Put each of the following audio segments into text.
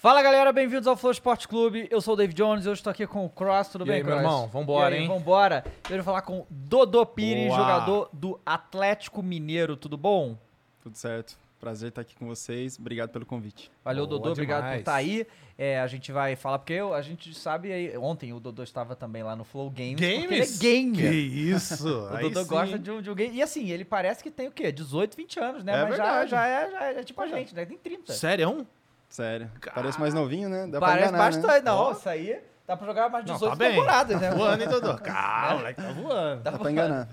Fala galera, bem-vindos ao Flow Esporte Clube. Eu sou o David Jones e hoje estou aqui com o Cross. Tudo E bem, aí, meu Cross? irmão? Vambora, E aí, hein? Vambora. Eu vou falar com Dodô Pires, Boa. jogador do Atlético Mineiro. Tudo bom? Tudo certo. Prazer estar aqui com vocês. Obrigado pelo convite. Valeu, Boa Dodô. Obrigado por demais. estar aí. É, a gente vai falar, porque eu- a gente sabe aí. Ontem o Dodô estava também lá no Flow Games. Games? Ele é gamer. Que isso? O Dodô gosta de um, de um game. E assim, ele parece que tem o quê? 18, 20 anos, né? É Mas já, verdade. já, é, já é tipo a gente, né? Tem 30. Sério? Sério. Parece mais novinho, né? Dá Parece pra enganar, bastante. né? Não, isso aí dá pra jogar mais Não, 18 tá bem. temporadas, né? Tá voando, hein, Dodô? Calma, moleque, tá voando. Tá Dá pra enganar.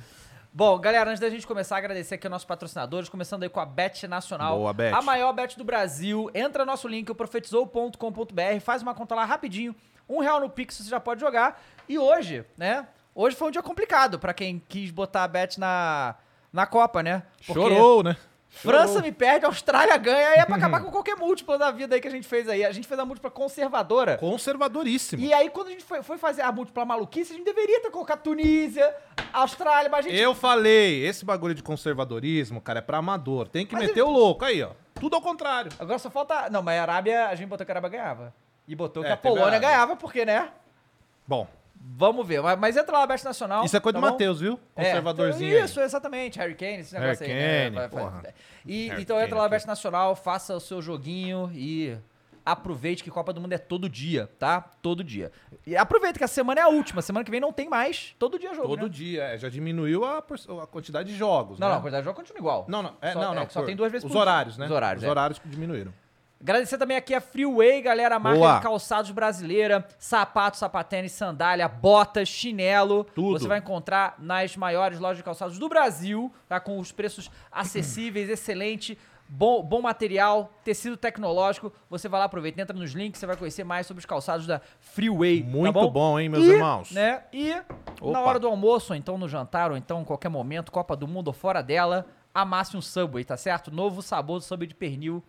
Bom, galera, antes da gente começar, agradecer aqui aos nossos patrocinadores, começando aí com a Bet Nacional. Boa, Bet. A maior bet do Brasil. Entra no nosso link, o profetizou.com.br, faz uma conta lá rapidinho. Um real no Pix você já pode jogar. E hoje, né? Hoje foi um dia complicado pra quem quis botar a bet na, na Copa, né? Porque Chorou, né? França me perde, Austrália ganha, e é pra acabar com qualquer múltipla da vida aí que a gente fez aí. A gente fez a múltipla conservadora. Conservadoríssimo. E aí, quando a gente foi, foi fazer a múltipla maluquice, a gente deveria ter colocado Tunísia, Austrália, mas a gente Eu falei, esse bagulho de conservadorismo, cara, é pra amador. Tem que Mas meter o louco aí, ó. Tudo ao contrário. Agora só falta. Não, mas a Arábia, a gente botou que a Arábia ganhava. E botou que É, a teve a Polônia Arábia. ganhava, porque, né? Bom, Vamos ver. Mas, mas entra lá na Best Nacional. isso é coisa tá do? Matheus, viu? É, Conservadorzinho aí. Isso, exatamente. Harry Kane, esse Harry negócio aí. né? Kane, Vai- vai- porra. E, Harry então Kane entra lá. Best Nacional, faça o seu joguinho e aproveite que Copa do Mundo é todo dia, tá? Todo dia. E aproveita que a semana é a última. Semana que vem não tem mais. Todo dia é jogo, Todo né? dia, é, já diminuiu a, a quantidade de jogos, Não, né? não, a quantidade de jogo continua igual. Não, não, é, Só- não, é não. que só por- tem duas vezes Os por dia. horários, né? Os horários, Os é. horários diminuíram. Agradecer também aqui a Freeway, galera, a marca Boa. de calçados brasileira, sapato, sapatênis, sandália, botas, chinelo. Tudo. Você vai encontrar nas maiores lojas de calçados do Brasil, tá? Com os preços acessíveis, excelente. Bom, bom material, tecido tecnológico. Você vai lá, aproveita, entra nos links, você vai conhecer mais sobre os calçados da Freeway. tá Muito bom? bom, hein, meus E, irmãos? Né? E na Opa. hora do almoço, ou então no jantar, ou então em qualquer momento, Copa do Mundo ou fora dela, amasse um Subway, tá certo? Novo sabor do Subway de pernil,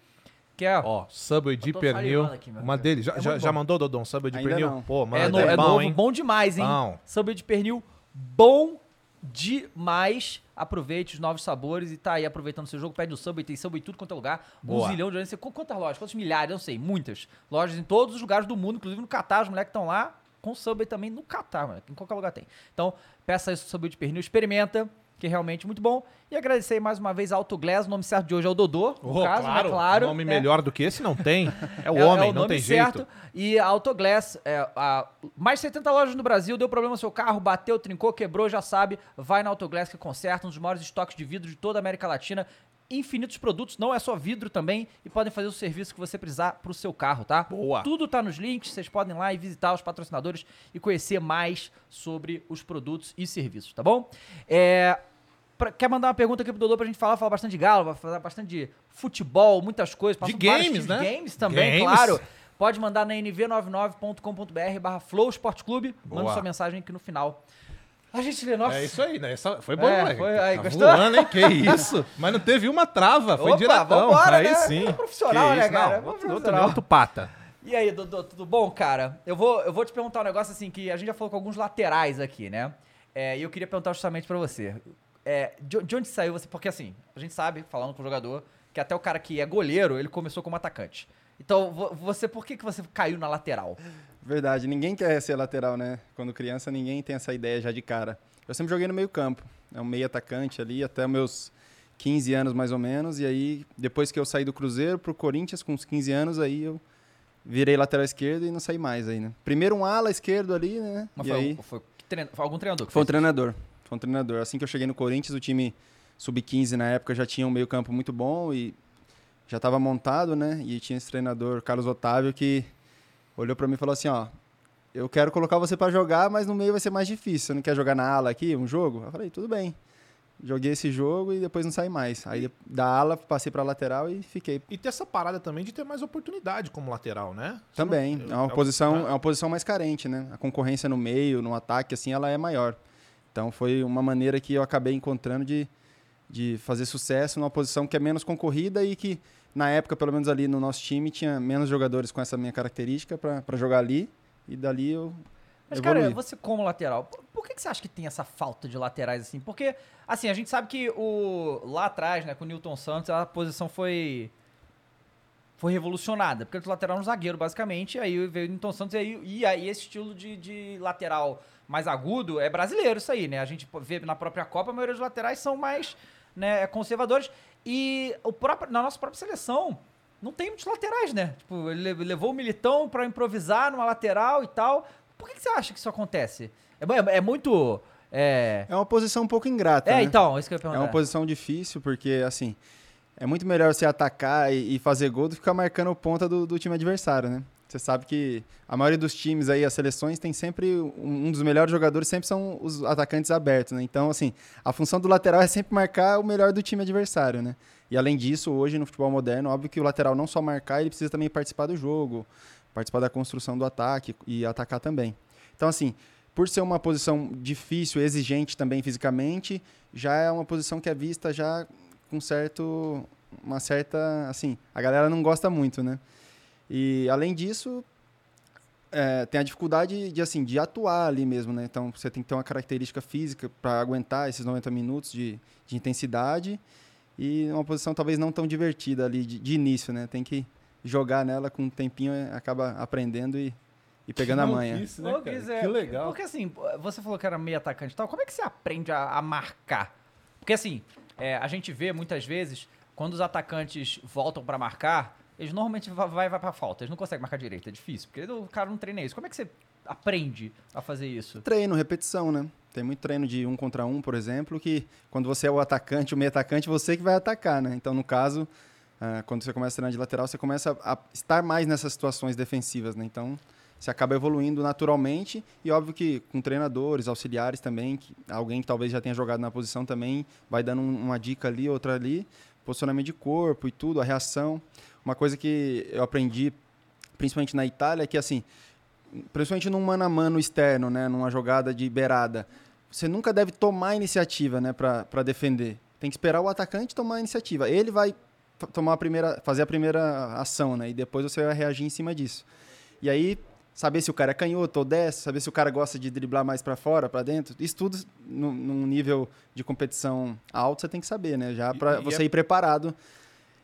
que é... Ó, Subway de pernil. aqui, uma deles. Já, É já, já mandou, Dodô, um Subway de Ainda pernil? não. Pô, mano, É, no- é bom, novo, hein? bom demais, hein? Bom. Subway de pernil, bom demais. Aproveite os novos sabores e tá aí aproveitando o seu jogo. Pede o Subway, tem Subway em tudo quanto é lugar. Um Boa. zilhão de lojas. Qu- Quantas lojas? Quantos milhares? Eu não sei. Muitas. Lojas em todos os lugares do mundo, inclusive no Catar. Os moleques estão lá com Subway também no Catar, moleque. Em qualquer lugar tem. Então, peça isso Subway de pernil, experimenta, que é realmente muito bom. E agradecer mais uma vez a Autoglass. O nome certo de hoje é o Dodô, no Oh, caso, claro, né? Claro. nome né? melhor do que esse não tem. É o É- homem, é o não nome tem certo. jeito. E a Autoglass, é, a- mais de 70 lojas no Brasil, deu problema no seu carro, bateu, trincou, quebrou, já sabe. Vai na Autoglass que conserta, um dos maiores estoques de vidro de toda a América Latina. Infinitos produtos, não é só vidro também, e podem fazer o serviço que você precisar pro seu carro, tá? Boa. Tudo tá nos links, vocês podem ir lá e visitar os patrocinadores e conhecer mais sobre os produtos e serviços, tá bom? É, pra- quer mandar uma pergunta aqui pro Dodô pra gente falar? Falar bastante de galo, vai falar bastante de futebol, muitas coisas. De games, né? de Games também, Games. claro. Pode mandar na nv99.com.br barra Flow Esporte Clube. Manda sua mensagem aqui no final. A gente lê, nossa. É isso aí, né? Essa foi bom, É, moleque. foi- aí, tá gostou? voando, hein? Que isso? Mas não teve uma trava, foi Opa, diretão. vambora, aí né? sim. É profissional, né, isso? cara? Não, É outro, outro, outro pata. E aí, Dodô, tudo bom, cara? Eu vou, eu vou te perguntar um negócio assim, que a gente já falou com alguns laterais aqui, né? É, e eu queria perguntar justamente pra você. É, de, de onde saiu você? Porque assim, a gente sabe, falando com o jogador, que até o cara que é goleiro, ele começou como atacante. Então, vo- você, por que, que você caiu na lateral? Verdade, ninguém quer ser lateral, né? Quando criança, ninguém tem essa ideia já de cara. Eu sempre joguei no meio campo. É um meio atacante ali, até meus 15 anos mais ou menos. E aí, depois que eu saí do Cruzeiro pro Corinthians, com uns 15 anos, aí eu virei lateral esquerdo e não saí mais aí, né? Primeiro um ala esquerdo ali, né? Mas e foi, aí... foi, treino- foi algum treinador que Foi um treinador. Foi um treinador. Assim que eu cheguei no Corinthians, o time sub-15 na época já tinha um meio-campo muito bom e já estava montado, né? E tinha esse treinador, Carlos Otávio, que olhou para mim e falou assim: Ó, eu quero colocar você para jogar, mas no meio vai ser mais difícil. Você não quer jogar na ala aqui, um jogo? Eu falei: tudo bem. Joguei esse jogo e depois não saí mais. Aí da ala passei para lateral e fiquei. E ter essa parada também de ter mais oportunidade como lateral, né? Você Também. não- É uma é posição, né? é uma posição mais carente, né? A concorrência no meio, no ataque, assim, ela é maior. Então foi uma maneira que eu acabei encontrando de, de fazer sucesso numa posição que é menos concorrida e que, na época, pelo menos ali no nosso time, tinha menos jogadores com essa minha característica para jogar ali. E dali eu. Mas, evoluí. cara, você como lateral, por, por que, que você acha que tem essa falta de laterais assim? Porque, assim, a gente sabe que o lá atrás, né, com o Newton Santos, a posição foi foi revolucionada, porque o lateral era um zagueiro, basicamente, aí veio o Newton Santos, e aí, e aí esse estilo de, de lateral mais agudo é brasileiro isso aí, né? A gente vê na própria Copa, a maioria dos laterais são mais né, conservadores, e o próprio, na nossa própria seleção, não tem muitos laterais, né? Tipo, ele le- levou o Militão pra improvisar numa lateral e tal. Por que, que você acha que isso acontece? É, é- é muito... É, É uma posição um pouco ingrata. é né? então, isso que eu ia É perguntar. uma posição difícil, porque, assim, é muito melhor você atacar e, e fazer gol do que ficar marcando ponta do, do time adversário, né? Você sabe que a maioria dos times aí, as seleções, tem sempre um, um dos melhores jogadores sempre são os atacantes abertos, né? Então, assim, a função do lateral é sempre marcar o melhor do time adversário, né? E além disso, hoje no futebol moderno, óbvio que o lateral não só marcar, ele precisa também participar do jogo, participar da construção do ataque e atacar também. Então, assim, por ser uma posição difícil, exigente também fisicamente, já é uma posição que é vista já com certo uma certa, assim, a galera não gosta muito, né? E além disso, é, tem a dificuldade de assim de atuar ali mesmo, né? Então você tem que ter uma característica física para aguentar esses 90 minutos de, de intensidade e uma posição talvez não tão divertida ali de, de início, né? Tem que jogar nela com um tempinho, é, acaba aprendendo e, e pegando a manha. Maluquice, né, é, Que legal. Porque assim, você falou que era meio atacante e tal, como é que você aprende a, a marcar? Porque assim, é, a gente vê muitas vezes, quando os atacantes voltam pra marcar, eles normalmente vai, vai, pra falta, eles não conseguem marcar direito, é difícil, porque o cara não treina isso. Como é que você aprende a fazer isso? Treino, repetição, né? Tem muito treino de um contra um, por exemplo, que quando você é o atacante, o meio atacante, você que vai atacar, né? Então, no caso, ah, quando você começa a treinar de lateral, você começa a estar mais nessas situações defensivas, né? Então, você acaba evoluindo naturalmente e óbvio que com treinadores, auxiliares também, que, alguém que talvez já tenha jogado na posição também, vai dando um- uma dica ali, outra ali, posicionamento de corpo e tudo, a reação. Uma coisa que eu aprendi, principalmente na Itália, é que assim, principalmente num mano a mano externo, né, numa jogada de beirada, você nunca deve tomar a iniciativa, né, para defender. Tem que esperar o atacante tomar a iniciativa. Ele vai tomar a primeira, fazer a primeira ação, né, e depois você vai reagir em cima disso. E aí saber se o cara é canhoto ou desce, saber se o cara gosta de driblar mais para fora, para dentro. Isso tudo num, num nível de competição alto você tem que saber, né, já para você é- ir preparado.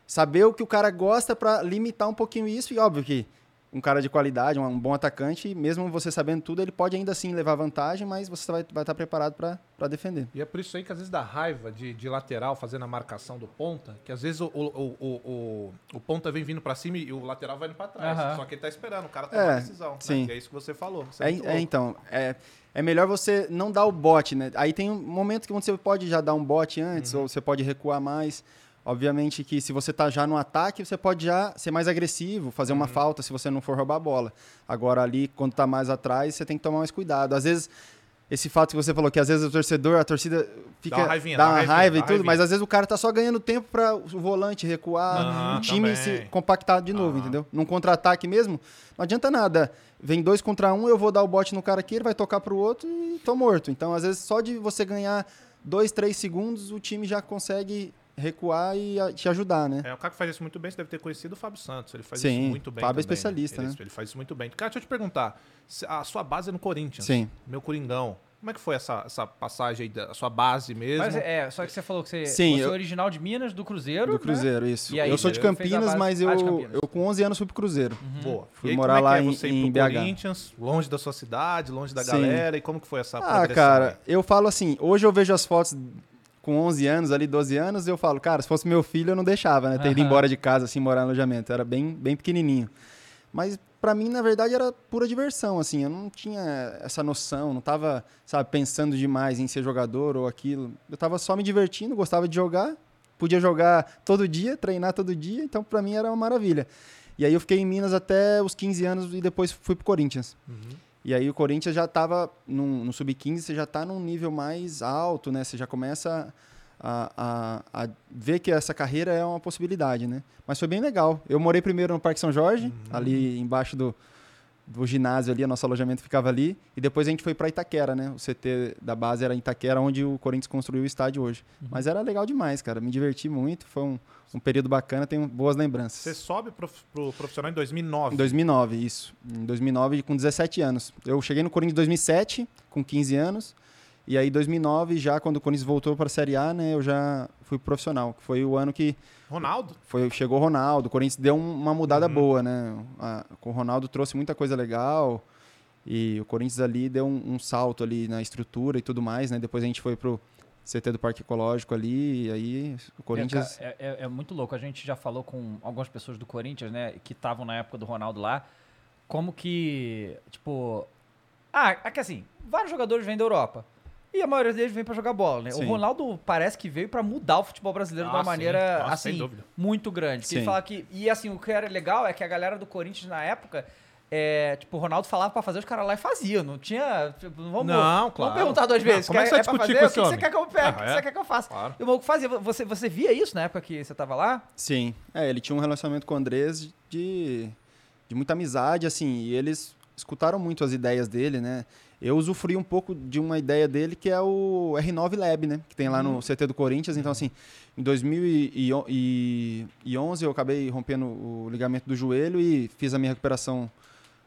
Saber o que o cara gosta para limitar um pouquinho isso e óbvio que um cara de qualidade, um, um bom atacante, mesmo você sabendo tudo, ele pode ainda assim levar vantagem, mas você vai, vai estar preparado para defender. E é por isso aí que às vezes dá raiva de, de lateral fazendo a marcação do ponta, que às vezes o, o, o, o, o- ponta vem vindo pra cima e o lateral vai indo pra trás. Aham. Só que ele tá esperando o cara tomar É, a decisão. né? sim. E é isso que você falou. Isso É, é, louco. então, é, é melhor você não dar o bote, né? Aí tem um momento que você pode já dar um bote antes, Uhum. ou você pode recuar mais. Obviamente que se você tá já no ataque, você pode já ser mais agressivo, fazer Uhum. uma falta se você não for roubar a bola. Agora ali, quando tá mais atrás, você tem que tomar mais cuidado. Às vezes, esse fato que você falou, que às vezes o torcedor, a torcida fica, Dá uma raivinha, dá uma raivinha, raiva dá e tudo, mas raivinha. às vezes o cara tá só ganhando tempo para o volante recuar, Aham, o time também. se compactar de novo, Aham. entendeu? Num contra-ataque mesmo, não adianta nada. Vem dois contra um, eu vou dar o bote no cara aqui, ele vai tocar pro outro e tô morto. Então, às vezes, só de você ganhar dois, três segundos, o time já consegue recuar e te ajudar, né? É, o cara que faz isso muito bem, você deve ter conhecido o Fábio Santos. Ele faz Sim, isso muito bem. Fábio é também, especialista, ele, né? Ele faz isso muito bem. Cara, deixa eu te perguntar. se- A sua base é no Corinthians. Sim. Meu Coringão. Como é que foi essa, essa passagem aí da sua base mesmo? Mas é, só que você falou que você, Sim, você é eu- original de Minas, do Cruzeiro, Do né? Cruzeiro, isso. E aí, eu sou de Campinas, base- mas eu, Ah, de Campinas. eu com 11 anos fui pro Cruzeiro. Boa. Fui e aí, morar como é lá que é em- você ir em pro BH. Corinthians, longe da sua cidade, longe da Sim. galera? E como que foi essa Ah, cara, aí? eu falo assim, hoje eu vejo as fotos com 11 anos, ali 12 anos, eu falo, cara, se fosse meu filho eu não deixava, né? Ter ido Aham. embora de casa, assim, morar no alojamento. Era bem, bem pequenininho. Mas pra mim, na verdade, era pura diversão, assim. Eu não tinha essa noção, não tava, sabe, pensando demais em ser jogador ou aquilo. Eu tava só me divertindo, gostava de jogar, podia jogar todo dia, treinar todo dia, então pra mim era uma maravilha. E aí eu fiquei em Minas até os 15 anos e depois fui pro Corinthians. E aí o Corinthians já tava num- no sub-15, você já tá num nível mais alto, né? Você já começa a, a, a ver que essa carreira é uma possibilidade, né? Mas foi bem legal. Eu morei primeiro no Parque São Jorge, ali embaixo do, do ginásio ali, nosso alojamento ficava ali, e depois a gente foi para Itaquera, né? O CT da base era em Itaquera, onde o Corinthians construiu o estádio hoje. Mas era legal demais, cara. Me diverti muito, foi um, um período bacana, tenho boas lembranças. Você sobe pro, pro profissional em 2009. Em 2009, isso. Em 2009, com 17 anos. Eu cheguei no Corinthians em 2007, com 15 anos. E aí, em 2009, já quando o Corinthians voltou para a Série A, né, eu já fui profissional. que Foi o ano que Ronaldo. foi, chegou o Ronaldo. O Corinthians deu um- uma mudada boa, né? A- com o Ronaldo trouxe muita coisa legal. E o Corinthians ali deu um, um salto ali na estrutura e tudo mais, né? Depois a gente foi pro CT do Parque Ecológico ali. E aí o Corinthians... É, é- é muito louco. A gente já falou com algumas pessoas do Corinthians, né? Que estavam na época do Ronaldo lá. Como que, tipo... Ah, é que assim, vários jogadores vêm da Europa. E a maioria deles vem pra jogar bola, né? Sim. O Ronaldo parece que veio pra mudar o futebol brasileiro de Ah, uma sim. maneira, sem assim, muito grande. Sim. fala que... E assim, o que era legal é que a galera do Corinthians na época... É, tipo, o Ronaldo falava pra fazer, os caras lá e faziam. Não tinha. Tipo, não vamos, Não, claro. vamos perguntar duas Não, vezes. como é que quer- você vai pra discutir fazer? com O que você quer que eu pegue? Ah, O que é? você quer que eu faça? Claro. E o maluco fazia. Você, você via isso na época que você tava lá? Sim. É, ele tinha um relacionamento com o Andrés de, de muita amizade, assim, e eles escutaram muito as ideias dele, né? Eu usufruí um pouco de uma ideia dele que é o R9 Lab, né? Que tem lá no CT do Corinthians. Então, assim, em 2011 eu acabei rompendo o ligamento do joelho e fiz a minha recuperação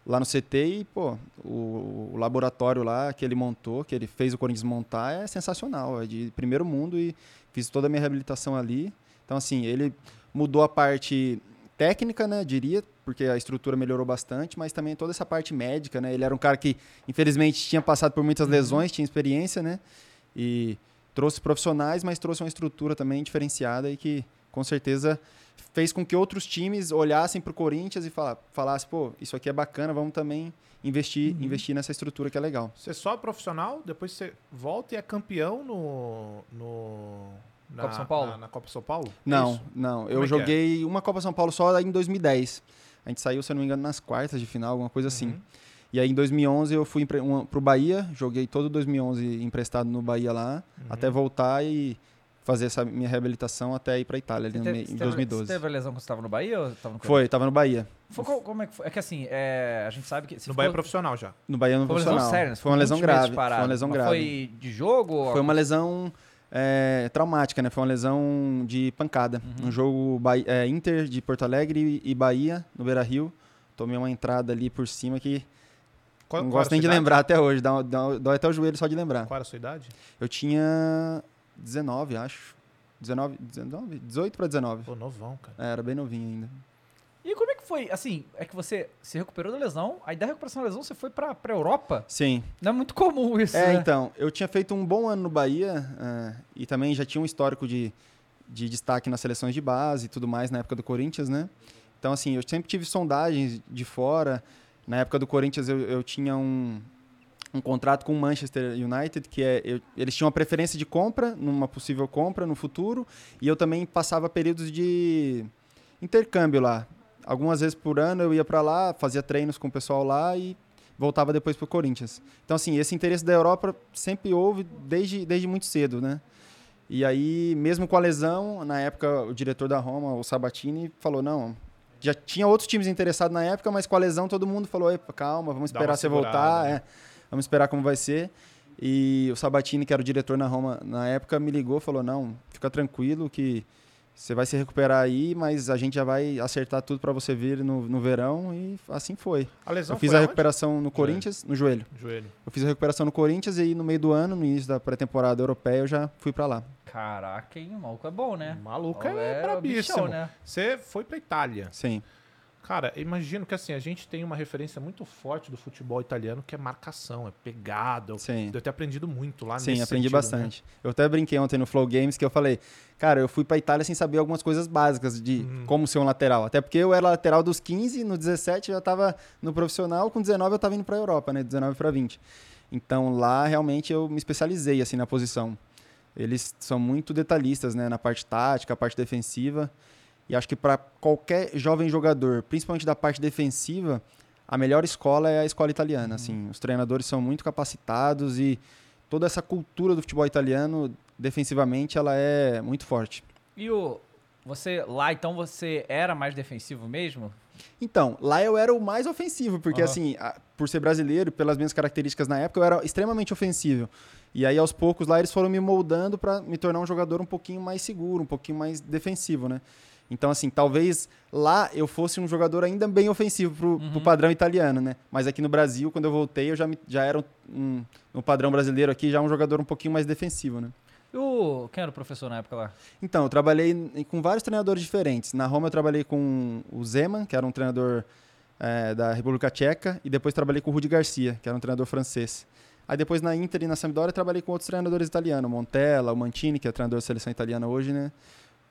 lá no CT e, pô, o, o laboratório lá que ele montou, que ele fez o Corinthians montar, é sensacional. É de primeiro mundo e fiz toda a minha reabilitação ali. Então, assim, ele mudou a parte técnica, né, diria, porque a estrutura melhorou bastante, mas também toda essa parte médica, né? Ele era um cara que, infelizmente, tinha passado por muitas lesões, tinha experiência, né? E trouxe profissionais, mas trouxe uma estrutura também diferenciada e que, com certeza, fez com que outros times olhassem para o Corinthians e fala, falassem, pô, isso aqui é bacana, vamos também investir, investir nessa estrutura que é legal. Você sobe profissional, depois você volta e é campeão no. no na, Copa São Paulo? Na, na Copa São Paulo? Não, isso? não. Como Eu é que é? joguei uma Copa São Paulo só em 2010. A gente saiu, se eu não me engano, nas quartas de final, alguma coisa assim. Uhum. E aí em 2011 eu fui um, pro Bahia, joguei todo 2011 emprestado no Bahia lá, Uhum. até voltar e fazer essa minha reabilitação até ir pra Itália ali teve- em teve- 2012. Você teve a lesão quando você tava no Bahia ou tava no Foi, tava no Bahia. Foi, como é que foi? É que assim, é, a gente sabe que. No ficou- Bahia profissional já. No Bahia no Foi uma lesão profissional. séria, né? Foi uma lesão grave. Foi parado. uma lesão Mas grave. Foi de jogo? ou- Foi uma lesão é, traumática, né? Foi uma lesão de pancada. Uhum. No jogo Bahia- é, Inter de Porto Alegre e Bahia, no Beira Rio. Tomei uma entrada ali por cima que Qual, não qual gosto nem de idade? lembrar até hoje. Dá, dá, dói até o joelho só de lembrar. Qual era a sua idade? Eu tinha 19, acho. 19, 19 18 para 19. Pô, novão, cara. É, era bem novinho ainda. E como é que foi? Assim, é que você se recuperou da lesão, aí da recuperação da lesão você foi pra, pra Europa? Sim. Não é muito comum isso, É, né? então, eu tinha feito um bom ano no Bahia é, e também já tinha um histórico de, de destaque nas seleções de base e tudo mais na época do Corinthians, né? Então, assim, eu sempre tive sondagens de fora. Na época do Corinthians, eu, eu tinha um, um contrato com o Manchester United, que é. eu- eles tinham uma preferência de compra, numa possível compra no futuro, e eu também passava períodos de intercâmbio lá. Algumas vezes por ano eu ia para lá, fazia treinos com o pessoal lá e voltava depois pro Corinthians. Então, assim, esse interesse da Europa sempre houve desde, desde muito cedo, né? E aí, mesmo com a lesão, na época, o diretor da Roma, o Sabatini, falou: não, já tinha outros times interessados na época, mas com a lesão todo mundo falou: "Epa, calma, vamos esperar você voltar, né? é, vamos esperar como vai ser. E o Sabatini, que era o diretor na Roma na época, me ligou falou: não, fica tranquilo que você vai se recuperar aí, mas a gente já vai acertar tudo para você vir no, no verão. E assim foi. A lesão Eu fiz foi a recuperação no Corinthians, no joelho. Joelho. Eu fiz a recuperação no Corinthians e aí no meio do ano, no início da pré-temporada europeia, eu já fui para lá. Caraca, hein? O maluco é bom, né? O maluco O é, o brabíssimo. bichão, né? Você foi pra Itália. Sim. Cara, eu imagino que assim, a gente tem uma referência muito forte do futebol italiano que é marcação, é pegada. Eu Sim. devo ter aprendido muito lá Sim, nesse aprendi sentido, né? bastante. Eu até brinquei ontem no Flow Games que eu falei, cara, eu fui pra Itália sem saber algumas coisas básicas de Uhum. como ser um lateral. Até porque eu era lateral dos 15, no 17 eu já tava no profissional, com 19 eu tava indo pra Europa, né? 19 pra 20. Então lá realmente eu me especializei assim na posição. Eles são muito detalhistas, né, na parte tática, a parte defensiva. E acho que para qualquer jovem jogador, principalmente da parte defensiva, a melhor escola é a escola italiana. Assim, os treinadores são muito capacitados e toda essa cultura do futebol italiano, defensivamente, ela é muito forte. E o. Você lá, então, você era mais defensivo mesmo? Então, lá eu era o mais ofensivo, porque Aham. assim, a- por ser brasileiro, pelas minhas características na época, eu era extremamente ofensivo. E aí, aos poucos, lá eles foram me moldando para me tornar um jogador um pouquinho mais seguro, um pouquinho mais defensivo, né? Então, assim, talvez lá eu fosse um jogador ainda bem ofensivo pro, pro padrão italiano, né? Mas aqui no Brasil, quando eu voltei, eu já, me- já era um, no padrão brasileiro aqui, já um jogador um pouquinho mais defensivo, né? E o. Quem era o professor na época lá? Então, eu trabalhei com vários treinadores diferentes. Na Roma eu trabalhei com o Zeman, que era um treinador eh, da República Tcheca, e depois trabalhei com o Rudi Garcia, que era um treinador francês. Aí depois na Inter e na Sampdoria eu trabalhei com outros treinadores italianos, Montella, o Mantini, que é treinador da seleção italiana hoje, né?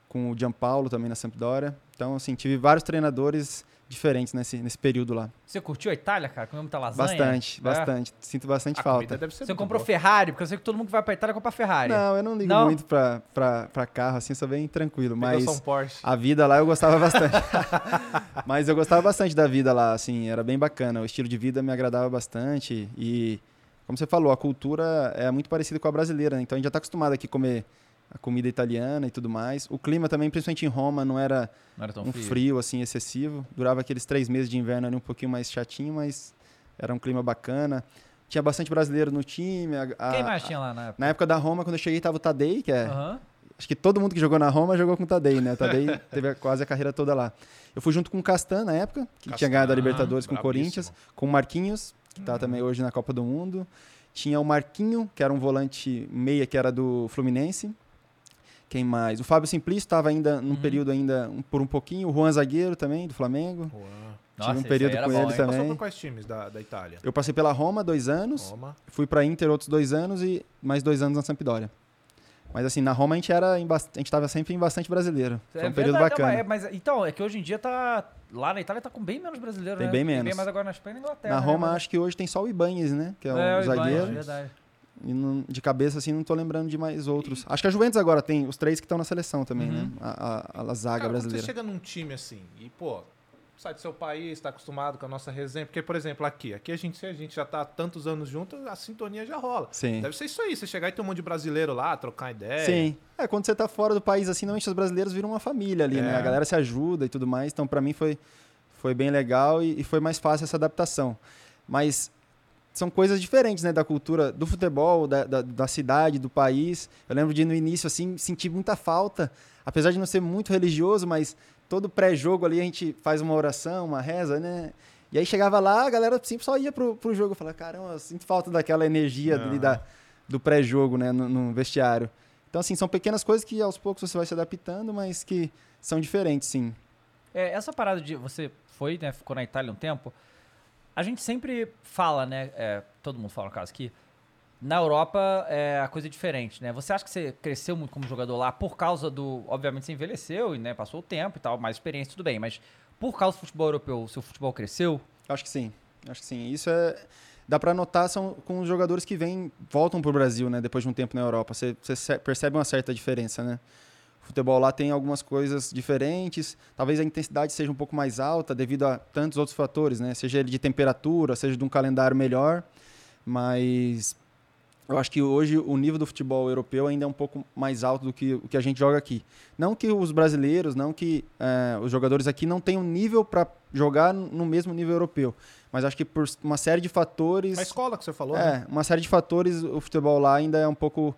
Com o Gianpaolo também na Sampdoria. Então, assim, tive vários treinadores diferentes nesse, nesse período lá. Você curtiu a Itália, cara? Comeu muita lasanha? Bastante, É? bastante. Sinto bastante A falta. deve ser Você comprou boa. Ferrari? Porque eu sei que todo mundo que vai pra Itália compra Ferrari. Não, eu não ligo Não? muito pra, pra, pra carro, assim, sou bem tranquilo. Mas um Porsche. A vida lá eu gostava bastante. Mas eu gostava bastante da vida lá, assim, era bem bacana. O estilo de vida me agradava bastante. E, como você falou, a cultura é muito parecida com a brasileira, né? Então a gente já está acostumado aqui a comer a comida italiana e tudo mais. O clima também, principalmente em Roma, não era Não era tão um frio. frio, assim, excessivo. Durava aqueles três meses de inverno ali um pouquinho mais chatinho, mas era um clima bacana. Tinha bastante brasileiro no time. a- a- Quem mais tinha lá na época? Na época da Roma, quando eu cheguei, tava o Tadei, que é Aham. Acho que todo mundo que jogou na Roma jogou com o Tadei, né? O Tadei teve quase a carreira toda lá. Eu fui junto com o Castan na época, que tinha ganhado a Castan, Libertadores com o. Corinthians, com o Marquinhos, que tá também hoje na Copa do Mundo. Tinha o Marquinho, que era um volante meia, que era do Fluminense. Quem mais? O Fábio Simplício estava ainda num período ainda um- por um pouquinho. O Juan Zagueiro também, do Flamengo. Boa. Nossa, Tive um período com bom, ele hein? também. Passou por quais times da, da Itália? Eu passei pela Roma dois anos, Roma. fui para Inter outros dois anos e mais dois anos na Sampdoria. Mas assim, na Roma a gente era a gente tava sempre em bastante brasileiro. Foi um período verdade, bacana. é, mas, então, é que hoje em dia tá. Lá na Itália tá com bem menos brasileiro, Tem né? bem Tem menos. bem mais agora na Espanha e na Inglaterra. Na né? Roma, Mas- acho que hoje tem só o Ibanez, né? Que é, É, o o Ibanez, zagueiro. verdade. E não- de cabeça, assim, não tô lembrando de mais outros. Acho que a Juventus agora tem os três que estão na seleção também, né? A, a, a zaga Cara, quando brasileira. você chega num time assim e, pô, sai do seu país, tá acostumado com a nossa resenha. Porque, por exemplo, aqui, aqui a gente, a gente já tá há tantos anos juntos, a sintonia já rola. Sim. Deve ser isso aí, você chegar e ter um monte de brasileiro lá, trocar ideia. Sim. É, quando você tá fora do país, assim, normalmente os brasileiros viram uma família ali, né? É. A galera se ajuda e tudo mais. Então, pra mim, foi, foi bem legal e, e foi mais fácil essa adaptação. Mas são coisas diferentes, né? Da cultura do futebol, da, da, da cidade, do país. Eu lembro de, no início, assim, sentir muita falta. Apesar de não ser muito religioso, mas todo pré-jogo ali a gente faz uma oração, uma reza, né? E aí chegava lá, a galera sempre só ia pro, pro jogo. Eu falava, caramba, eu sinto falta daquela energia ali da, do pré-jogo, né? No, no vestiário. Então, assim, são pequenas coisas que aos poucos você vai se adaptando, mas que são diferentes, sim. É, essa parada de. Você foi, né? Ficou na Itália um tempo. A gente sempre fala, né? é, todo mundo fala no caso que na Europa é, a coisa é diferente, né? Você acha que você cresceu muito como jogador lá por causa do. Obviamente você envelheceu e né, passou o tempo e tal, mais experiência, tudo bem, mas por causa do futebol europeu, o seu futebol cresceu? Acho que sim. Acho que sim. Isso é. Dá pra notar são com os jogadores que vêm, voltam pro Brasil, né? Depois de um tempo na Europa. Você, você percebe uma certa diferença, né? Futebol lá tem algumas coisas diferentes. Talvez a intensidade seja um pouco mais alta devido a tantos outros fatores, né? Seja ele de temperatura, seja de um calendário melhor. Mas eu acho que hoje o nível do futebol europeu ainda é um pouco mais alto do que o que a gente joga aqui. Não que os brasileiros, não que eh, os jogadores aqui não tenham nível para jogar no mesmo nível europeu, mas acho que por uma série de fatores, A escola que você falou, né? é, uma série de fatores, o futebol lá ainda é um pouco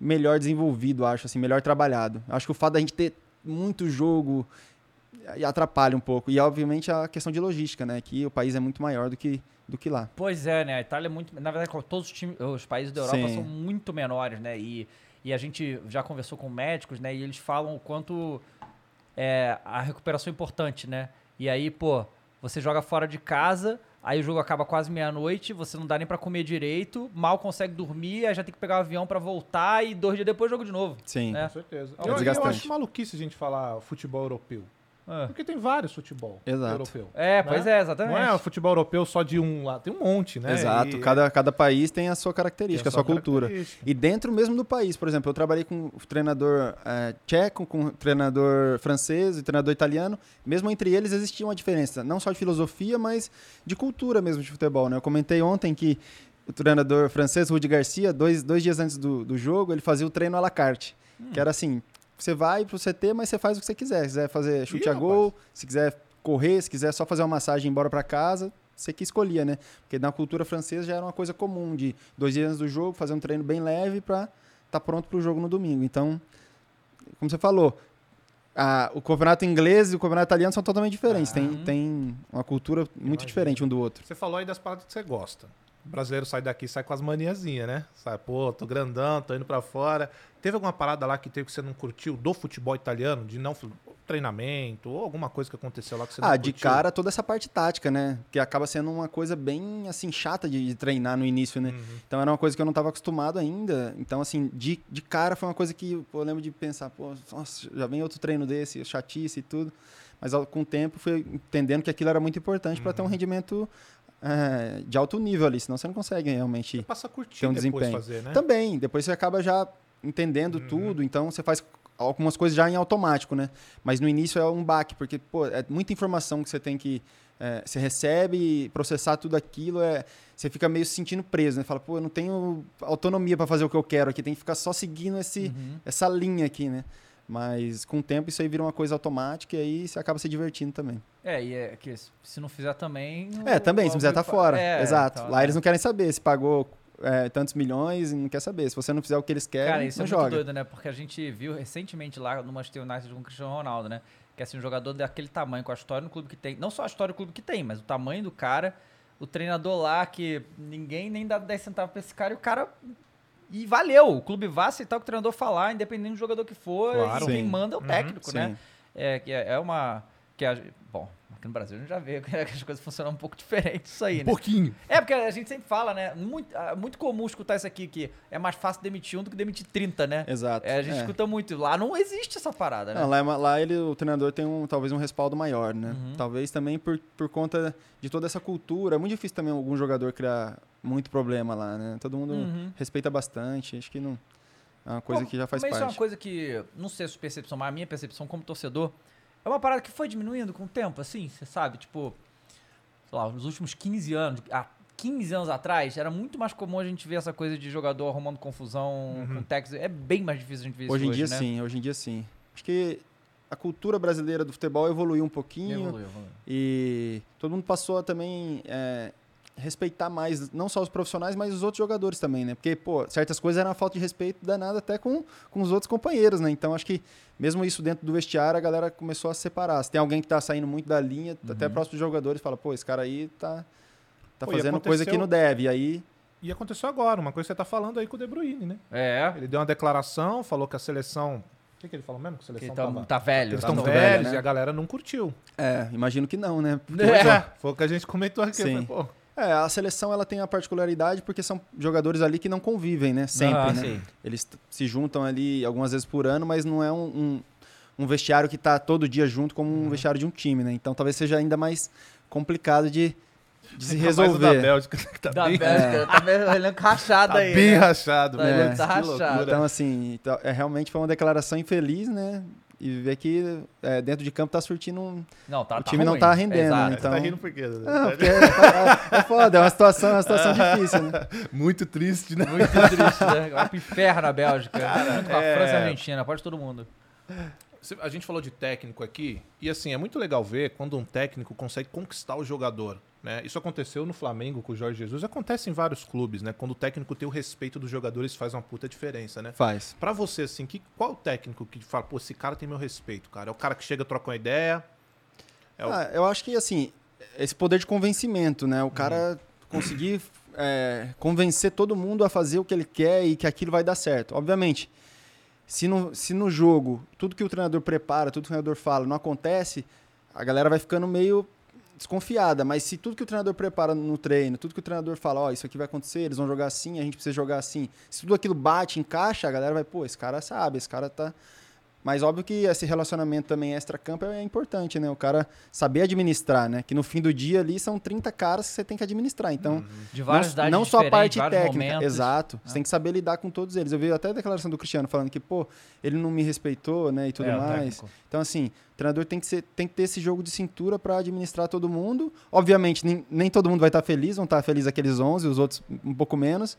melhor desenvolvido, acho assim, melhor trabalhado. Acho que o fato da gente ter muito jogo eh, atrapalha um pouco. E obviamente a questão de logística, né? Que o país é muito maior do que do que lá. Pois é, né? A Itália é muito. Na verdade, todos os, times, os países da Europa Sim. são muito menores, né? E, e a gente já conversou com médicos, né? E eles falam o quanto é, a recuperação é importante, né? E aí, pô, você joga fora de casa, aí o jogo acaba quase meia-noite, você não dá nem pra comer direito, mal consegue dormir, aí já tem que pegar o avião pra voltar e dois dias depois jogo de novo. Sim. né? Com certeza. É Eu, eu acho maluquice a gente falar futebol europeu. Ah. Porque tem vários futebol Exato. europeu. É, pois né? é, exatamente. Não é o futebol europeu só de um lá, tem um monte, né? Exato. E- Cada, cada país tem a sua característica, Tem a sua cultura. E dentro mesmo do país, por exemplo, eu trabalhei com o treinador eh, tcheco, com o treinador francês e treinador italiano. Mesmo entre eles existia uma diferença, não só de filosofia, mas de cultura mesmo de futebol. Né? Eu comentei ontem que o treinador francês, Rudi Garcia, dois, dois dias antes do, do jogo, ele fazia o treino à la carte. Que era assim, você vai pro CT, mas você faz o que você quiser. Se quiser fazer chute Ih, a gol, se quiser correr, se quiser só fazer uma massagem e ir embora para casa, você que escolhia, né? Porque na cultura francesa já era uma coisa comum de dois dias antes do jogo, fazer um treino bem leve para estar pronto para o jogo no domingo. Então, como você falou, a- o campeonato inglês e o campeonato italiano são totalmente diferentes. Tem, tem uma cultura muito Imagino. diferente um do outro. Você falou aí das paradas que você gosta. O brasileiro sai daqui sai com as maniazinhas, né? Sai, pô, tô grandão, tô indo pra fora. Teve alguma parada lá que teve que você não curtiu do futebol italiano? De não treinamento ou alguma coisa que aconteceu lá que você não Ah, de cara toda essa parte tática, né? Que acaba sendo uma coisa bem assim chata de, de treinar no início, né? Então era uma coisa que eu não estava acostumado ainda. Então assim, de, de cara foi uma coisa que pô, eu lembro de pensar, pô, nossa, já vem outro treino desse, chatice e tudo. Mas com o tempo fui entendendo que aquilo era muito importante para ter um rendimento é, de alto nível ali, senão você não consegue realmente Passa a curtir ter um desempenho. fazer, né? Também, depois você acaba já entendendo tudo, então você faz algumas coisas já em automático, né? Mas no início é um baque, porque, pô, é muita informação que você tem que. é, você recebe, processar tudo aquilo, é, você fica meio se sentindo preso, né? Fala, pô, eu não tenho autonomia para fazer o que eu quero aqui, tem que ficar só seguindo esse, essa linha aqui, né? Mas com o tempo isso aí vira uma coisa automática e aí você acaba se divertindo também. É, e é que se não fizer também. É, também, se o- fizer tá fora. É, Exato. então, Lá é. eles não querem saber se pagou é, tantos milhões e não quer saber. Se você não fizer o que eles querem, Cara, isso não é joga. muito doido, né? Porque a gente viu recentemente lá no Manchester United com o Cristiano Ronaldo, né? Que é assim, um jogador daquele tamanho, com a história no clube que tem. Não só a história do clube que tem, mas o tamanho do cara. O treinador lá, que ninguém nem dá 10 centavos pra esse cara, e o cara. E valeu! O clube vai aceitar o que o treinador falar, independente do jogador que for. Claro. Quem manda é o técnico, né? Sim. É, que é, é uma. Que a, bom, aqui no Brasil a gente já vê que as coisas funcionam um pouco diferente isso aí, né? pouquinho. É, porque a gente sempre fala, né? Muito, ah, muito comum escutar isso aqui, que é mais fácil demitir um do que demitir 30, né? Exato. É, a gente É. escuta muito. Lá não existe essa parada, né? Não, lá, é lá ele, o treinador tem um, talvez um respaldo maior, né? Uhum. Talvez também por, por conta de toda essa cultura. É muito difícil também algum jogador criar muito problema lá, né? Todo mundo Uhum. respeita bastante. Acho que não é uma coisa Pô, que já faz mas isso é uma parte. coisa que, não sei a sua percepção, mas a minha percepção como torcedor, é uma parada que foi diminuindo com o tempo, assim, você sabe? Tipo, sei lá, nos últimos 15 anos, há 15 anos atrás, era muito mais comum a gente ver essa coisa de jogador arrumando confusão com técnicos. É bem mais difícil a gente ver isso Hoje hoje, em dia né? sim, hoje em dia sim. Acho que a cultura brasileira do futebol evoluiu um pouquinho. Evoluiu, evoluiu. E todo mundo passou a também é, respeitar mais, não só os profissionais, mas os outros jogadores também, né? Porque, pô, certas coisas eram uma falta de respeito danada até com, com os outros companheiros, né? Então acho que mesmo isso dentro do vestiário, a galera começou a separar. Se tem alguém que tá saindo muito da linha, até próximo dos jogadores, fala, pô, esse cara aí tá, tá Pô, fazendo coisa que não deve. E aí, E aconteceu agora, uma coisa que você tá falando aí com o De Bruyne, né? É, Ele deu uma declaração, falou que a seleção. O que, que ele falou mesmo? Que a que seleção tá, tava- tá velho. Eles tá estão velho, velhos né? e a galera não curtiu. é, imagino que não, né? Porque- é, foi o que a gente comentou aqui. Sim. Foi, pô, É, a seleção ela tem a particularidade porque são jogadores ali que não convivem, né? Sempre, Ah, né? sim. Eles se juntam ali algumas vezes por ano, mas não é um, um, um vestiário que tá todo dia junto como um vestiário de um time, né? Então talvez seja ainda mais complicado de, de se o da resolver. Bélgica, que tá Da bem, Bélgica, tá meio elenco rachado tá aí. bem né? rachado. Tá, né? tá rachado. Então, assim, então, é, realmente foi uma declaração infeliz, né? E ver que é, dentro de campo tá surtindo um. Não, tá, O tá time não ruim. tá rendendo, Exato. né? Você tá então- rindo por quê? Ah, porque é, é foda, é uma situação, é uma situação difícil, né? Muito triste, né? Muito triste, né? Vai pro inferno a Bélgica. junto com a é- França e a Argentina, pode todo mundo. A gente falou de técnico aqui, e assim, é muito legal ver quando um técnico consegue conquistar o jogador. Né? Isso aconteceu no Flamengo com o Jorge Jesus, acontece em vários clubes, né? Quando o técnico tem o respeito dos jogadores, faz uma puta diferença, né? Faz. Pra você, assim, que, qual o técnico que fala, pô, esse cara tem meu respeito, cara? É o cara que chega, troca uma ideia. É o- Ah, eu acho que, assim, esse poder de convencimento, né? O cara conseguir é, convencer todo mundo a fazer o que ele quer e que aquilo vai dar certo. Obviamente, se no, se no jogo tudo que o treinador prepara, tudo que o treinador fala não acontece, a galera vai ficando meio desconfiada, mas se tudo que o treinador prepara no treino, tudo que o treinador fala, ó, isso aqui vai acontecer, eles vão jogar assim, a gente precisa jogar assim, se tudo aquilo bate, encaixa, a galera vai, pô, esse cara sabe, esse cara tá mas óbvio que esse relacionamento também extra-campo é importante, né? O cara saber administrar, né? Que no fim do dia ali são 30 caras que você tem que administrar. Então, De várias não, não só a parte técnica. momentos. Exato. Ah. Você tem que saber lidar com todos eles. Eu vi até a declaração do Cristiano falando que, pô, ele não me respeitou, né? E tudo É, mais. Então, assim, o treinador tem que, ser, tem que ter esse jogo de cintura para administrar todo mundo. Obviamente, nem, nem todo mundo vai estar feliz, vão estar felizes aqueles 11, os outros um pouco menos.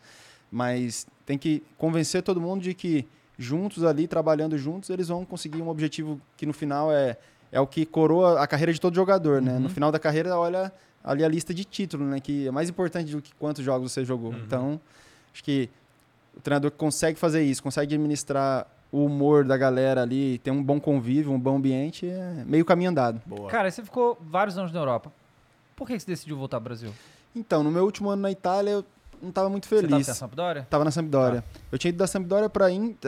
Mas tem que convencer todo mundo de que juntos ali, trabalhando juntos, eles vão conseguir um objetivo que no final é, é o que coroa a carreira de todo jogador, né? No final da carreira, olha ali a lista de título, né? Que é mais importante do que quantos jogos você jogou. Então, acho que o treinador que consegue fazer isso, consegue administrar o humor da galera ali, ter um bom convívio, um bom ambiente, é meio caminho andado. Boa. Cara, você ficou vários anos na Europa. Por que que você decidiu voltar ao Brasil? Então, no meu último ano na Itália, eu não estava muito Você tava feliz. na Sampdoria? Tava na Sampdoria. Eu tinha ido da Sampdoria para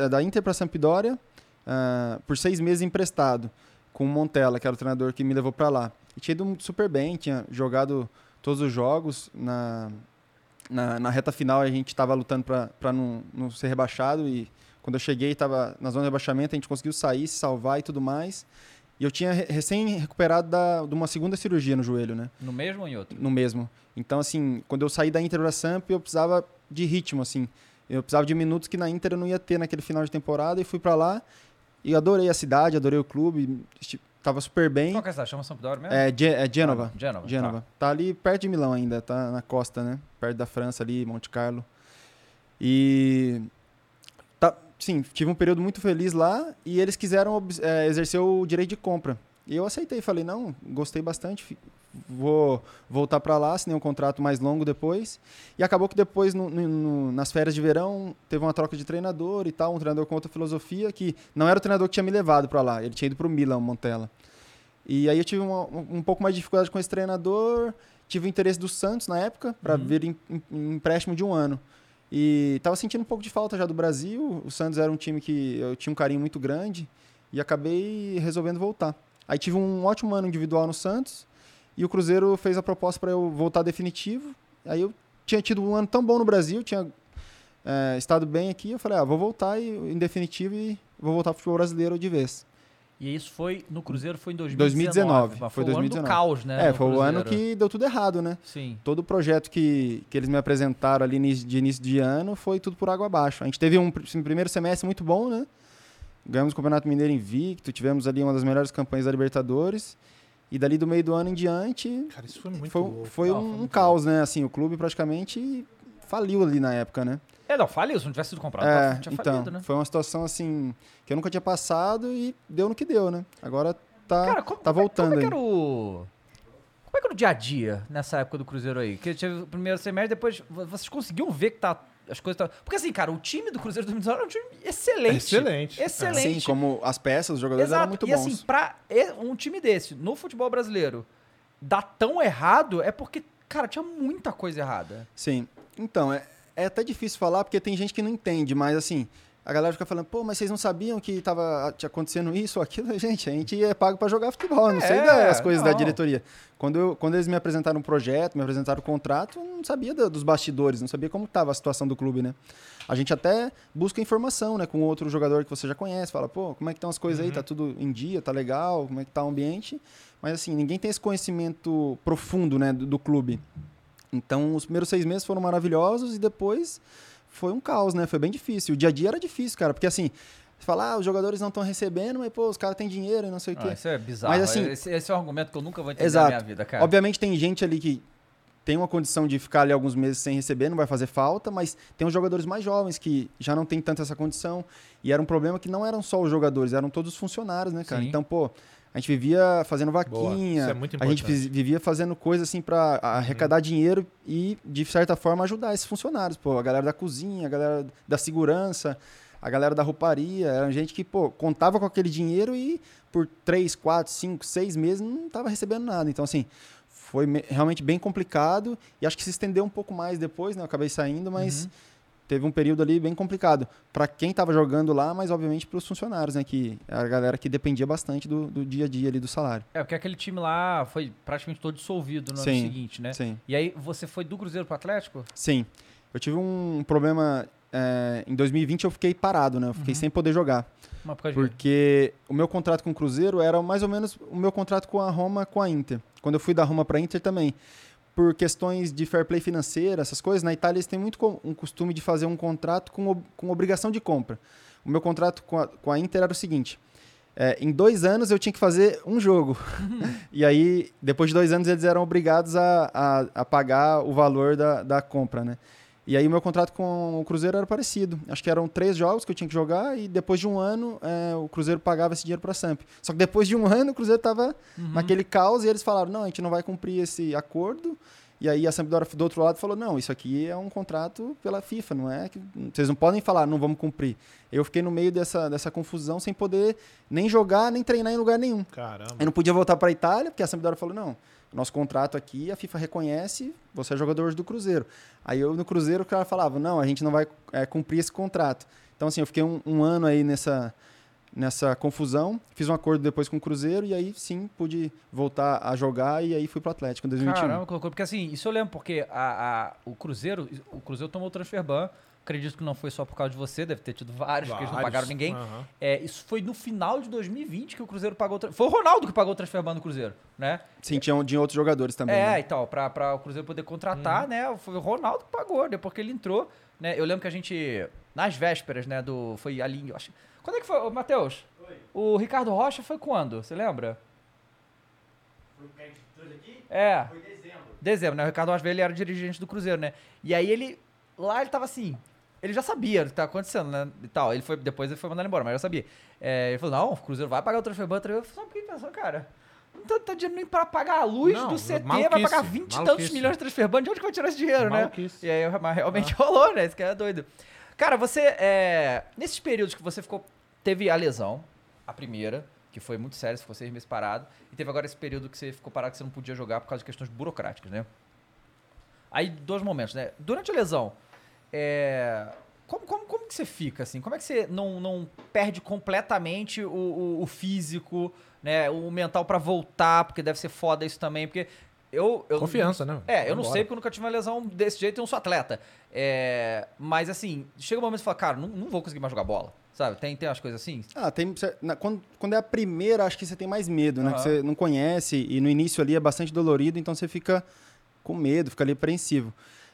da Inter para Sampdoria ah, por seis meses emprestado com o Montella, que era o treinador que me levou para lá. E tinha ido super bem, tinha jogado todos os jogos na na, na reta final a gente estava lutando para não, não ser rebaixado e quando eu cheguei estava na zona de rebaixamento a gente conseguiu sair, se salvar e tudo mais. E eu tinha re- recém recuperado da, de uma segunda cirurgia no joelho, né? No mesmo ou em outro? no mesmo. Então, assim, quando eu saí da Inter pra Samp, eu precisava de ritmo, assim. Eu precisava de minutos que na Inter eu não ia ter naquele final de temporada e fui pra lá e adorei a cidade, adorei o clube, tava super bem. Qual que é essa? Chama Sampdoria mesmo? É, Ge- é Genova. Ah, Genova, Genova. Tá. ali perto de Milão ainda, tá na costa, né? Perto da França ali, Monte Carlo. E tá, sim, tive um período muito feliz lá e eles quiseram é, exercer o direito de compra. E eu aceitei, falei, não, gostei bastante, vou voltar para lá, assinei um contrato mais longo depois. E acabou que depois, no- no- nas férias de verão, teve uma troca de treinador e tal, um treinador com outra filosofia, que não era o treinador que tinha me levado para lá, ele tinha ido para o Milan, Montella. E aí eu tive uma- um, pouco mais de dificuldade com esse treinador, tive o interesse do Santos na época, para vir em, em- em empréstimo de um ano. E tava sentindo um pouco de falta já do Brasil. O Santos era um time que eu tinha um carinho muito grande e acabei resolvendo voltar. Aí tive um ótimo ano individual no Santos e o Cruzeiro fez a proposta para eu voltar definitivo. Aí eu tinha tido um ano tão bom no Brasil, tinha é, estado bem aqui. Eu falei, ah, vou voltar e, em definitivo e vou voltar pro futebol brasileiro de vez. E isso foi no Cruzeiro foi em 2019. 2019, mas foi foi o ano do 2019. caos, né? é, foi o ano que deu tudo errado, né? Sim. todo o projeto que, que eles me apresentaram ali de início de ano foi tudo por água abaixo. A gente teve um, pr- primeiro semestre muito bom, né? Ganhamos o Campeonato Mineiro invicto, tivemos ali uma das melhores campanhas da Libertadores. E dali do meio do ano em diante, Cara, isso foi muito foi, louco. foi Não, um, foi um muito caos, né? Assim, o clube praticamente faliu ali na época, né? É, não, faliu. Se não tivesse sido comprado, É, tava- tinha então, falido, né? foi uma situação assim que eu nunca tinha passado e deu no que deu, né? Agora tá, Cara, como, tá como é- voltando como é, que era o... Como é que era o dia a dia nessa época do Cruzeiro aí? Que teve o primeiro semestre, depois vo- vocês conseguiam ver que tá, as coisas tá... Porque assim, cara, o time do Cruzeiro 2019 era um time excelente. Excelente. Excelente. Sim, como as peças, os jogadores Exato. eram muito e bons. assim, pra e- um time desse, no futebol brasileiro, dar tão errado é porque, cara, tinha muita coisa errada. Sim. Então, é, é até difícil falar porque tem gente que não entende, mas assim, a galera fica falando, pô, mas vocês não sabiam que tava te acontecendo isso ou aquilo? Gente, a gente é pago pra jogar futebol, não sei É, das coisas da não. diretoria. Quando, eu- quando eles me apresentaram um projeto, me apresentaram o contrato, eu não sabia da- dos bastidores, não sabia como tava a situação do clube, né? A gente até busca informação, né, com outro jogador que você já conhece, fala, pô, como é que estão as coisas aí? Tá tudo em dia, tá legal? Como é que tá o ambiente? Mas assim, ninguém tem esse conhecimento profundo, né, do- do clube. Então, os primeiros seis meses foram maravilhosos e depois foi um caos, né? Foi bem difícil. O dia a dia era difícil, cara, porque assim, você fala, ah, os jogadores não estão recebendo, mas pô, os caras têm dinheiro e não sei o quê. Ah, isso é bizarro. Mas, assim- esse, esse é um argumento que eu nunca vou entender Exato. na minha vida, cara. Obviamente tem gente ali que tem uma condição de ficar ali alguns meses sem receber, não vai fazer falta, mas tem os jogadores mais jovens que já não tem tanto essa condição. E era um problema que não eram só os jogadores, eram todos os funcionários, né, cara? Sim. Então, pô, a gente vivia fazendo Boa. vaquinha, é a gente vivia fazendo coisa assim pra arrecadar dinheiro e, de certa forma, ajudar esses funcionários. Pô, a galera da cozinha, a galera da segurança, a galera da rouparia. Era gente que, pô, contava com aquele dinheiro e por três, quatro, cinco, seis meses não tava recebendo nada. Então, assim, foi me- realmente bem complicado e acho que se estendeu um pouco mais depois, né? Eu acabei saindo, mas teve um período ali bem complicado. Para quem estava jogando lá, mas obviamente para os funcionários, né? Que é a galera que dependia bastante do, do dia a dia ali do salário. É, porque aquele time lá foi praticamente todo dissolvido no ano Sim, seguinte, né? Sim. E aí você foi do Cruzeiro pro Atlético? Sim. Eu tive um problema. é, em 2020 eu fiquei parado, né? Eu fiquei sem poder jogar. Mas por? Porque o meu contrato com o Cruzeiro era mais ou menos o meu contrato com a Roma com a Inter. Quando eu fui da Roma para a Inter também. Por questões de fair play financeira, essas coisas, na Itália eles têm muito um costume de fazer um contrato com, com obrigação de compra. O meu contrato com a, com a Inter era o seguinte: é, em dois anos eu tinha que fazer um jogo. e aí, depois de dois anos, eles eram obrigados a, a, a pagar o valor da, da compra, né? E aí o meu contrato com o Cruzeiro era parecido. Acho que eram três jogos que eu tinha que jogar e depois de um ano é, o Cruzeiro pagava esse dinheiro para a Samp. Só que depois de um ano o Cruzeiro estava naquele caos e eles falaram, não, a gente não vai cumprir esse acordo. E aí a Sampdoria do outro lado falou, não, isso aqui é um contrato pela FIFA, não é que vocês não podem falar, não vamos cumprir. Eu fiquei no meio dessa, dessa confusão sem poder nem jogar, nem treinar em lugar nenhum. Caramba. Eu não podia voltar para a Itália, porque a Sampdoria falou, não, nosso contrato aqui, a FIFA reconhece, você é jogador hoje do Cruzeiro. Aí eu no Cruzeiro, o cara falava, não, a gente não vai é, cumprir esse contrato. Então, assim, eu fiquei um, um ano aí nessa, nessa confusão, fiz um acordo depois com o Cruzeiro e aí sim pude voltar a jogar e aí fui pro Atlético em 2021. Caramba, colocou. Porque assim, isso eu lembro, porque a, a- o Cruzeiro, o Cruzeiro tomou o transfer ban. Acredito que não foi só por causa de você, deve ter tido vários, porque eles não pagaram ninguém. Aham. É, isso foi no final de 2020 que o Cruzeiro pagou. o Foi o Ronaldo que pagou o transfer ban do Cruzeiro, né? Sim, tinha, tinha outros jogadores também. É, né? então, pra, pra o Cruzeiro poder contratar, né? Foi o Ronaldo que pagou, depois que ele entrou, né? Eu lembro que a gente, nas vésperas, né, do... Foi ali, eu acho... Quando é que foi, Matheus? O Ricardo Rocha foi quando? Você lembra? É. Foi dezembro. Dezembro, né? O Ricardo Rocha, ele era dirigente do Cruzeiro, né? E aí ele... Lá ele tava assim... Ele já sabia o que tá acontecendo, né? E tal. Ele foi, depois ele foi mandado embora, mas já sabia. É, ele falou, não, o Cruzeiro vai pagar o transfer ban. Eu falei, só porque pensou, cara... Não tá, tá dinheiro nem pra pagar a luz Não, do CT, vai pagar 20 e tantos milhões de transfer ban. De onde que vai tirar esse dinheiro, né? Maluquice. E aí mas realmente rolou, né? Esse cara é doido. Cara, você, é, nesses períodos que você ficou, teve a lesão, a primeira, que foi muito séria, você ficou seis meses parado, e teve agora esse período que você ficou parado que você não podia jogar por causa de questões burocráticas, né? Aí, dois momentos, né? Durante a lesão, é, como, como, como que você fica, assim? Como é que você não, não perde completamente o, o, o físico, né? O mental pra voltar, porque deve ser foda isso também, porque eu... eu Confiança, né? é, eu não sei porque eu nunca tive uma lesão desse jeito e eu não sou atleta. É, mas assim, chega um momento que você fala, cara, não, não vou conseguir mais jogar bola. Sabe? Tem, tem umas coisas assim? Ah, tem, na- quando, quando é a primeira, acho que você tem mais medo, né? Aham. Que você não conhece e no início ali é bastante dolorido, então você fica com medo, fica ali apreensivo.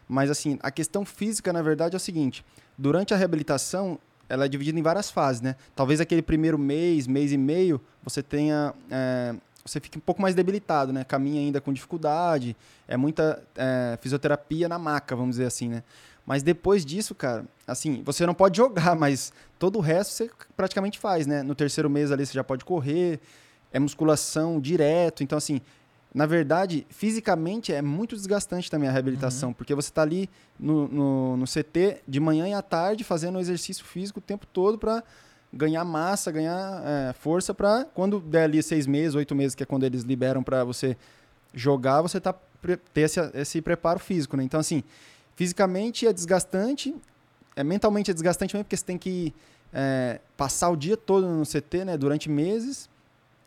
Mas assim, a questão física, na verdade, é o seguinte: durante a reabilitação, ela é dividida em várias fases, né? Talvez aquele primeiro mês, mês e meio, você tenha. é, você fique um pouco mais debilitado, né? Caminha ainda com dificuldade, é muita é, fisioterapia na maca, vamos dizer assim, né? Mas depois disso, cara, assim, você não pode jogar, mas todo o resto você praticamente faz, né? No terceiro mês ali você já pode correr, é musculação direto. Então, assim, na verdade, fisicamente é muito desgastante também a reabilitação, porque você tá ali no, no, no CT de manhã e à tarde fazendo exercício físico o tempo todo para ganhar massa, ganhar é, força para quando der ali seis meses, oito meses, que é quando eles liberam para você jogar, você tá ter esse, esse preparo físico, né? Então, assim, fisicamente é desgastante, é mentalmente é desgastante também, porque você tem que é, passar o dia todo no CT, né, durante meses,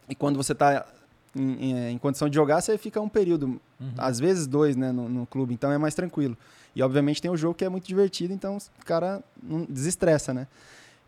e quando você está em, em- em condição de jogar, você fica um período, às vezes dois, né, no, no clube, então é mais tranquilo. E obviamente tem o jogo que é muito divertido, então o cara não desestressa, né?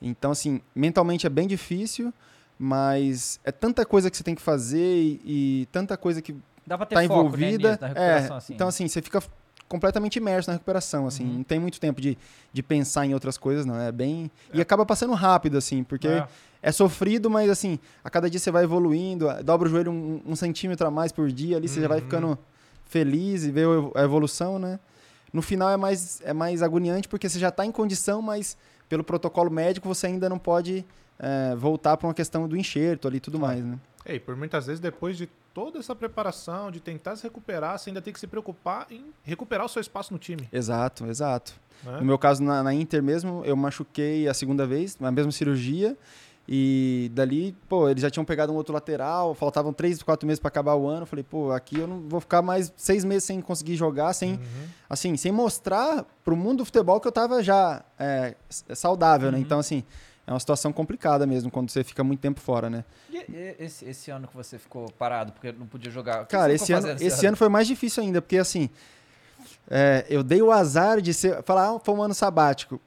Então, assim, mentalmente é bem difícil, mas é tanta coisa que você tem que fazer e, e tanta coisa que Dá pra ter tá foco, né, envolvida. recuperação, é, assim. Então, assim, você fica completamente imerso na recuperação, assim. Uhum. Não tem muito tempo de, de pensar em outras coisas, não. É bem... E acaba passando rápido, assim, porque É. é. sofrido, mas, assim, a cada dia você vai evoluindo, dobra o joelho um, um centímetro a mais por dia, ali você já vai Uhum. ficando feliz e vê a evolução, né? No final é mais, é mais agoniante porque você já está em condição, mas pelo protocolo médico você ainda não pode é, voltar para uma questão do enxerto ali e tudo mais, né? É, e por muitas vezes, depois de toda essa preparação, de tentar se recuperar, você ainda tem que se preocupar em recuperar o seu espaço no time. Exato, exato. Né? No meu caso, na, na Inter mesmo, eu machuquei a segunda vez, na mesma cirurgia. E dali, pô, eles já tinham pegado um outro lateral, faltavam três, quatro meses pra acabar o ano. Eu falei, pô, aqui eu não vou ficar mais seis meses sem conseguir jogar, sem, Uhum. assim, sem mostrar pro mundo do futebol que eu tava já é, saudável, né? Então, assim, é uma situação complicada mesmo quando você fica muito tempo fora, né? E, e esse, esse ano que você ficou parado porque não podia jogar? Cara, esse ano, esse ano foi mais difícil ainda, porque assim, é, eu dei o azar de ser, falar, ah, foi um ano sabático.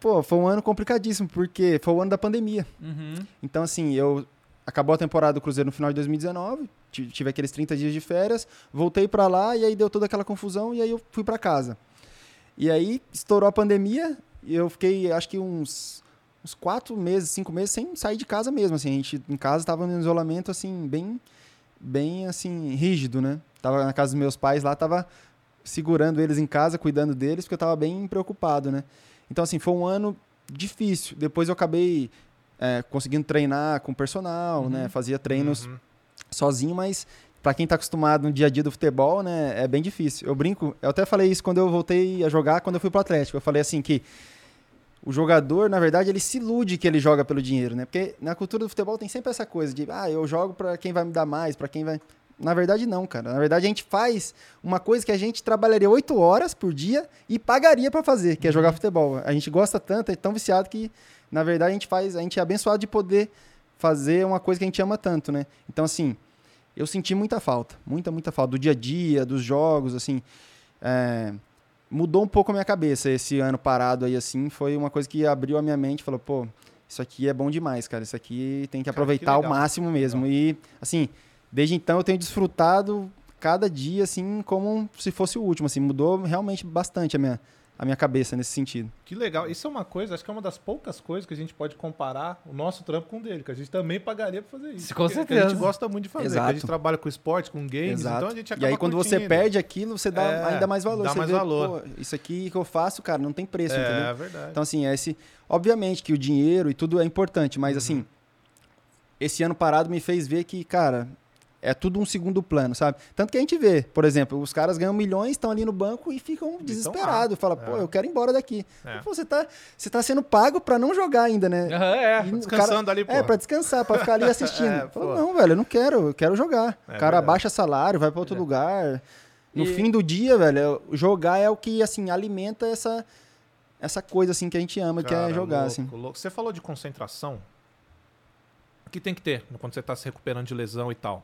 Pô, foi um ano complicadíssimo, porque foi o ano da pandemia. Uhum. Então, assim, eu acabou a temporada do Cruzeiro no final de 2019, ti- tive aqueles 30 dias de férias, voltei pra lá e aí deu toda aquela confusão e aí eu fui pra casa. E aí estourou a pandemia e eu fiquei, acho que uns uns quatro meses, cinco meses sem sair de casa mesmo, assim, a gente em casa tava em isolamento assim bem bem assim rígido, né? Tava na casa dos meus pais lá, tava segurando eles em casa, cuidando deles, porque eu tava bem preocupado, né? Então assim, foi um ano difícil. Depois eu acabei é, conseguindo treinar com personal, né? Fazia treinos Uhum. sozinho, mas pra quem tá acostumado no dia a dia do futebol, né, é bem difícil. Eu brinco, eu até falei isso quando eu voltei a jogar, quando eu fui pro Atlético. Eu falei assim que o jogador, na verdade, ele se ilude que ele joga pelo dinheiro, né? Porque na cultura do futebol tem sempre essa coisa de, ah, eu jogo pra quem vai me dar mais, pra quem vai. Na verdade, não, cara. Na verdade, a gente faz uma coisa que a gente trabalharia oito horas por dia e pagaria pra fazer, que é jogar futebol. A gente gosta tanto, é tão viciado que, na verdade, a gente faz, a gente é abençoado de poder fazer uma coisa que a gente ama tanto, né? Então, assim, eu senti muita falta, muita, muita falta do dia a dia, dos jogos, assim. é, mudou um pouco a minha cabeça esse ano parado aí, assim. Foi uma coisa que abriu a minha mente, falou, pô, isso aqui é bom demais, cara. Isso aqui tem que Cara, aproveitar que ao máximo mesmo. E, assim, desde então eu tenho desfrutado cada dia, assim, como se fosse o último, assim. Mudou realmente bastante a minha, a minha cabeça nesse sentido. Que legal. Isso é uma coisa, acho que é uma das poucas coisas que a gente pode comparar o nosso trampo com o dele, que a gente também pagaria pra fazer isso. Com que a certeza. gente gosta muito de fazer. que Exato. a gente trabalha com esporte, com games, então a gente acaba e aí quando você curtindo. perde aquilo, você dá É, ainda mais valor. dá Você mais vê, valor. pô, isso aqui que eu faço, cara, não tem preço, entendeu? É, verdade. Então, assim, esse. Obviamente que o dinheiro e tudo é importante, mas assim, esse ano parado me fez ver que, cara, é tudo um segundo plano, sabe? Tanto que a gente vê, por exemplo, os caras ganham milhões, estão ali no banco e ficam desesperados. Fala, pô, É. eu quero ir embora daqui. É. Pô, você tá, você tá sendo pago pra não jogar ainda, né? Aham, é. E o descansando ali, pô. É, pra descansar, pra ficar ali assistindo. É, Fala, não, velho, eu não quero, eu quero jogar. É o cara verdade. baixa salário, vai pra outro lugar. No E- fim do dia, velho, jogar é o que, assim, alimenta essa, essa coisa, assim, que a gente ama, que é Cara, jogar, louco, assim. louco. Você falou de concentração. Que tem que ter quando você tá se recuperando de lesão e tal.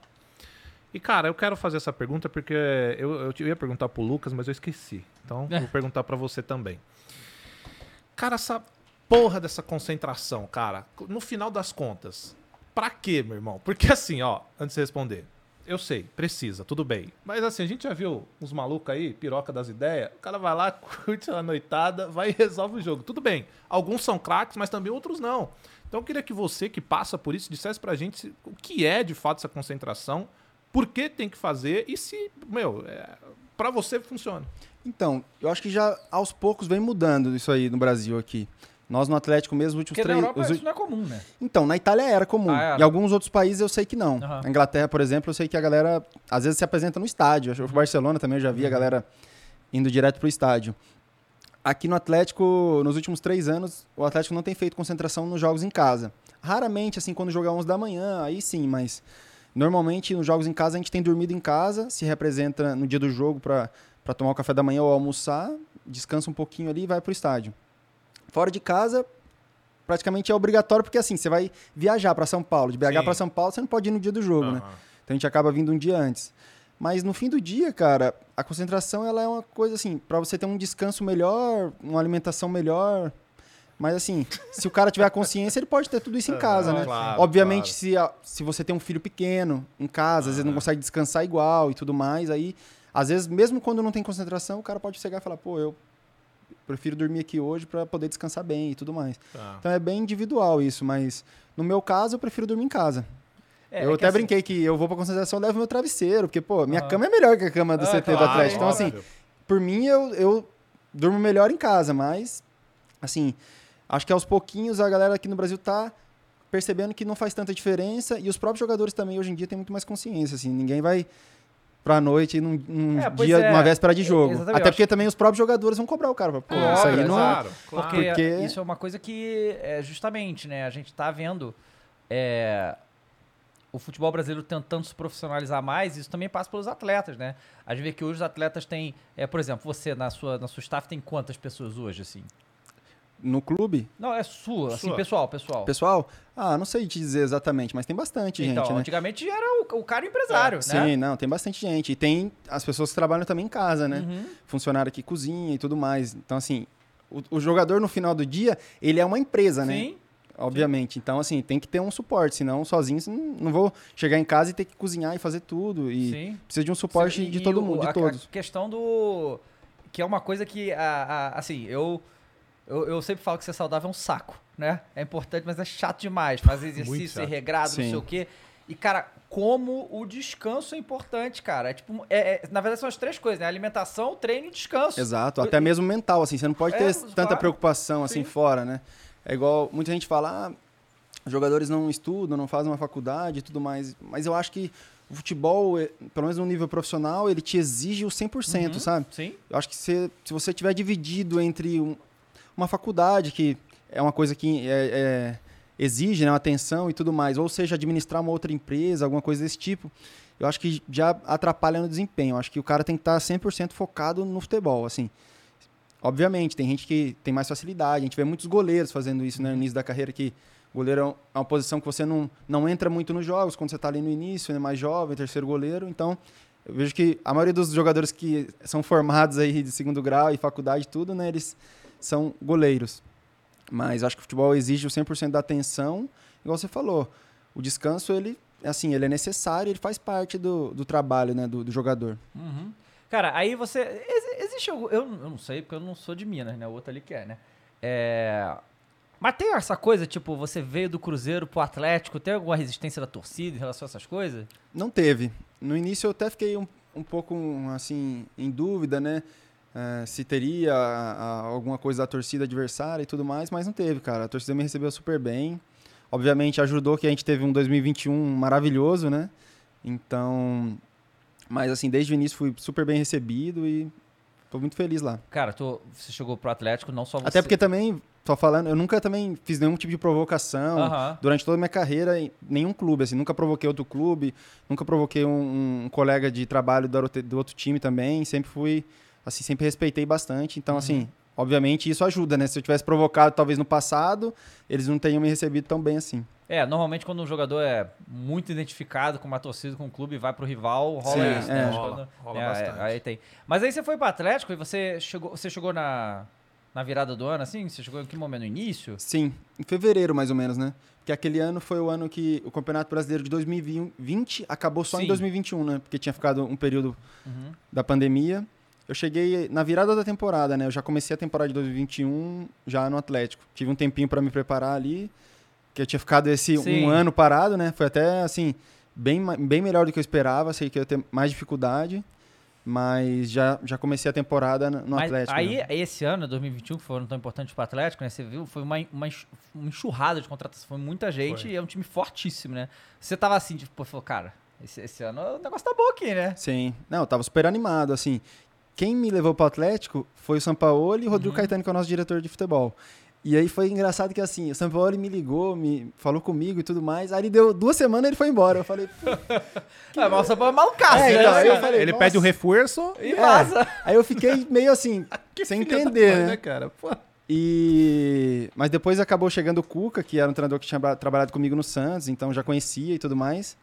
E, cara, eu quero fazer essa pergunta porque eu, eu ia perguntar pro Lucas, mas eu esqueci. Então, É. vou perguntar pra você também. Cara, essa porra dessa concentração, cara, no final das contas, pra quê, meu irmão? Porque assim, ó, antes de responder, eu sei, precisa, tudo bem. Mas assim, a gente já viu uns malucos aí, piroca das ideias, o cara vai lá, curte a noitada, vai e resolve o jogo. Tudo bem, alguns são craques, mas também outros não. Então eu queria que você, que passa por isso, dissesse pra gente o que é de fato essa concentração, por que tem que fazer e se, meu, é, pra você funciona. Então, eu acho que já aos poucos vem mudando isso aí no Brasil aqui. Nós no Atlético mesmo, os últimos Porque na três... Europa os isso não é comum, né? Então, na Itália era comum. Ah, era? Em alguns outros países eu sei que não. Aham. Na Inglaterra, por exemplo, eu sei que a galera às vezes se apresenta no estádio. Acho que o Barcelona também eu já vi Uhum. a galera indo direto pro estádio. Aqui no Atlético, nos últimos três anos, o Atlético não tem feito concentração nos jogos em casa. Raramente, assim, quando jogar 11 da manhã, aí sim, mas normalmente nos jogos em casa a gente tem dormido em casa, se representa no dia do jogo para tomar o café da manhã ou almoçar, descansa um pouquinho ali e vai pro estádio. Fora de casa, praticamente é obrigatório, porque assim, você vai viajar para São Paulo, de BH para São Paulo, você não pode ir no dia do jogo, né? Aham. Então a gente acaba vindo um dia antes. Mas no fim do dia, cara, a concentração ela é uma coisa assim, para você ter um descanso melhor, uma alimentação melhor. Mas assim, se o cara tiver a consciência, ele pode ter tudo isso em casa, né? claro, Obviamente, claro. se, a- se você tem um filho pequeno em casa, às vezes não consegue descansar igual e tudo mais, aí, às vezes, mesmo quando não tem concentração, o cara pode chegar e falar, pô, eu prefiro dormir aqui hoje para poder descansar bem e tudo mais. Tá. Então é bem individual isso, mas no meu caso, eu prefiro dormir em casa. É, eu é que até assim- brinquei que eu vou pra concentração, eu levo meu travesseiro, porque, pô, minha Ah. cama é melhor que a cama do Ah, CT do claro, Atlético. Então, assim, Óbvio. por mim, eu, eu durmo melhor em casa, mas, assim, acho que aos pouquinhos a galera aqui no Brasil tá percebendo que não faz tanta diferença e os próprios jogadores também hoje em dia têm muito mais consciência, assim, ninguém vai pra noite num, num É, dia, é. numa véspera de jogo. Exatamente, Até porque também os próprios jogadores vão cobrar o cara. Pô, Claro, isso aí não é... claro, claro. Porque, Porque- isso é uma coisa que, é, justamente, né, a gente tá vendo é, o futebol brasileiro tentando se profissionalizar mais, isso também passa pelos atletas, né? A gente vê que hoje os atletas têm, é, por exemplo, você na sua, na sua staff tem quantas pessoas hoje, assim? No clube, Não, é sua, assim, Sua. pessoal, pessoal. pessoal, ah, não sei te dizer exatamente, mas tem bastante então, gente, né? antigamente era o, o cara empresário, né? Sim, não, tem bastante gente. E tem as pessoas que trabalham também em casa, né? Uhum. Funcionário que cozinha e tudo mais. Então, assim, o, o jogador no final do dia, ele é uma empresa, né? Sim. Obviamente. Então, assim, tem que ter um suporte, senão sozinho não, não vou chegar em casa e ter que cozinhar e fazer tudo. E Sim. precisa de um suporte Sim, de todo o- mundo, a- de todos. A questão do. Que é uma coisa que, a, a- assim, eu, eu. eu sempre falo que ser saudável é um saco, né? É importante, mas é chato demais. Fazer exercício, regrado, não Sim. sei o quê. E, cara, como o descanso é importante, cara. É tipo, é- é- na verdade, são as três coisas, né? Alimentação, treino e descanso. Exato, até mesmo mental, assim, você não pode É, ter claro. tanta preocupação assim Sim. fora, né? É igual muita gente fala, ah, jogadores não estudam, não fazem uma faculdade e tudo mais, mas eu acho que o futebol, eh, pelo menos no nível profissional, ele te exige o 100%, Uhum. sabe? Sim. Eu acho que se, se você tiver dividido entre um- uma faculdade, que é uma coisa que é- é- exige né, uma atenção e tudo mais, ou seja, administrar uma outra empresa, alguma coisa desse tipo, eu acho que já atrapalha no desempenho. Eu acho que o cara tem que estar 100% focado no futebol, assim. Obviamente, tem gente que tem mais facilidade, a gente vê muitos goleiros fazendo isso né, no início da carreira, que goleiro é é uma posição que você não, não entra muito nos jogos, quando você está ali no início, é mais jovem, terceiro goleiro, então eu vejo que a maioria dos jogadores que são formados aí de segundo grau e faculdade tudo, né, eles são goleiros. Mas acho que o futebol exige o 100% da atenção, igual você falou. O descanso, ele, assim, ele é necessário, ele faz parte do, do trabalho, né, do, do jogador. Uhum. Cara, aí você. exi- Existe algum. Eu, eu não sei, porque eu não sou de Minas, né? O outro ali quer, né? É. Mas tem essa coisa, tipo, você veio do Cruzeiro pro Atlético, tem alguma resistência da torcida em relação a essas coisas? Não teve. No início eu até fiquei um, um pouco, assim, em dúvida, né? Eh, se teria a- a- alguma coisa da torcida adversária e tudo mais, mas não teve, cara. A torcida me recebeu super bem. Obviamente ajudou que a gente teve um 2021 maravilhoso, né? Então, mas assim, desde o início fui super bem recebido e tô muito feliz lá. Cara, tu, você chegou pro Atlético, não só você. Até porque também, tô falando, eu nunca também fiz nenhum tipo de provocação. Aham. Durante toda a minha carreira, em nenhum clube, assim, nunca provoquei outro clube, nunca provoquei um, um colega de trabalho do outro time também, sempre fui, assim, sempre respeitei bastante. Então, assim, obviamente isso ajuda, né? Se eu tivesse provocado talvez no passado, eles não teriam me recebido tão bem assim. É, normalmente quando um jogador é muito identificado com uma torcida, com um clube e vai pro rival, rola Sim, isso, né? é. Que Rola, quando- rola é, bastante. Aí tem. Mas aí você foi pro Atlético e você chegou, você chegou na, na virada do ano, assim? Você chegou em que momento? No início? Sim, em fevereiro mais ou menos, né? Porque aquele ano foi o ano que o Campeonato Brasileiro de 2020 acabou só Sim. em 2021, né? Porque tinha ficado um período Uhum. da pandemia. Eu cheguei na virada da temporada, né? Eu já comecei a temporada de 2021 já no Atlético. Tive um tempinho para me preparar ali, que eu tinha ficado esse Sim. um ano parado, né? Foi até assim bem, bem melhor do que eu esperava. Sei que eu ia ter mais dificuldade, mas já, já comecei a temporada no Mas Atlético. aí, né? esse ano, 2021, que foi um ano tão importante pro Atlético, né? Você viu, foi uma, uma enx- uma enxurrada de contratação, foi muita gente Foi. e é um time fortíssimo, né? Você tava assim, tipo, falou, cara, esse, esse ano o negócio tá bom aqui, né? Sim. Não, eu tava super animado, assim. Quem me levou pro Atlético foi o Sampaoli e o Rodrigo Uhum. Caetano, que é o nosso diretor de futebol. E aí foi engraçado que assim, o Sampaoli me ligou, me falou comigo e tudo mais. Aí ele deu duas semanas e ele foi embora. Eu falei, pô, Ah, mas o São Paulo é malucaço, É, né? então, Cara? falei, Ele nossa. pede o reforço E É. vaza. Aí eu fiquei meio assim, sem entender, mãe, né? né, cara? Pô. E mas depois acabou chegando o Cuca, que era um treinador que tinha tra- trabalhado comigo no Santos, então já conhecia e tudo mais.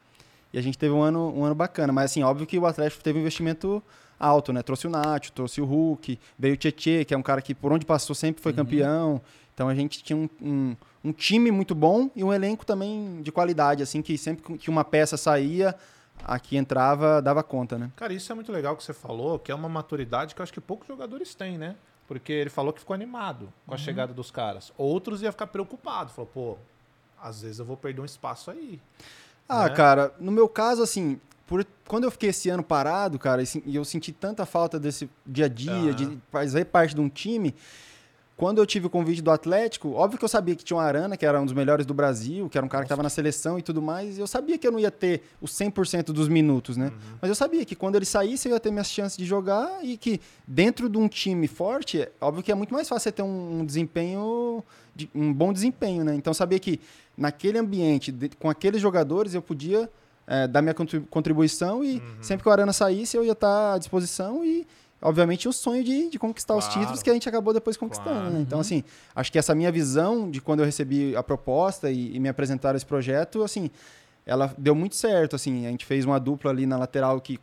E a gente teve um ano, um ano bacana, mas assim, óbvio que o Atlético teve um investimento alto, né? Trouxe o Nacho, trouxe o Hulk, veio o Tietê, que é um cara que por onde passou sempre foi campeão. Então a gente tinha um, um, um time muito bom e um elenco também de qualidade, assim, que sempre que uma peça saía, a que entrava dava conta, né? Cara, isso é muito legal que você falou, que é uma maturidade que eu acho que poucos jogadores têm, né? Porque ele falou que ficou animado com a chegada dos caras. Outros iam ficar preocupados. Falou, pô, às vezes eu vou perder um espaço aí. Ah, né? cara, no meu caso, assim, por, quando eu fiquei esse ano parado, cara, e, eu senti tanta falta desse dia a dia, Aham. de fazer parte de um time, quando eu tive o convite do Atlético, óbvio que eu sabia que tinha o Arana, que era um dos melhores do Brasil, que era um cara que estava na seleção e tudo mais, e eu sabia que eu não ia ter os 100% dos minutos, né? Mas eu sabia que quando ele saísse eu ia ter minhas chances de jogar e que dentro de um time forte, óbvio que é muito mais fácil você ter um, um desempenho, de- um bom desempenho, né? Então eu sabia que naquele ambiente, de- com aqueles jogadores, eu podia é, dar minha contri- contribuição e sempre que o Arana saísse eu ia estar à disposição e obviamente o sonho de, de conquistar os Claro. títulos que a gente acabou depois conquistando, Claro. né? Então assim, acho que essa minha visão de quando eu recebi a proposta e, e me apresentaram esse projeto, assim, ela deu muito certo, assim, a gente fez uma dupla ali na lateral que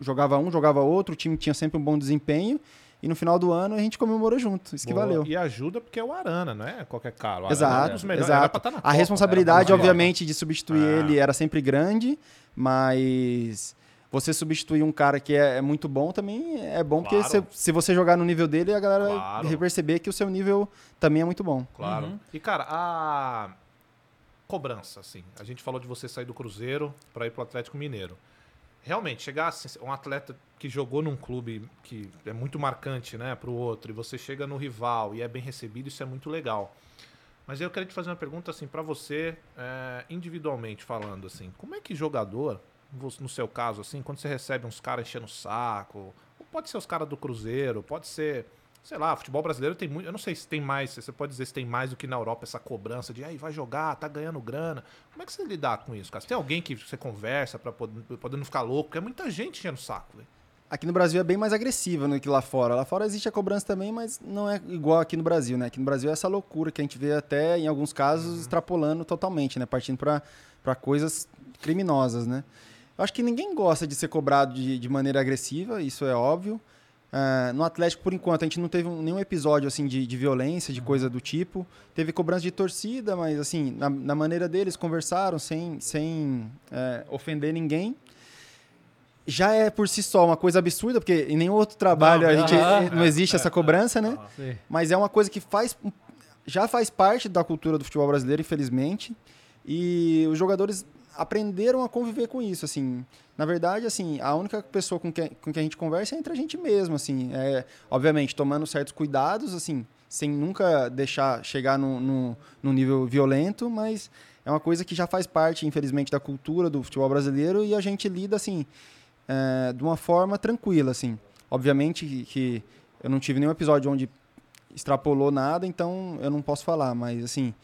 jogava um, jogava outro, o time tinha sempre um bom desempenho e no final do ano a gente comemorou junto, isso que Boa. valeu. E ajuda porque é o Arana, não é qualquer cara. O Arana é um Exato, exato. na A Copa, responsabilidade, obviamente, de substituir Ah. ele era sempre grande, mas você substituir um cara que é, é muito bom também é bom, porque Claro. se, se você jogar no nível dele, a galera Claro. vai perceber que o seu nível também é muito bom. Claro. Uhum. E, cara, a cobrança, assim. A gente falou de você sair do Cruzeiro para ir pro Atlético Mineiro. Realmente, chegar assim, um atleta que jogou num clube que é muito marcante, né, pro outro, e você chega no rival e é bem recebido, isso é muito legal. Mas eu quero te fazer uma pergunta, assim, para você, é, individualmente falando, assim. Como é que jogador, no seu caso, assim, quando você recebe uns caras enchendo o saco, pode ser os caras do Cruzeiro, pode ser sei lá, futebol brasileiro tem muito. Eu não sei se tem mais, você pode dizer se tem mais do que na Europa essa cobrança de aí vai jogar, tá ganhando grana. Como é que você lidar com isso, cara? Você tem alguém que você conversa pra poder, poder não ficar louco? Porque é muita gente enchendo o saco, velho. Aqui no Brasil é bem mais agressiva do que lá fora. Lá fora existe a cobrança também, mas não é igual aqui no Brasil, né? Aqui no Brasil é essa loucura que a gente vê até, em alguns casos, extrapolando totalmente, né? Partindo para coisas criminosas, né? Eu acho que ninguém gosta de ser cobrado de, de maneira agressiva, isso é óbvio. Ah, no Atlético, por enquanto, a gente não teve um- nenhum episódio assim de, de violência, de coisa do tipo. Teve cobrança de torcida, mas assim, na, na maneira deles, conversaram sem, sem é, ofender ninguém já é por si só uma coisa absurda, porque em nenhum outro trabalho Não, a gente aham. não existe essa cobrança, né? Mas é uma coisa que faz já faz parte da cultura do futebol brasileiro, infelizmente. E os jogadores aprenderam a conviver com isso, assim. Na verdade, assim, a única pessoa com quem, com quem a gente conversa é entre a gente mesmo, assim. É, obviamente, tomando certos cuidados, assim, sem nunca deixar chegar no, no, no nível violento, mas é uma coisa que já faz parte, infelizmente, da cultura do futebol brasileiro e a gente lida, assim, é, de uma forma tranquila, assim. Obviamente que, que eu não tive nenhum episódio onde extrapolou nada, então eu não posso falar, mas assim,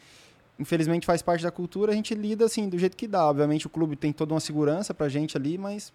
infelizmente faz parte da cultura, a gente lida assim do jeito que dá. Obviamente o clube tem toda uma segurança pra gente ali, mas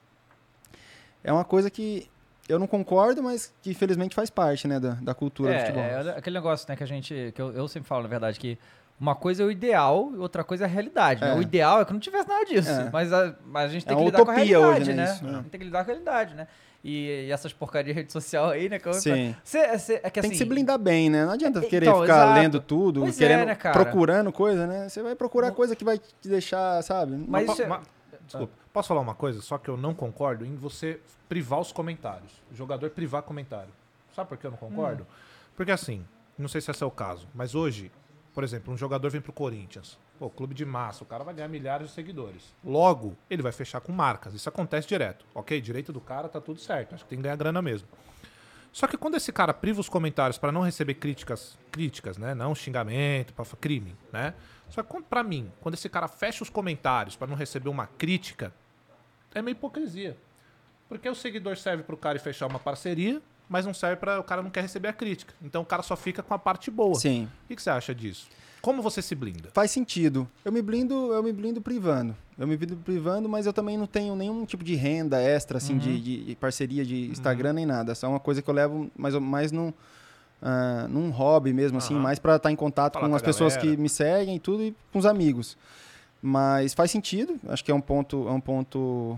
é uma coisa que eu não concordo, mas que infelizmente faz parte, né, da, da cultura do futebol. É, é aquele negócio, né, que a gente. que eu, eu sempre falo, na verdade, que uma coisa é o ideal outra coisa é a realidade. né? É. O ideal é que não tivesse nada disso. É. Mas, a, mas a gente tem É que lidar com a realidade, hoje, né, né? isso, né? A gente tem que lidar com a realidade, né? E, e essas porcarias de rede social aí, né? Que eu- Sim. Cê- cê- é que, tem assim, que se blindar bem, né? Não adianta querer Então, ficar exato. lendo tudo, Pois é, querendo, né, cara? procurando coisa, né? Você vai procurar coisa que vai te deixar, sabe? Mas Mas, isso é- ma- desculpa, posso falar uma coisa? Só que eu não concordo em você privar os comentários. O jogador privar comentário. Sabe por que eu não concordo? Porque assim, não sei se esse é o caso, mas hoje, por exemplo, um jogador vem pro Corinthians. Pô, clube de massa, o cara vai ganhar milhares de seguidores. Logo, ele vai fechar com marcas. Isso acontece direto. Ok, direito do cara tá tudo certo. Acho que tem que ganhar grana mesmo. Só que quando esse cara priva os comentários para não receber críticas, críticas, né? Não xingamento, pra, crime, né? Só que pra mim, quando esse cara fecha os comentários para não receber uma crítica, é meio hipocrisia. Porque o seguidor serve pro cara fechar uma parceria, mas não serve para o cara não quer receber a crítica. Então o cara só fica com a parte boa. Sim. O que, que você acha disso? Como você se blinda? Faz sentido. Eu me blindo, eu me blindo privando. Eu me blindo privando, mas eu também não tenho nenhum tipo de renda extra, assim, Uhum. de, de parceria de Instagram nem nada. Só é uma coisa que eu levo mais, mais num, ah, num hobby mesmo, assim, Aham. mais para estar em contato Falar com as pessoas galera. que me seguem e tudo e com os amigos. Mas faz sentido, acho que é um ponto, é um ponto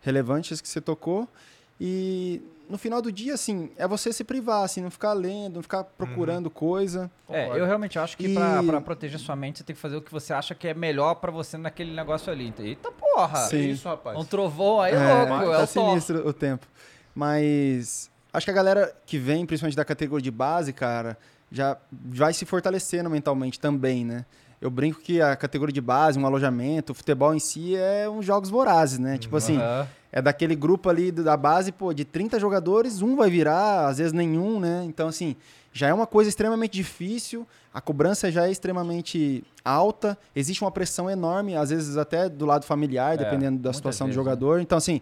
relevante esse que você tocou. E no final do dia, assim, é você se privar, assim, não ficar lendo, não ficar procurando coisa. É, Concordo. eu realmente acho que E- pra, pra proteger sua mente, você tem que fazer o que você acha que é melhor pra você naquele negócio ali. Eita porra! Sim. É isso, rapaz. Um trovão aí É, louco, é tá o Thor. sinistro o tempo. Mas acho que a galera que vem, principalmente da categoria de base, cara, já vai se fortalecendo mentalmente também, né? Eu brinco que a categoria de base, um alojamento, o futebol em si é uns jogos vorazes, né? Tipo assim, Aham. É daquele grupo ali do- da base, pô, de 30 jogadores, um vai virar, às vezes nenhum, né? Então, assim, já é uma coisa extremamente difícil, a cobrança já é extremamente alta, existe uma pressão enorme, às vezes até do lado familiar, É, dependendo da situação do vezes, né? jogador. Então, assim,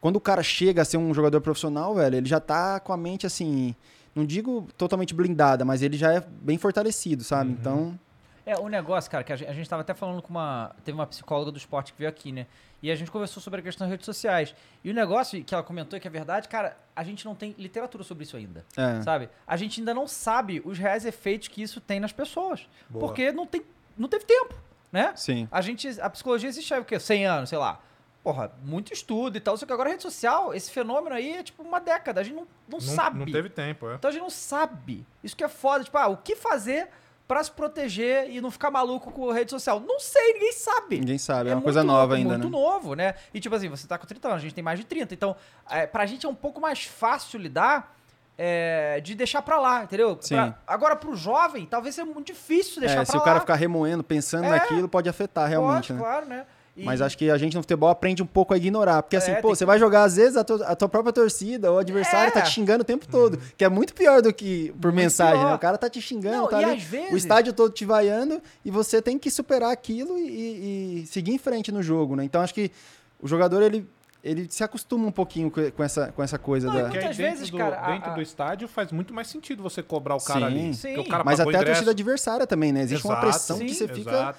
quando o cara chega a ser um jogador profissional, velho, ele já tá com a mente, assim, não digo totalmente blindada, mas ele já é bem fortalecido, sabe? Uhum. Então, É, o negócio, cara, que a gente, a gente tava até falando com uma. Teve uma psicóloga do esporte que veio aqui, né? E a gente conversou sobre a questão das redes sociais. E o negócio que ela comentou que é verdade, cara, a gente não tem literatura sobre isso ainda. é. Sabe? A gente ainda não sabe os reais efeitos que isso tem nas pessoas. Boa. Porque não, tem, não teve tempo, né? Sim. A gente. A psicologia existe há o quê? 100 anos, sei lá. Porra, muito estudo e tal. Só que agora a rede social, esse fenômeno aí é tipo uma década. A gente não, não, Não, sabe. não teve tempo, é. Então a gente não sabe. Isso que é foda. Tipo, ah, o que fazer pra se proteger e não ficar maluco com rede social? Não sei, ninguém sabe. Ninguém sabe, é, uma muito coisa nova ainda, muito né? novo, né? E tipo assim, você tá com 30 anos, a gente tem mais de 30. Então, é, pra gente é um pouco mais fácil lidar é, de deixar pra lá, entendeu? Sim. Pra- agora, pro jovem, talvez seja muito difícil deixar É, pra se lá. o cara ficar remoendo, pensando É. naquilo, pode afetar realmente, Pode, né? claro, né? E- Mas acho que a gente no futebol aprende um pouco a ignorar. Porque assim, É, pô, tem você que- vai jogar, às vezes, a tua, a tua própria torcida, ou o adversário É. tá te xingando o tempo todo. Que é muito pior do que por Muito mensagem, pior. né? O cara tá te xingando, Não, tá e ali, às vezes- o estádio todo te vaiando, e você tem que superar aquilo e, e- seguir em frente no jogo, né? Então acho que o jogador, ele, ele se acostuma um pouquinho com essa, com essa coisa Não, da... Porque Muitas dentro, vezes, do, cara, a- dentro a- do estádio faz muito mais sentido você cobrar o cara Sim. ali. Sim. O cara Mas até a ingresso. torcida adversária também, né? Existe uma Exato. pressão que Sim, você fica...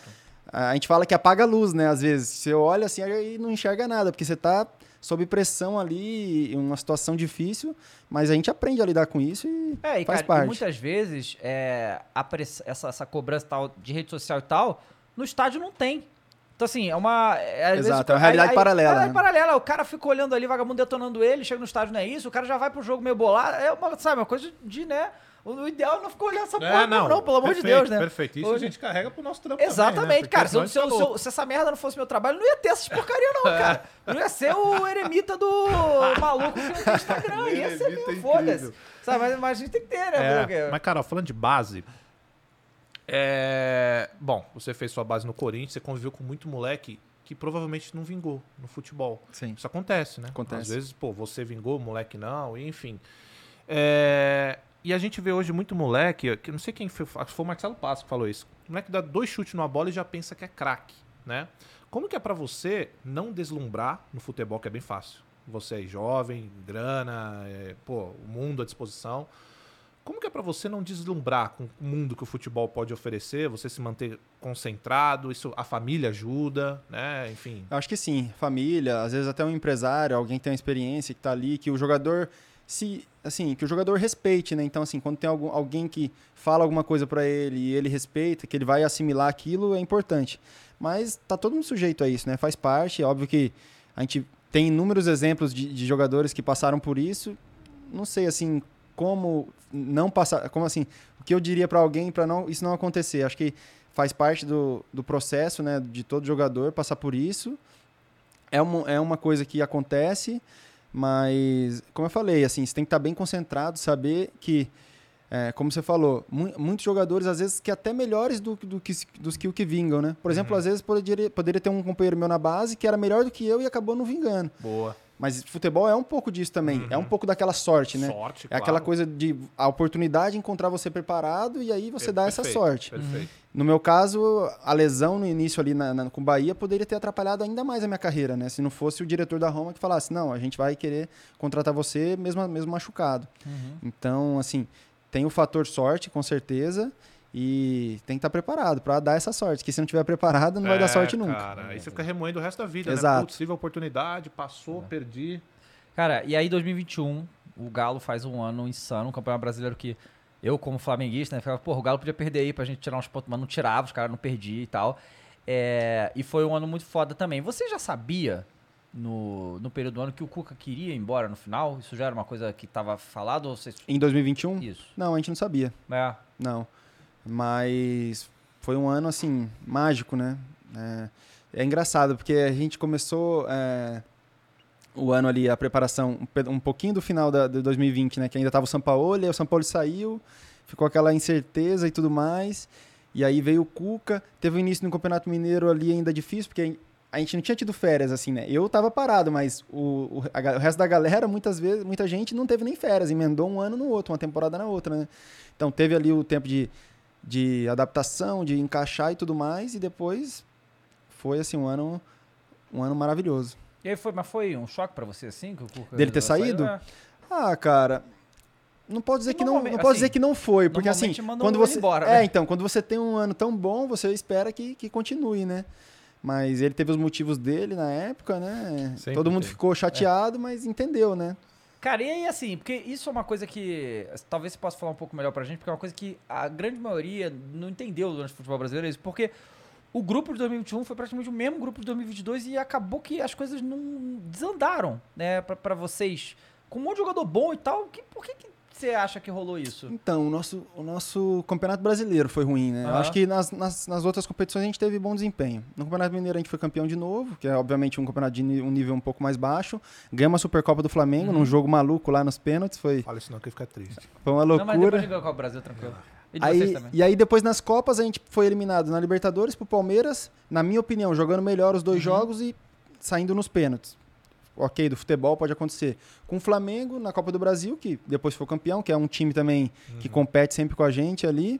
A gente fala que apaga a luz, né? Às vezes. Você olha assim e não enxerga nada, porque você tá sob pressão ali, uma situação difícil, mas a gente aprende a lidar com isso e É, e, faz cara, parte. e muitas vezes é, essa, essa cobrança tal de rede social e tal, no estádio não tem. Então, assim, é uma. É, vezes Exato, o é uma realidade paralela, É uma né? paralela. O cara fica olhando ali, vagabundo detonando ele, chega no estádio, não é isso, o cara já vai pro jogo meio bolado. É uma, sabe, uma coisa de, né? O, ideal é não ficar olhando essa porra, É, não, não, pelo amor de perfeito, Deus, né? Perfeito. Isso Hoje- a gente carrega pro nosso trampo Exatamente, também, né? cara. Se, se eu- se essa merda não fosse meu trabalho, não ia ter essas porcaria, não, cara. Não ia ser o eremita do maluco que não tem Instagram. Ia ser meu, é foda-se. Sabe, mas, mas a gente tem que ter, né? É, porque- mas, cara, falando de base. É... Bom, você fez sua base no Corinthians, você conviveu com muito moleque que provavelmente não vingou no futebol. Sim. Isso acontece, né? Acontece. Às vezes, pô, você vingou, moleque não, enfim. É, E a gente vê hoje muito moleque, que não sei quem foi, acho que foi o Marcelo Passo que falou isso. O moleque dá dois chutes numa bola e já pensa que é craque, né? Como que é pra você não deslumbrar no futebol, que é bem fácil? Você é jovem, grana, é, pô, o mundo à disposição. Como que é pra você não deslumbrar com o mundo que o futebol pode oferecer, você se manter concentrado, isso a família ajuda, né? Enfim. Eu acho que sim, família, às vezes até um empresário, alguém que tem uma experiência que tá ali, que o jogador se assim, que o jogador respeite, né? Então assim, quando tem algum, alguém que fala alguma coisa pra ele e ele respeita, que ele vai assimilar aquilo, é importante. Mas tá todo mundo sujeito a isso, né? Faz parte, é óbvio que a gente tem inúmeros exemplos de, de jogadores que passaram por isso. Não sei assim como não passar, como assim, o que eu diria pra alguém para não isso não acontecer. Acho que faz parte do, do processo, né, de todo jogador passar por isso. É uma, é uma coisa que acontece, mas, como eu falei, assim, você tem que estar bem concentrado, saber que, é, como você falou, mu muitos jogadores, às vezes, que até melhores do, do que, dos que o que vingam, né? Por exemplo, às vezes poderia, poderia ter um companheiro meu na base que era melhor do que eu e acabou não vingando. Boa. Mas futebol é um pouco disso também, é um pouco daquela sorte, né? Sorte, É aquela claro. coisa de a oportunidade de encontrar você preparado e aí você dá essa Perfeito, sorte. Perfeito. No meu caso, a lesão no início ali na, na- com o Bahia poderia ter atrapalhado ainda mais a minha carreira, né? Se não fosse o diretor da Roma que falasse, não, a gente vai querer contratar você mesmo, mesmo machucado. Então, assim, tem o fator sorte, com certeza, e tem que estar preparado para dar essa sorte, porque se não tiver preparado, não vai dar É, sorte nunca. Cara, aí você fica remoendo o resto da vida, Exato. né? Putz, tive a oportunidade, passou, perdi. Cara, e aí 2021, o Galo faz um ano insano, um campeonato brasileiro que eu, como flamenguista, né, ficava, porra, o Galo podia perder aí pra gente tirar uns pontos, mas não tirava, os caras não perdiam e tal. É, e foi um ano muito foda também. Você já sabia, no, no período do ano, que o Cuca queria ir embora no final? Isso já era uma coisa que tava falado ou vocês... Em 2021? Isso. Não, a gente não sabia. É. Não. Mas foi um ano, assim, mágico, né? É, é engraçado, porque a gente começou é, o ano ali, a preparação, um, pouquinho do final da, de 2020, né? Que ainda tava o São Paulo, aí o São Paulo saiu, ficou aquela incerteza e tudo mais. E aí veio o Cuca, teve o início no Campeonato Mineiro ali ainda difícil, porque a gente não tinha tido férias, assim, né? Eu tava parado, mas o, o, a o resto da galera, muitas vezes, muita gente não teve nem férias, emendou um ano no outro, uma temporada na outra, né? Então teve ali o tempo de, de adaptação, de encaixar e tudo mais, e depois foi, assim, um ano, um ano maravilhoso. E aí foi, mas foi um choque pra você, assim? Que o Cuca Dele ter saiu? saído? É. Ah, cara. Não pode dizer que não, não pode assim, dizer que não foi, porque assim, quando você embora, É, né? então, quando você tem um ano tão bom, você espera que, que continue, né? Mas ele teve os motivos dele na época, né? Sempre Todo mundo teve. ficou chateado, mas entendeu, né? Cara, e aí assim, porque isso é uma coisa que talvez você possa falar um pouco melhor pra gente, porque é uma coisa que a grande maioria não entendeu durante o futebol brasileiro, é isso, porque o grupo de 2021 foi praticamente o mesmo grupo de 2022 e acabou que as coisas não desandaram, né, pra, pra vocês. Com um monte de jogador bom e tal, que, por que, que você acha que rolou isso? Então, o nosso, o nosso campeonato brasileiro foi ruim, né? Eu Aham. acho que nas, nas, nas outras competições a gente teve bom desempenho. No Campeonato Mineiro a gente foi campeão de novo, que é obviamente um campeonato de um nível um pouco mais baixo. Ganhamos a Supercopa do Flamengo Uhum. num jogo maluco lá nos pênaltis. Foi, Fala isso não que fica triste. foi uma Não, mas depois loucura. de ganhar com o Brasil, tranquilo. E Aí, e aí depois nas Copas a gente foi eliminado na Libertadores pro Palmeiras, na minha opinião, jogando melhor os dois Uhum. jogos e saindo nos pênaltis. Ok, do futebol pode acontecer. Com o Flamengo na Copa do Brasil, que depois foi campeão, que é um time também que compete sempre com a gente ali.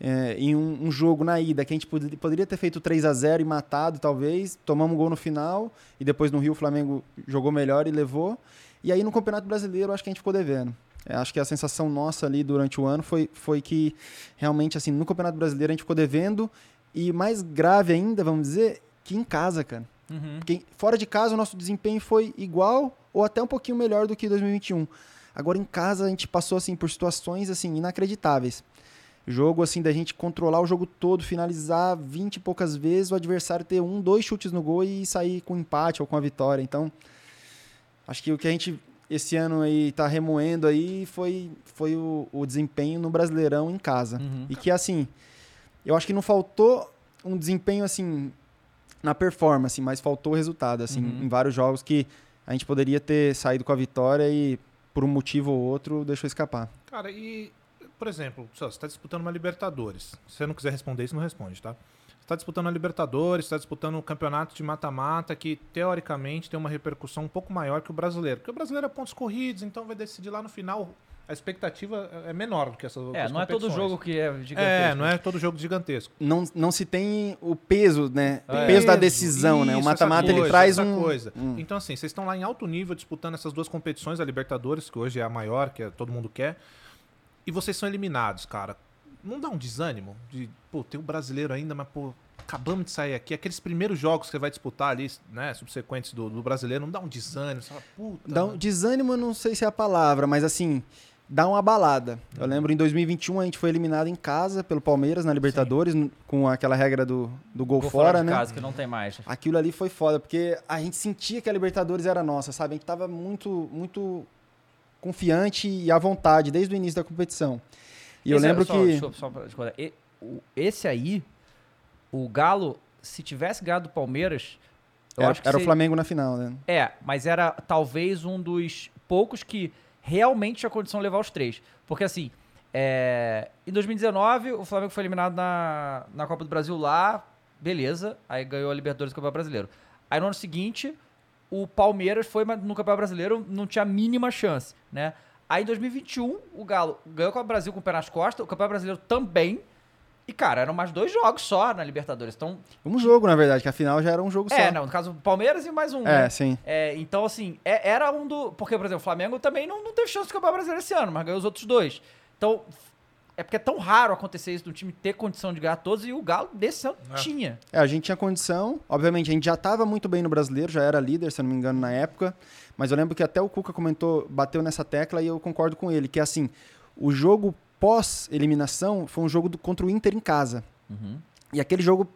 É, em um, um jogo na ida que a gente pod- poderia ter feito 3 a 0 e matado, talvez. Tomamos um gol no final e depois no Rio o Flamengo jogou melhor e levou. E aí no Campeonato Brasileiro acho que a gente ficou devendo. É, acho que a sensação nossa ali durante o ano foi, foi que realmente assim no Campeonato Brasileiro a gente ficou devendo e mais grave ainda, vamos dizer, que em casa, cara. Uhum. Porque fora de casa o nosso desempenho foi igual ou até um pouquinho melhor do que 2021. Agora em casa a gente passou assim por situações assim inacreditáveis. Jogo assim da gente controlar o jogo todo, finalizar 20 e poucas vezes, o adversário ter um, dois chutes no gol e sair com empate ou com a vitória. Então, acho que o que a gente esse ano aí tá remoendo aí foi, foi o, o desempenho no Brasileirão em casa. Uhum. E que assim, eu acho que não faltou um desempenho assim na performance, mas faltou resultado assim Uhum. em vários jogos que a gente poderia ter saído com a vitória e por um motivo ou outro deixou escapar. Cara, e, por exemplo, você está disputando uma Libertadores. Se você não quiser responder isso, não responde, tá? Você está disputando a Libertadores, está disputando um campeonato de mata-mata que, teoricamente, tem uma repercussão um pouco maior que o brasileiro. Porque o brasileiro é pontos corridos, então vai decidir lá no final. A expectativa é menor do que essas É, não é todo jogo que é gigantesco. É, não é todo jogo gigantesco. Não, não se tem o peso, né? É. O peso da decisão, né? O isso, mata-mata ele traz essa um coisa. um- Então assim, vocês estão lá em alto nível disputando essas duas competições, a Libertadores, que hoje é a maior, que é- todo mundo quer, e vocês são eliminados, cara. Não dá um desânimo de, pô, tem o brasileiro ainda, mas pô, acabamos de sair aqui, aqueles primeiros jogos que você vai disputar ali, né, subsequentes do, do brasileiro, não dá um desânimo, você fala, puta. Dá um desânimo, eu não sei se é a palavra, mas assim, dá uma balada. Eu Uhum. lembro em 2021 a gente foi eliminado em casa pelo Palmeiras na Libertadores, n- com aquela regra do, do gol, Gol fora, de né? casa, que não tem mais. Aquilo ali foi foda, porque a gente sentia que a Libertadores era nossa, sabe? A gente tava muito, muito confiante e à vontade desde o início da competição. E eu é- lembro só- que. Desculpa, só pra Esse aí, o Galo, se tivesse ganhado do Palmeiras, eu era acho que era o Flamengo na final, né? É, mas era talvez um dos poucos que realmente tinha condição de levar os três. Porque assim, é, em 2019, o Flamengo foi eliminado na, na Copa do Brasil lá, beleza, aí ganhou a Libertadores do Campeonato Brasileiro. Aí no ano seguinte, o Palmeiras foi no Campeonato Brasileiro, não tinha a mínima chance, né? Aí em 2021, o Galo ganhou com o Brasil com o pé nas costas, o Campeonato Brasileiro também. E, cara, eram mais dois jogos só na Libertadores. Então, Um jogo, na verdade, que a final já era um jogo é, só. não, no caso, o Palmeiras e mais um, É, né? sim. É, então, assim, é- era um do. Porque, por exemplo, o Flamengo também não, não teve chance de campeão brasileiro esse ano, mas ganhou os outros dois. Então, é porque é tão raro acontecer isso do time ter condição de ganhar todos e o Galo desse ano É. tinha. É, a gente tinha condição. Obviamente, a gente já estava muito bem no brasileiro, já era líder, se eu não me engano, na época. Mas eu lembro que até o Cuca comentou, bateu nessa tecla e eu concordo com ele, que assim, o jogo pós-eliminação foi um jogo do- contra o Inter em casa. E aquele jogo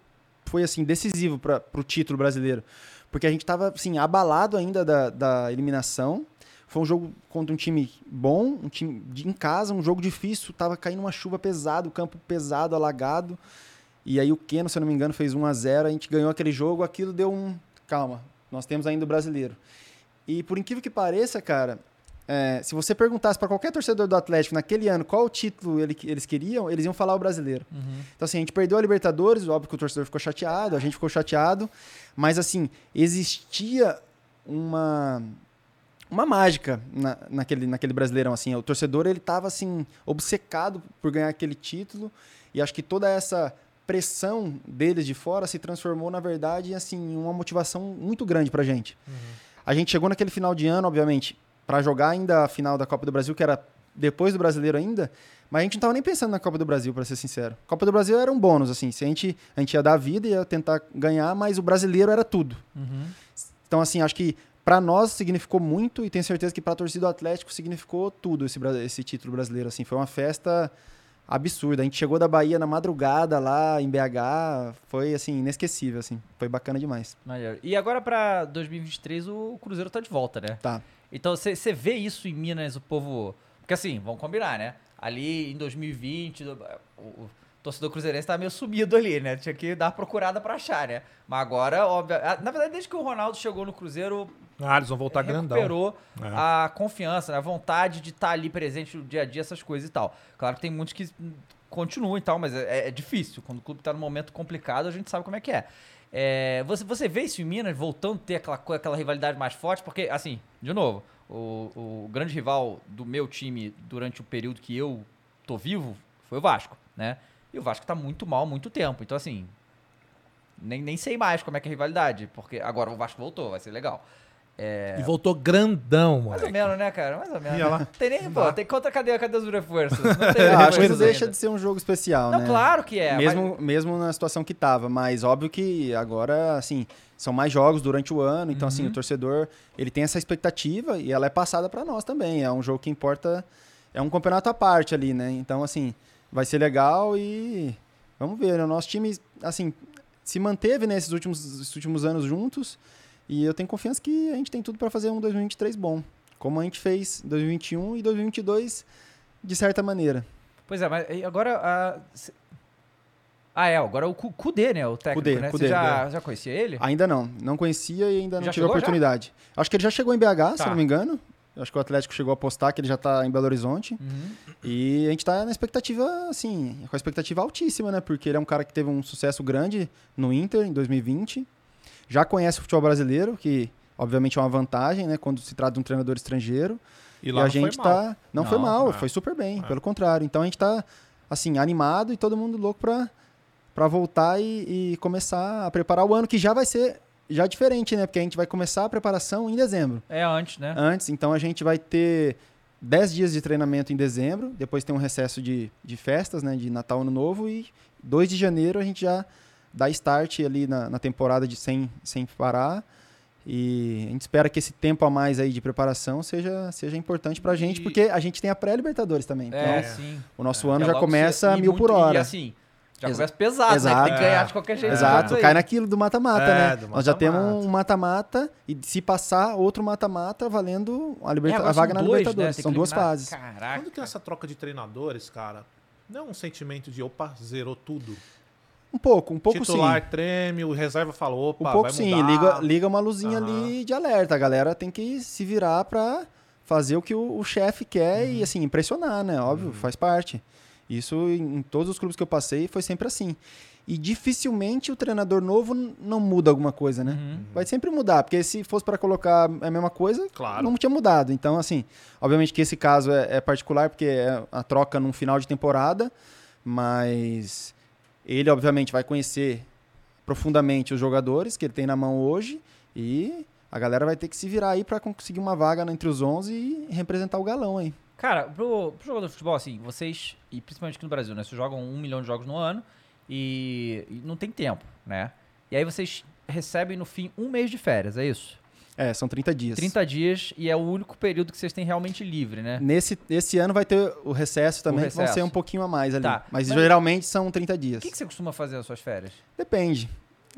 foi assim decisivo para o título brasileiro, porque a gente estava assim abalado ainda da, da eliminação. Foi um jogo contra um time bom, um time de- em casa, um jogo difícil, tava caindo uma chuva pesada, o campo pesado, alagado. E aí o Keno, se eu não me engano, fez 1 a 0, a gente ganhou aquele jogo, aquilo deu um, calma, nós temos ainda o brasileiro. E por incrível que pareça, cara, é, se você perguntasse para qualquer torcedor do Atlético naquele ano qual título ele- eles queriam, eles iam falar o brasileiro. Então, assim, a gente perdeu a Libertadores, óbvio que o torcedor ficou chateado, a gente ficou chateado, mas, assim, existia uma uma mágica na, naquele, naquele brasileirão, assim, o torcedor, ele tava, assim, obcecado por ganhar aquele título, e acho que toda essa pressão deles de fora se transformou, na verdade, assim, em uma motivação muito grande pra gente. A gente chegou naquele final de ano, obviamente, pra jogar ainda a final da Copa do Brasil, que era depois do brasileiro ainda, mas a gente não tava nem pensando na Copa do Brasil, pra ser sincero. A Copa do Brasil era um bônus, assim, se a gente, a gente ia dar a vida, ia tentar ganhar, mas o brasileiro era tudo. Então, assim, acho que pra nós significou muito e tenho certeza que pra torcida do Atlético significou tudo esse, esse título brasileiro. Assim, foi uma festa absurda. A gente chegou da Bahia na madrugada lá em BH, foi assim inesquecível, assim. Foi bacana demais. Maneiro. E agora pra 2023 o Cruzeiro tá de volta, né? Tá. Então você vê isso em Minas, o povo. Porque assim, vamos combinar, né? Ali em 2020, do- o, o torcedor cruzeirense tá meio sumido ali, né? Tinha que dar uma procurada pra achar, né? Mas agora, óbvio. Na verdade, desde que o Ronaldo chegou no Cruzeiro, Ah, eles vão voltar grandão. recuperou É. a confiança, né? a vontade de estar ali presente no dia a dia, essas coisas e tal. Claro que tem muitos que continuam e tal, mas é, é difícil. Quando o clube tá num momento complicado, a gente sabe como é que é. É, você, você vê isso em Minas voltando a ter aquela, aquela rivalidade mais forte? Porque, assim, de novo, o, o grande rival do meu time durante o período que eu tô vivo foi o Vasco, né? E o Vasco tá muito mal há muito tempo. Então, assim, nem, nem sei mais como é que é a rivalidade, porque agora o Vasco voltou, vai ser legal. É, E voltou grandão, mais ou menos, né, cara? Mais ou menos. Lá. né? Tem nem, pô, tem contra cadê, cadê os reforços? Não tem acho que deixa de ser um jogo especial, Não, né? claro que é. mesmo, mesmo na situação que tava, mas óbvio que agora, assim, são mais jogos durante o ano, então, assim, o torcedor, ele tem essa expectativa e ela é passada para nós também. É um jogo que importa, é um campeonato à parte ali, né? Então, assim, vai ser legal e vamos ver. né? O nosso time, assim, se manteve nesses últimos, esses últimos anos juntos e eu tenho confiança que a gente tem tudo para fazer um 2023 bom, como a gente fez em 2021 e 2022 de certa maneira. Pois é, mas agora. a- se- Ah, é, agora o Cudê, né? O técnico, né? Você já, já conhecia ele? Ainda não. Não conhecia e ainda não Já tive a chegou, já? oportunidade. Acho que ele já chegou em BH, se Tá. eu não me engano. Eu Acho que o Atlético chegou a postar que ele já tá em Belo Horizonte. Uhum. E a gente tá na expectativa, assim, com a expectativa altíssima, né? Porque ele é um cara que teve um sucesso grande no Inter em 2020. Já conhece o futebol brasileiro, que obviamente é uma vantagem, né? Quando se trata de um treinador estrangeiro. E E, lá a não foi gente mal. tá. Não, foi Não, mal, é. foi super bem, pelo contrário. Então a gente tá, assim, animado e todo mundo louco pra voltar e, e começar a preparar o ano, que já vai ser já diferente, né? Porque a gente vai começar a preparação em dezembro. É antes, né? Antes, então a gente vai ter 10 dias de treinamento em dezembro, depois tem um recesso de, de festas, né? De Natal Ano Novo, e 2 de janeiro a gente já dá start ali na, na temporada de sem, sem parar. E a gente espera que esse tempo a mais aí de preparação seja, seja importante pra gente, E- porque a gente tem a pré-Libertadores também. É, Então, sim. o nosso É, ano já começa a mil por muito- hora. E assim, já Exa- começa pesado, né? Que Exato. tem que ganhar de qualquer jeito. Exato, aí. cai naquilo do mata-mata, É, né? do Nós já temos um mata-mata e se passar outro mata-mata valendo a, liberta- É, a vaga na dois, Libertadores. né? Tem São duas eliminar. fases. Caraca. Quando tem essa troca de treinadores, cara, não é um sentimento de opa, zerou tudo. Um pouco, um pouco Titular sim. treme, o reserva fala, opa, Um pouco vai sim, liga, liga uma luzinha Aham. ali de alerta. A galera tem que se virar pra fazer o que o, o chefe quer Uhum. e assim, impressionar, né? Óbvio, faz parte. Isso em, todos os clubes que eu passei foi sempre assim. E dificilmente o treinador novo não muda alguma coisa, né? Uhum. Vai sempre mudar, porque se fosse pra colocar a mesma coisa, Claro. não tinha mudado. Então, assim, obviamente que esse caso é, é particular, porque é a troca num final de temporada, mas ele, obviamente, vai conhecer profundamente os jogadores que ele tem na mão hoje e a galera vai ter que se virar aí pra conseguir uma vaga entre os 11 e representar o galão aí. Cara, pro, pro jogador de futebol, assim, vocês, e principalmente aqui no Brasil, né? Vocês jogam um milhão de jogos no ano e, e não tem tempo, né? E aí vocês recebem no fim um mês de férias, é isso? É, são 30 dias. 30 dias e é o único período que vocês têm realmente livre, né? Nesse esse ano vai ter o recesso também, que vão recesso. ser um pouquinho a mais ali. Tá, Mas, mas- geralmente são 30 dias. O que, que você costuma fazer nas suas férias? Depende.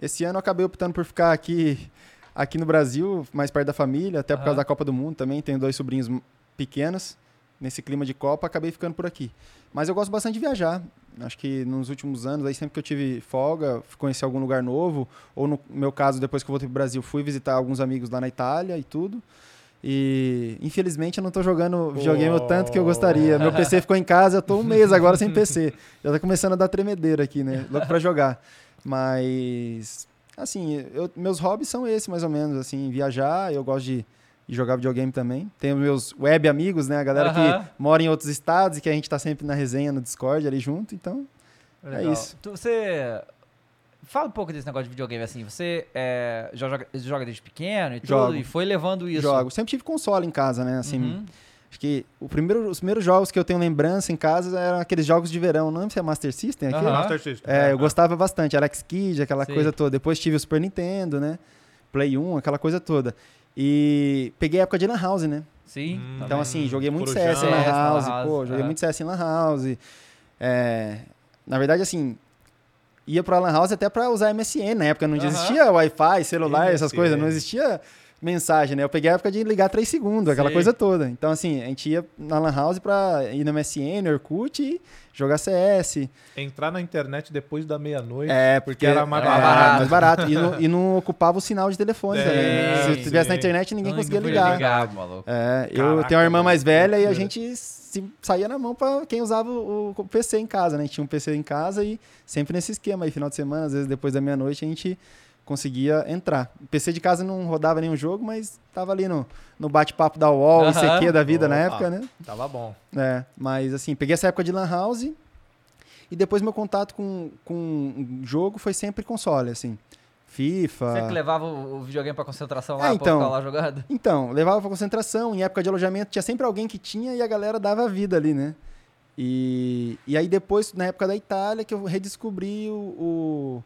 Esse ano eu acabei optando por ficar aqui, aqui no Brasil, mais perto da família, até por causa da Copa do Mundo também. Tenho dois sobrinhos pequenos. Nesse clima de Copa, acabei ficando por aqui. Mas eu gosto bastante de viajar. Acho que nos últimos anos, aí sempre que eu tive folga, fui conhecer algum lugar novo, ou no meu caso, depois que eu voltei pro Brasil, fui visitar alguns amigos lá na Itália e tudo. E infelizmente eu não tô jogando videogame o tanto que eu gostaria. Meu PC ficou em casa, eu tô um mês agora sem PC. Já tá começando a dar tremedeira aqui, né? Louco pra jogar. Mas assim, eu- meus hobbies são esses mais ou menos, assim, viajar, eu gosto de, de jogar videogame também. Tenho meus web amigos, né? A galera Aham. que mora em outros estados e que a gente tá sempre na resenha no Discord ali junto, então Legal. isso. Tu- você. Fala um pouco desse negócio de videogame assim. Você é, já joga, joga desde pequeno e tudo, Jogo. e foi levando isso. jogo. Sempre tive console em casa, né? Assim, Uhum. Acho que o primeiro, os primeiros jogos que eu tenho lembrança em casa eram aqueles jogos de verão. Não lembro se é Master System aqui. Master System. É, eu gostava bastante. Alex Kidd, aquela Sim. coisa toda. Depois tive o Super Nintendo, né? Play 1, aquela coisa toda. E peguei a época de Lan House, né? Sim. Hum. também. Então, assim, joguei muito. CS em Lan Lan House. House, Pô, joguei é. muito CS em Lan House. É, na verdade, assim, ia pra Lan House até pra usar MSN. Na época não Aham. existia Wi-Fi, celular, essas MSN. coisas. Não existia mensagem, né? Eu peguei a época de ligar 3 segundos, aquela Sei. coisa toda. Então, assim, a gente ia na Lan House pra ir no MSN, Orkut e jogar CS. Entrar na internet depois da meia-noite. É, porque era mais é, barato. mais barato. E não, e não ocupava o sinal de telefone Sim, também. Se sim. tivesse na internet, ninguém Não, conseguia podia ligar. maluco. É, eu Caraca, tenho uma irmã mais velha e a gente se- saía na mão pra quem usava o, o PC em casa, né? A gente tinha um PC em casa e sempre nesse esquema aí, final de semana, às vezes depois da meia-noite, a gente conseguia entrar. O PC de casa não rodava nenhum jogo, mas tava ali no, no bate-papo da UOL, Aham. ICQ da vida na Opa. época, né? Tava bom. É, mas assim, peguei essa época de Lan House e depois meu contato com, com jogo foi sempre console, assim. FIFA. Você que levava o videogame pra concentração É, lá pra então. ficar lá jogando? Então, levava pra concentração, em época de alojamento tinha sempre alguém que tinha e a galera dava vida ali, né? E, e aí depois, na época da Itália, que eu redescobri o, o,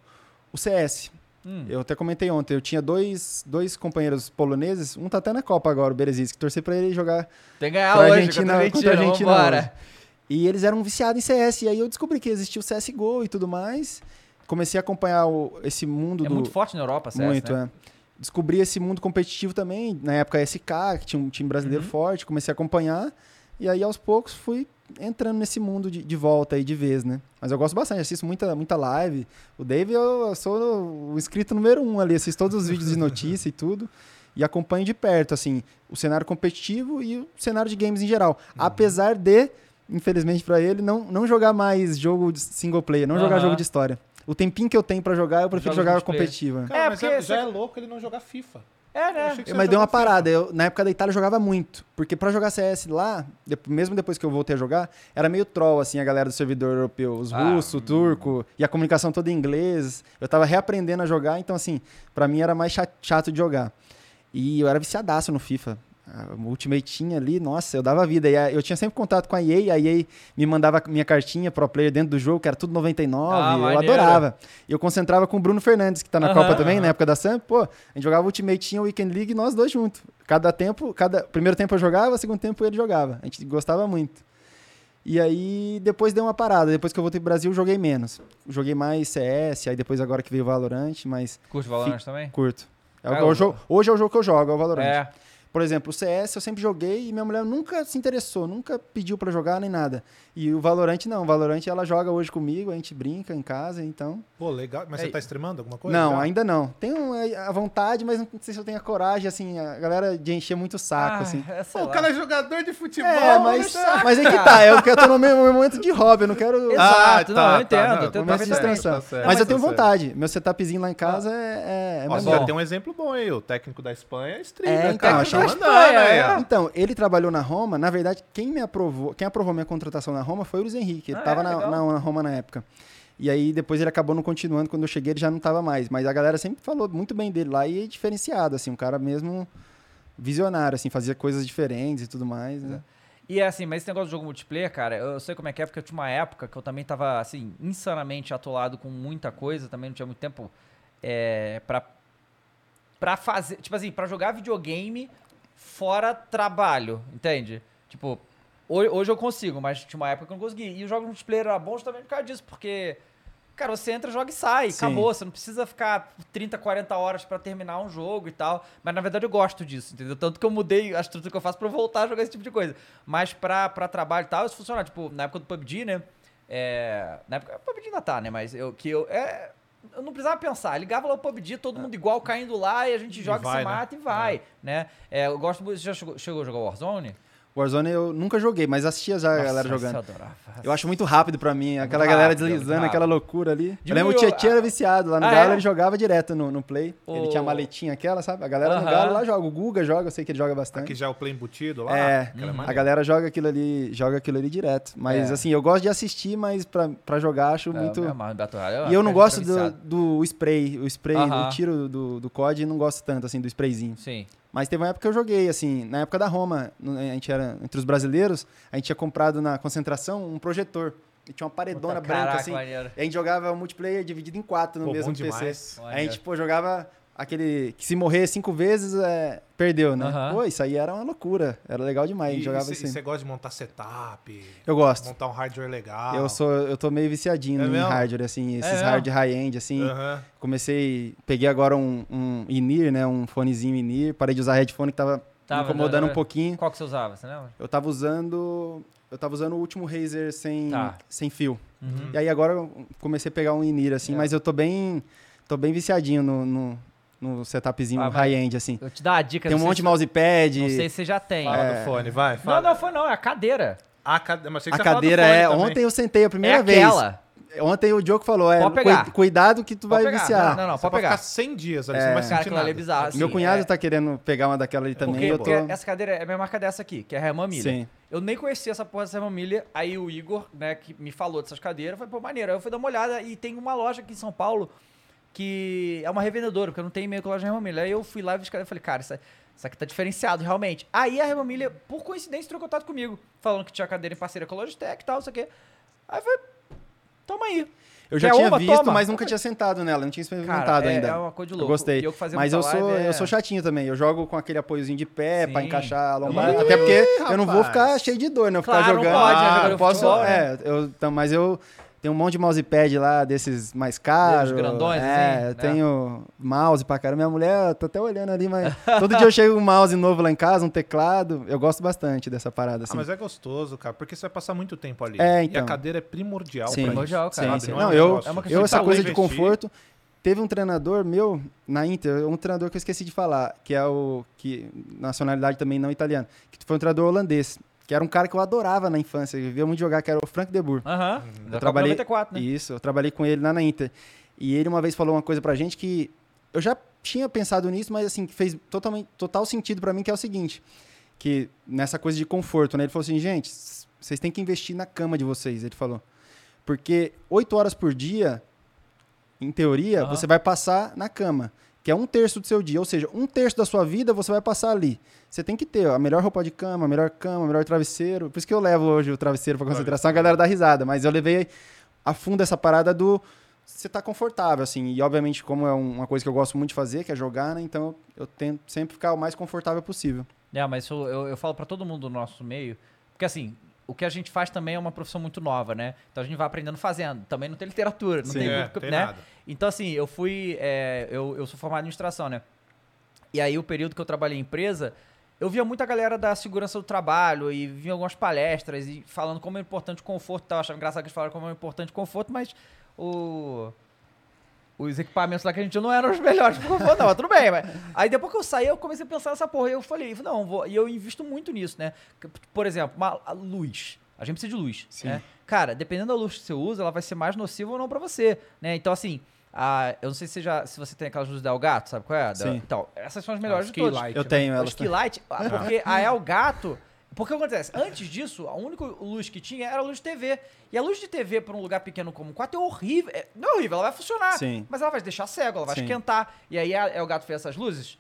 o CS. Hum. Eu até comentei ontem, eu tinha dois, dois companheiros poloneses, um tá até na Copa agora, o Bereziski, que torci pra ele jogar Tem que ganhar Pra hoje Argentina- contra a contra a Argentina, Argentina vambora. hoje. E eles eram viciados em CS. E aí eu descobri que existia o CSGO e tudo mais. Comecei a acompanhar o- esse mundo É do. muito forte na Europa, CS, muito, né? é. Descobri esse mundo competitivo também. Na época SK, que tinha um time brasileiro Uhum. forte. Comecei a acompanhar. E aí aos poucos fui entrando nesse mundo de, de volta aí de vez, né? Mas eu gosto bastante, assisto muita, muita live. O Dave, eu, eu sou o inscrito número um ali, assisto todos os vídeos de notícia e tudo. E acompanho de perto, assim, o cenário competitivo e o cenário de games em geral. Uhum. Apesar de, infelizmente pra ele, não, não jogar mais jogo de single player, não jogar Aham. jogo de história. O tempinho que eu tenho pra jogar, eu prefiro Joga jogar competitiva. Cara, É, mas porque é- já você- é louco ele não jogar FIFA. É, né? Mas deu uma parada. Eu, na época da Itália eu jogava muito. Porque pra jogar CS lá, de- mesmo depois que eu voltei a jogar, era meio troll, assim, a galera do servidor europeu. Os Ah, russos, turco, e a comunicação toda em inglês. Eu tava reaprendendo a jogar, então, assim, pra mim era mais cha- chato de jogar. E eu era viciadaço no FIFA. A Ultimate tinha ali, nossa, eu dava vida. E eu tinha sempre contato com a EA, a EA me mandava minha cartinha pro player dentro do jogo, que era tudo 99, Ah, eu maneiro. adorava. E eu concentrava com o Bruno Fernandes, que tá na Aham, Copa também, aham. na época da Sam. Pô, a gente jogava Ultimate, tinha Weekend League, nós dois juntos. Cada tempo, cada primeiro tempo eu jogava, segundo tempo ele jogava. A gente gostava muito. E aí depois deu uma parada. Depois que eu voltei pro Brasil, joguei menos. Joguei mais CS, aí depois agora que veio o Valorant, mas Curte Valorant também? curto. É o- o o- jogo- hoje é o jogo que eu jogo, é o Valorant. É. Por exemplo, o CS eu sempre joguei e minha mulher nunca se interessou, nunca pediu pra jogar nem nada. E o Valorant não, o Valorant ela joga hoje comigo, a gente brinca em casa, então. Pô, legal. Mas Ei. você tá streamando alguma coisa? não, já? ainda não. Tenho a vontade, mas não sei se eu tenho a coragem, assim, a galera de encher muito o saco, Ah, assim. é, Pô, o cara é jogador de futebol. É, mas, né? mas é que tá, eu, eu tô no meu momento de hobby, eu não quero. Exato, Ah, não, tá, eu entendo, tá, não, eu entendo Momento de distração. Tá certo, mas eu tá tenho vontade. Meu setupzinho lá em casa é, é, é maneiro. já tem um exemplo bom aí. O técnico da Espanha é streamer, É, então, Tá da mandando aí, é. ó. Então, ele trabalhou na Roma. Na verdade, quem me aprovou, quem aprovou minha contratação na Roma foi o Luiz Henrique. Ele Ah, estava é? na, Legal. na, na Roma na época. E aí depois ele acabou não continuando. Quando eu cheguei, ele já não estava mais. Mas a galera sempre falou muito bem dele lá e é diferenciado, assim, um cara mesmo visionário, assim, fazia coisas diferentes e tudo mais. Né? E é assim, mas esse negócio de jogo multiplayer, cara, eu sei como é que é, porque eu tinha uma época que eu também tava, assim, insanamente atolado com muita coisa, também não tinha muito tempo é, pra, pra fazer, tipo assim, pra jogar videogame fora trabalho, entende? Tipo, ho- hoje eu consigo, mas tinha uma época que eu não conseguia. E os jogos multiplayer eram bons também por causa disso, porque, cara, você entra, joga e sai, Sim. acabou, você não precisa ficar 30, 40 horas pra terminar um jogo e tal. Mas na verdade eu gosto disso, entendeu? Tanto que eu mudei a estrutura que eu faço pra eu voltar a jogar esse tipo de coisa. Mas pra, pra trabalho e tal, isso funciona. Tipo, na época do PUBG, né? É, na época, o PUBG ainda tá, né? Mas eu, que eu, é, eu não precisava pensar. Ligava lá o PUBG, todo mundo igual caindo lá e a gente joga, vai, se né? mata e vai, né? É, eu gosto muito. Você já chegou, chegou a jogar Warzone? Warzone eu nunca joguei, mas assistia já a galera Nossa, jogando. Eu adorava. Eu acho muito rápido pra mim, aquela muito galera rápido, é muito deslizando, aquela rápido. loucura ali. Eu Diminuiu lembro que o Tietchan era viciado lá no Ah, Galo, é? ele jogava direto no, no Play. Ele O- tinha a maletinha aquela, sabe? A galera no Aham. Galo lá joga, o Guga joga, eu sei que ele joga bastante. Aqui já é o play embutido lá. É, aquela Uhum. a galera joga aquilo ali, joga aquilo ali direto. Mas É. assim, eu gosto de assistir, mas pra, pra jogar acho muito. É, eu Battle Royale, E eu não gosto do, do spray, o spray, Aham. o tiro do, do COD, não gosto tanto assim do sprayzinho. Sim. Mas teve uma época que eu joguei, assim, na época da Roma, a gente era, entre os brasileiros, a gente tinha comprado na concentração um projetor. E tinha uma paredona Puta, branca, caraca, assim. maneiro. E a gente jogava o multiplayer dividido em quatro no Pô, mesmo PC. demais. Aí a gente, pô, jogava aquele que se morrer cinco vezes, é, perdeu, né? Aham. Pô, isso aí era uma loucura. Era legal demais, gente jogava assim. você gosta de montar setup, Eu gosto. montar um hardware legal. Eu sou, eu tô meio viciadinho É em mesmo? hardware, assim, esses mesmo? hard high-end, assim. Aham. Comecei, peguei agora um, um in-ear, né, um fonezinho in-ear, parei de usar headphone que tava, Tava, me incomodando um pouquinho. Qual que você usava, você lembra? Eu tava usando, eu tava usando o último Razer sem, Tá. sem fio. Uhum. E aí agora eu comecei a pegar um in-ear, assim, É. mas eu tô bem, tô bem viciadinho no, no, no setupzinho Ah, high-end, assim. Eu te dar a dica. Tem um não monte de se- mousepad. Não sei se você já tem. Fala É. do fone, vai. Não, Fala. não foi não, é a cadeira. A, cade... Mas A cadeira fone é. também. Ontem eu sentei a primeira é vez. aquela. Ontem o Diogo falou, é, Pode pegar. cui- cuidado que tu Pode vai pegar. viciar. Não, não, Só pode pegar. ficar 100 dias ali, É. você não vai Cara, sentir aquilo nada. ali é bizarro. assim, Meu cunhado é- tá querendo pegar uma daquela ali também. Porque, eu tô... porque essa cadeira é a minha marca dessa aqui, que é a Herman Miller. Sim. Eu nem conhecia essa porra dessa Miller. Aí o Igor, né, que me falou dessas cadeiras, foi, pô, maneiro. Aí eu fui dar uma olhada e tem uma loja aqui em São Paulo que é uma revendedora, porque eu não tenho e-mail com a loja Miller. Aí eu fui lá e falei, cara, isso, isso aqui tá diferenciado, realmente. Aí a Miller, por coincidência, entrou em contato comigo, falando que tinha cadeira em parceria com a Logitech e tal, não sei o quê. Aí eu falei, toma aí. Eu já Quer tinha uma? visto, Toma. mas nunca tinha sentado nela, não tinha experimentado Cara, é, ainda. é uma coisa de Eu louco. gostei. Eu que fazia mas eu sou, é- eu sou chatinho também. Eu jogo com aquele apoiozinho de pé pra Sim. encaixar a lombar. Ih, Até porque eu não vou rapaz. ficar cheio de dor, né? Eu ficar Claro, não jogando. pode, né, Ah, eu posso, futebol, é, eu, então, mas eu tenho um monte de mousepad lá, desses mais caros. grandões, é, assim, eu né? tenho mouse pra caramba. Minha mulher, tô até olhando ali, mas todo dia eu chego um mouse novo lá em casa, um teclado. Eu gosto bastante dessa parada, assim. Ah, mas é gostoso, cara, porque você vai passar muito tempo ali. É, E então. a cadeira é primordial Sim, pra Primordial, cara. Sim, sim. Não, é Não, eu, é eu essa tá coisa de conforto. Teve um treinador meu na Inter, um treinador que eu esqueci de falar, que é o que nacionalidade também não italiana, que foi um treinador holandês, que era um cara que eu adorava na infância, eu via muito jogar, que era o Frank de Boer. Aham. Eu Da trabalhei 94, né? Isso, eu trabalhei com ele lá na Inter. E ele uma vez falou uma coisa pra gente que eu já tinha pensado nisso, mas assim, que fez totalmente total sentido pra mim, que é o seguinte, que nessa coisa de conforto, né? Ele falou assim, gente, vocês têm que investir na cama de vocês, ele falou. Porque oito horas por dia, em teoria, Aham. você vai passar na cama, que é um terço do seu dia, ou seja, um terço da sua vida você vai passar ali. Você tem que ter ó, a melhor roupa de cama, a melhor cama, o melhor travesseiro. Por isso que eu levo hoje o travesseiro pra concentração, a galera dá risada, mas eu levei a fundo essa parada do você tá confortável, assim. E obviamente, como é um- uma coisa que eu gosto muito de fazer, que é jogar, né? Então eu tento sempre ficar o mais confortável possível. É, mas isso eu, eu falo pra todo mundo do nosso meio, porque assim, o que a gente faz também é uma profissão muito nova, né? Então a gente vai aprendendo fazendo. Também não tem literatura, não Sim. tem, É, muito- tem né? nada. Então assim, eu fui, é, eu, eu sou formado em administração, né? E aí o período que eu trabalhei em empresa, eu via muita galera da segurança do trabalho e via algumas palestras e falando como é importante o conforto e tal. Eu achava engraçado que eles falaram como é importante o conforto, mas o os equipamentos lá que a gente não eram os melhores pro conforto, não, mas tudo bem. Mas... Aí depois que eu saí, eu comecei a pensar nessa porra. E eu falei, não, vou... e eu invisto muito nisso, né? Por exemplo, uma a luz. A gente precisa de luz. Sim. Né? Cara, dependendo da luz que você usa, ela vai ser mais nociva ou não pra você. Né? Então, assim, a... eu não sei se você, já... se você tem aquelas luzes da Elgato, sabe qual é? Da- Sim. Então, essas são as melhores Ah, de todas. Eu né? tenho elas. Skilight, ah, porque a Elgato. Porque o que acontece? Antes disso, a única luz que tinha era a luz de TV. E a luz de TV para um lugar pequeno como um quarto é horrível. É- não é horrível, ela vai funcionar. Sim. Mas ela vai deixar cego, ela vai Sim. esquentar. E aí a Elgato fez essas luzes.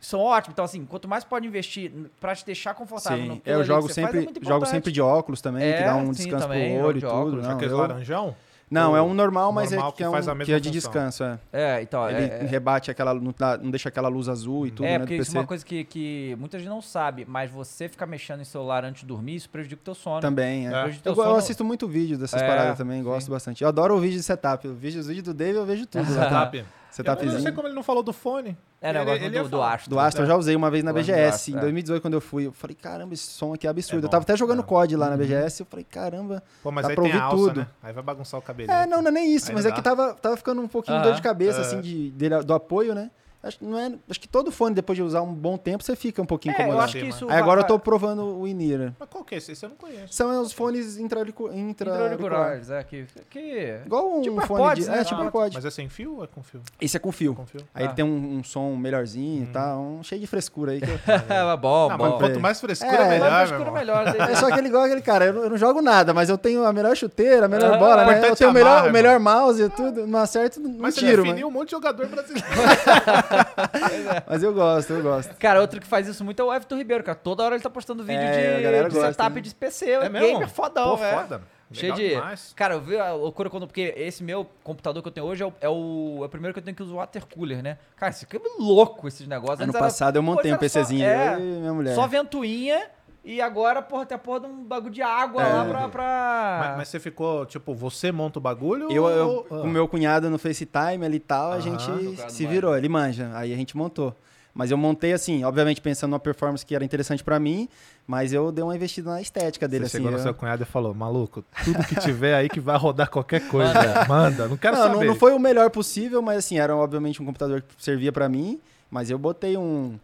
São ótimas. Então, assim, quanto mais pode investir pra te deixar confortável Sim, no eu jogo sempre, jogo importante. sempre de óculos também, que É, dá um descanso também, pro jogo olho e tudo. óculos. Não, Aqueles eu- laranjão? Não, é Ou um normal, mas normal é que que é, um, faz a que é de descanso, é. É, então. Ele é, é- rebate aquela, não, dá- não deixa aquela luz azul e tudo, É, né, porque do isso é uma coisa que, que muita gente não sabe, mas você ficar mexendo em celular antes de dormir, isso prejudica o teu sono. Também, é. O Eu, eu sono. assisto muito vídeo dessas É, paradas também, sim. gosto bastante. Eu adoro o vídeo de setup. O vídeo, os vídeos do Dave eu vejo tudo. Setup. Eu não sei Setupzinho. como ele não falou do fone. É, eu Ele- gosto ele do, ia do falar. Astro. Do Astra eu já usei uma vez na do BGS. Astra, em é. 2018, quando eu fui, eu falei, caramba, esse som aqui é absurdo. É eu tava até jogando é. COD lá na BGS. Eu falei, caramba. Pô, mas Dá aí pra ouvir alça, tudo. né? Aí vai bagunçar o cabelinho. É, não, não é nem isso, Aí mas é que tava, tava ficando um pouquinho de Aham. dor de cabeça, É. assim, de, dele- do apoio, né? Acho, que não é, acho que todo fone, depois de usar um bom tempo, você fica um pouquinho É, eu incomodado. acho que isso... Aí agora eu vai- tô provando o Inira. Mas qual que é esse? Esse eu não conheço. São os fones intra-auricu- intra-auriculares. Intra-auriculares, é, que... que... Igual um Tipo fone AirPods, de... né? É, tipo Ah, AirPod. Mas é sem fio ou é com fio? Esse é com fio. Com fio. Aí Ah. ele tem um, um som melhorzinho e tal, um cheio de frescura aí. que eu- É, bom, Não, bom. quanto mais frescura, É, melhor, mais frescura, melhor. É só aquele igual aquele cara, eu não, eu não jogo nada, mas eu tenho a melhor chuteira, a melhor Ah, bola, né? Eu tenho o melhor, o melhor mouse e tudo, não acerto, não Mas você tiro, definiu um monte de jogador brasileiro. mas, eu gosto, eu gosto. Cara, outro que faz isso muito é o Everton Ribeiro, cara. Toda hora ele tá postando vídeo É, de, de gosta, setup né? de PC. É mesmo? Gamer fodão, Pô, é. foda. Cheio de. demais. Cara, eu vi a loucura quando. Porque esse meu computador que eu tenho hoje é o, é o, é o primeiro que eu tenho que usar o water cooler, né? Cara, isso aqui é louco esses negócios. Ano Antes era- passado eu montei um era só- PCzinho, é, eu e minha mulher. Só ventoinha. E agora, porra, tem a porra de um bagulho de água lá pra. pra... Mas, mas você ficou, tipo, você monta o bagulho? Eu, eu ou- com o meu cunhado no FaceTime ali e tal, a gente se virou, ele manja, aí a gente montou. Mas eu montei assim, obviamente pensando numa performance que era interessante pra mim, mas eu dei uma investida na estética dele, Você assim. chegou no eu- seu cunhado e falou, maluco, tudo que tiver aí que vai rodar qualquer coisa. Manda, não quero Não, não, saber. não foi o melhor possível, mas assim, era obviamente um computador que servia pra mim, mas eu botei um,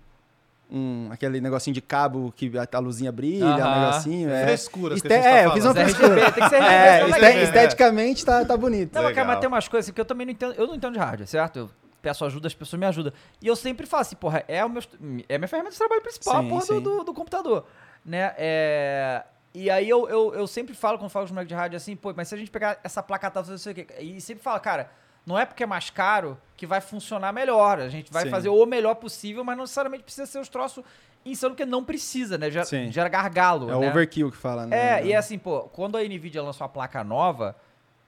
um aquele negocinho de cabo que a, a luzinha brilha, um Aham. negocinho. É, Frescuras que Este- a gente tá é, eu fiz uma RGB, frescura. tem que ser. É, este- é- esteticamente tá, tá bonito. Não, mas, cara, mas tem umas coisas assim que eu também não entendo. Eu não entendo de hardware, certo? Eu peço ajuda, as pessoas me ajudam. E eu sempre falo assim, porra, é, o meu, é a minha ferramenta de trabalho principal, a Sim, porra do, sim. do, do computador. Né? É... E aí eu, eu, eu sempre falo, quando falo com os moleques de rádio, assim, pô, mas se a gente pegar essa placa tal, não sei o quê. E sempre fala, cara, não é porque é mais caro que vai funcionar melhor. A gente vai Sim. fazer o melhor possível, mas não necessariamente precisa ser os troços insano, porque não precisa, né? Gera, Sim. gera gargalo. É o né? overkill que fala, né? É, e é assim, pô, quando a Nvidia lançou a placa nova,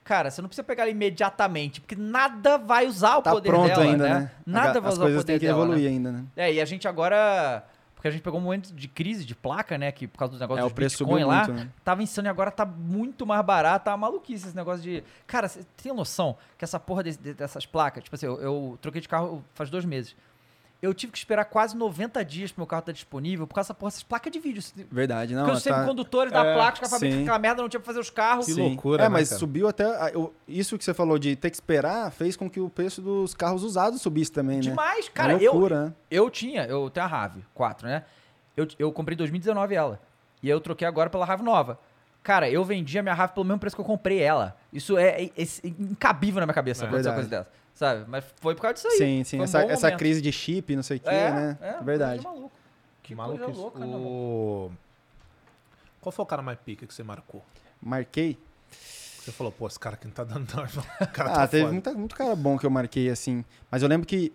cara, você não precisa pegar ela imediatamente, porque nada vai usar o tá poder pronto dela, ainda, né? né? Nada vai As usar o coisas poder têm que dela, evoluir né? ainda, né? É, e a gente agora, porque a gente pegou um momento de crise de placa, né, que por causa do negócio É, dos preço Bitcoin lá, muito, né? tava insano e agora tá muito mais barato, tá maluquice esse negócio de... Cara, você tem noção que essa porra desse- de- dessas placas, tipo assim, eu, eu troquei de carro faz dois meses. Eu tive que esperar quase 90 dias pro meu carro estar disponível por causa dessa porra, essas placas de vídeo. Verdade, não. Porque os tá- semicondutores da É, placa, os caras aquela merda, não tinha pra fazer os carros. Que Sim. loucura, É, né, mas cara? subiu até. eu- Isso que você falou de ter que esperar fez com que o preço dos carros usados subisse também, né? Demais, Uma cara. Eu, loucura, né? eu tinha, eu tenho a RAV 4, né? Eu, eu comprei em 2019 ela. E eu troquei agora pela RAV nova. Cara, eu vendi a minha RAV pelo mesmo preço que eu comprei ela. Isso é, é- é incabível na minha cabeça É acontecer uma coisa dessa. Sabe? Mas foi por causa disso aí. Sim, sim. Um Essa, essa crise de chip, não sei o quê, é, né? É, Verdade. coisa de maluco. Que Maluco, coisa louca, né, mano? o... Qual foi o cara mais pica que você marcou? Marquei. Você falou, pô, esse cara aqui não tá dando. O cara Ah, tá teve muita, muito cara bom que eu marquei, assim. Mas eu lembro que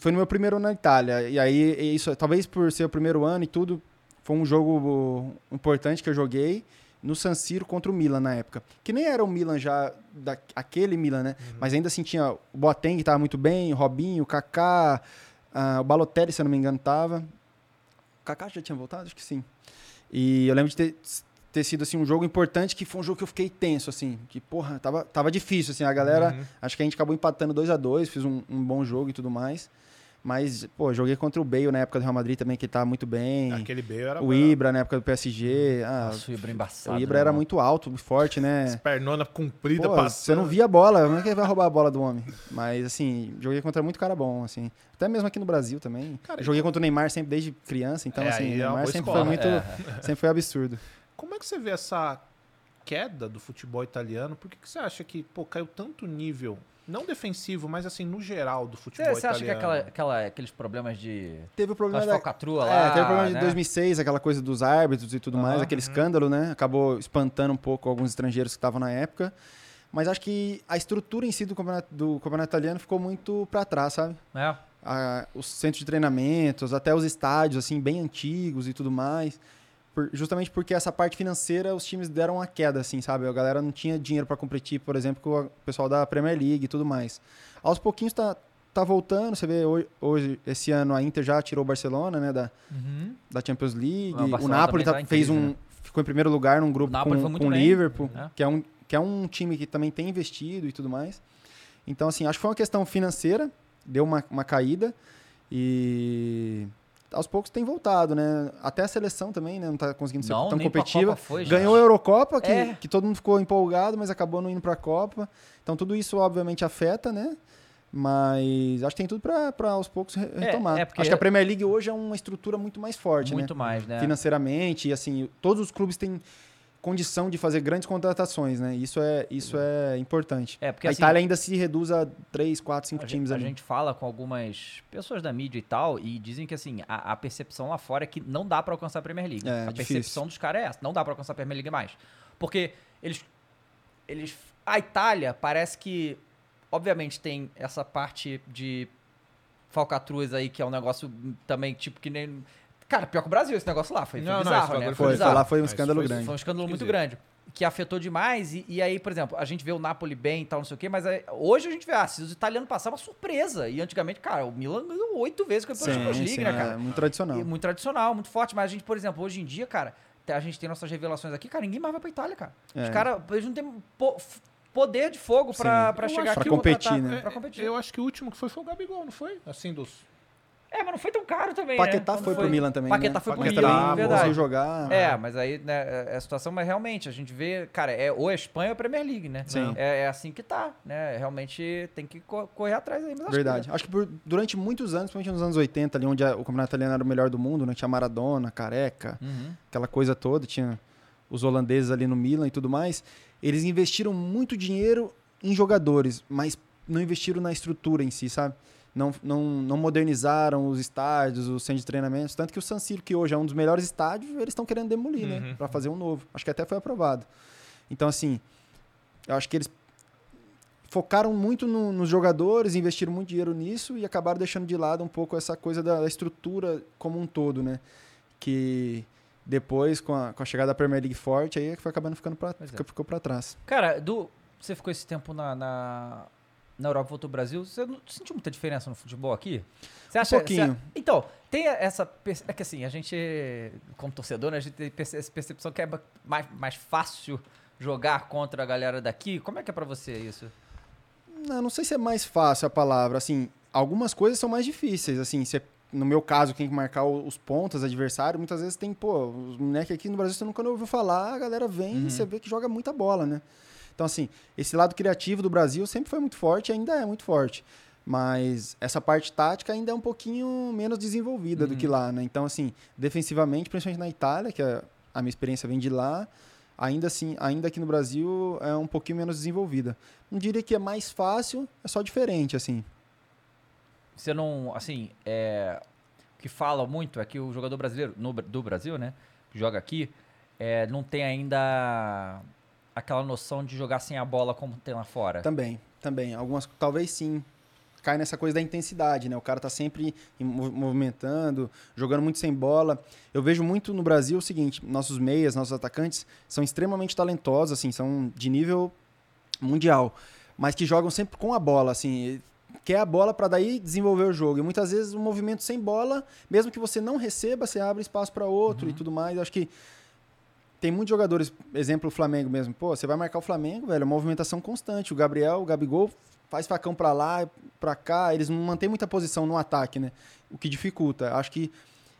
foi no meu primeiro ano na Itália. E aí, isso, talvez por ser o primeiro ano e tudo, foi um jogo importante que eu joguei no San Siro contra o Milan na época. Que nem era o Milan já, da, aquele Milan, né? Mas ainda assim tinha o Boateng que tava muito bem, o Robinho, o Kaká, ah, o Balotelli, se eu não me engano, tava. O Kaká já tinha voltado? Acho que sim. E eu lembro de ter, ter sido assim, um jogo importante, que foi um jogo que eu fiquei tenso, assim. Que, porra, tava, tava difícil, assim. A galera, Uhum. acho que a gente acabou empatando 2 a 2 fiz um, um bom jogo e tudo mais. Mas, pô, joguei contra o Bale na época do Real Madrid também, que tava muito bem. Aquele B era... O Ibra na época do PSG. Ah, Nossa, o Ibra embaçado. o Ibra né, era muito alto, muito forte, né? Pernona comprida, Pô, passando. você não via a bola, como é que vai roubar a bola do homem? Mas, assim, joguei contra muito cara bom, assim. Até mesmo aqui no Brasil também. Cara, joguei contra o Neymar sempre desde criança, então, É, assim, o é Neymar boa sempre escola. foi muito. É. Sempre foi absurdo. Como é que você vê essa queda do futebol italiano? Por que, que você acha que, pô, caiu tanto nível, não defensivo, mas assim, no geral do futebol Você, você acha que italiano? aquela, aquela- aqueles problemas de. Teve o problema da, falcatrua lá. É, teve o problema de né? 2006, aquela coisa dos árbitros e tudo mais, Aham. aquele escândalo, né? Acabou espantando um pouco alguns estrangeiros que estavam na época. Mas acho que a estrutura em si do campeonato, do campeonato italiano ficou muito pra trás, sabe? É. A- os centros de treinamentos, até os estádios, assim, bem antigos e tudo mais. Por- justamente porque essa parte financeira, os times deram uma queda, assim, sabe? A galera não tinha dinheiro pra competir, por exemplo, com o pessoal da Premier League e tudo mais. Aos pouquinhos tá, tá voltando, você vê hoje, hoje, esse ano a Inter já tirou o Barcelona, né, da, Uhum. da Champions League. Ah, o Napoli tá- tá fez crise, um. né? Ficou em primeiro lugar num grupo com, com o Liverpool, né? que, é um, que é um time que também tem investido e tudo mais. Então, assim, acho que foi uma questão financeira, deu uma, uma caída. E aos poucos tem voltado, né? Até a seleção também, né? Não tá conseguindo ser Não, tão competitiva. Foi. Ganhou a Eurocopa, que, É. que todo mundo ficou empolgado, mas acabou não indo pra Copa. Então tudo isso obviamente afeta, né? Mas acho que tem tudo pra aos poucos re- retomar. é porque- Acho que a Premier League hoje é uma estrutura muito mais forte, Muito né? mais, né? Financeiramente, e assim, todos os clubes têm condição de fazer grandes contratações, né? Isso é, isso é importante. É, porque a assim, Itália ainda se reduz a 3, 4, 5 a gente, times a ali. gente fala com algumas pessoas da mídia e tal, e dizem que assim, a, a percepção lá fora é que não dá pra alcançar a Premier League. É, a difícil. percepção dos caras é essa, não dá pra alcançar a Premier League mais. Porque eles eles a Itália parece que obviamente tem essa parte de falcatruas aí que é um negócio também tipo que nem cara, pior que o Brasil esse negócio lá, foi, foi Não, não, bizarro, esse né? Foi, foi bizarro. lá, foi um escândalo foi- grande. Foi um escândalo muito grande. Que afetou demais. E, e aí, por exemplo, a gente vê o Napoli bem e tal, não sei o quê, mas aí, hoje a gente vê, ah, se os italianos passaram, uma surpresa. E antigamente, cara, o Milan ganhou oito vezes o campeão da Champions League, sim, né, cara? é muito tradicional. E muito tradicional, muito forte. Mas a gente, por exemplo, hoje em dia, cara, a gente tem nossas revelações aqui, cara, ninguém mais vai pra Itália, cara. Os É. caras, eles não têm poder de fogo pra, Sim. pra Eu chegar acho aqui pra e competir, né? Pra competir. Eu acho que o último que foi foi o Gabigol, não foi? Assim, dos. É, mas não foi tão caro também, Paquetá né? Quando foi pro Milan também, Paquetá né? foi pro Paquetá Milan, também verdade. conseguiu jogar. É, mas aí, né, é a situação, mas realmente, a gente vê, cara, é ou a Espanha ou a Premier League, né? Sim. É, é assim que tá, né? Realmente tem que co- correr atrás aí. Mas acho Verdade. Que, Acho que por- durante muitos anos, principalmente nos anos 80, ali onde a- o campeonato italiano era o melhor do mundo, né? Tinha Maradona, Careca, Uhum. aquela coisa toda, tinha os holandeses ali no Milan e tudo mais. Eles investiram muito dinheiro em jogadores, mas não investiram na estrutura em si, sabe? Não, não, não modernizaram os estádios, os centros de treinamentos. Tanto que o San Siro, que hoje é um dos melhores estádios, eles estão querendo demolir, né? Uhum. Pra fazer um novo. Acho que até foi aprovado. Então, assim, eu acho que eles focaram muito no- nos jogadores, investiram muito dinheiro nisso e acabaram deixando de lado um pouco essa coisa da, da estrutura como um todo, né? Que depois, com a, com a chegada da Premier League forte, aí é foi acabando ficando pra, é. ficou para trás. Cara, Du, você ficou esse tempo na, na, na Europa, voltou ao Brasil. Você não sentiu muita diferença no futebol aqui? Você acha, pouquinho. você- então, tem essa. É que assim, a gente, como torcedor, né, a gente tem essa percepção que é mais, mais fácil jogar contra a galera daqui. Como é que é pra você isso? Não, não sei se é mais fácil a palavra, assim, algumas coisas são mais difíceis, assim, você, no meu caso, quem tem que marcar os pontos, adversário, muitas vezes tem, pô, os moleques aqui no Brasil você nunca ouviu falar, a galera vem Uhum. e você vê que joga muita bola, né? Então, assim, esse lado criativo do Brasil sempre foi muito forte e ainda é muito forte. Mas essa parte tática ainda é um pouquinho menos desenvolvida do que Uhum. lá, né? Então, assim, defensivamente, principalmente na Itália, que a, a minha experiência vem de lá, ainda assim, ainda aqui no Brasil é um pouquinho menos desenvolvida. Não diria que é mais fácil, é só diferente, assim. Você não, assim, é, o que fala muito é que o jogador brasileiro, no, do Brasil, né, que joga aqui, é, não tem ainda aquela noção de jogar sem a bola como tem lá fora. Também, também. Algumas, talvez sim. Cai nessa coisa da intensidade, né? O cara tá sempre em mov- movimentando, jogando muito sem bola. Eu vejo muito no Brasil o seguinte: nossos meias, nossos atacantes são extremamente talentosos, assim, são de nível mundial, mas que jogam sempre com a bola, assim, quer a bola para daí desenvolver o jogo. E muitas vezes o movimento sem bola, mesmo que você não receba, você abre espaço para outro e tudo mais. Eu acho que tem muitos jogadores, exemplo o Flamengo mesmo. Pô, você vai marcar o Flamengo, velho, é uma movimentação constante. O Gabriel, o Gabigol faz facão para lá, para cá, eles não mantêm muita posição no ataque, né? O que dificulta. Acho que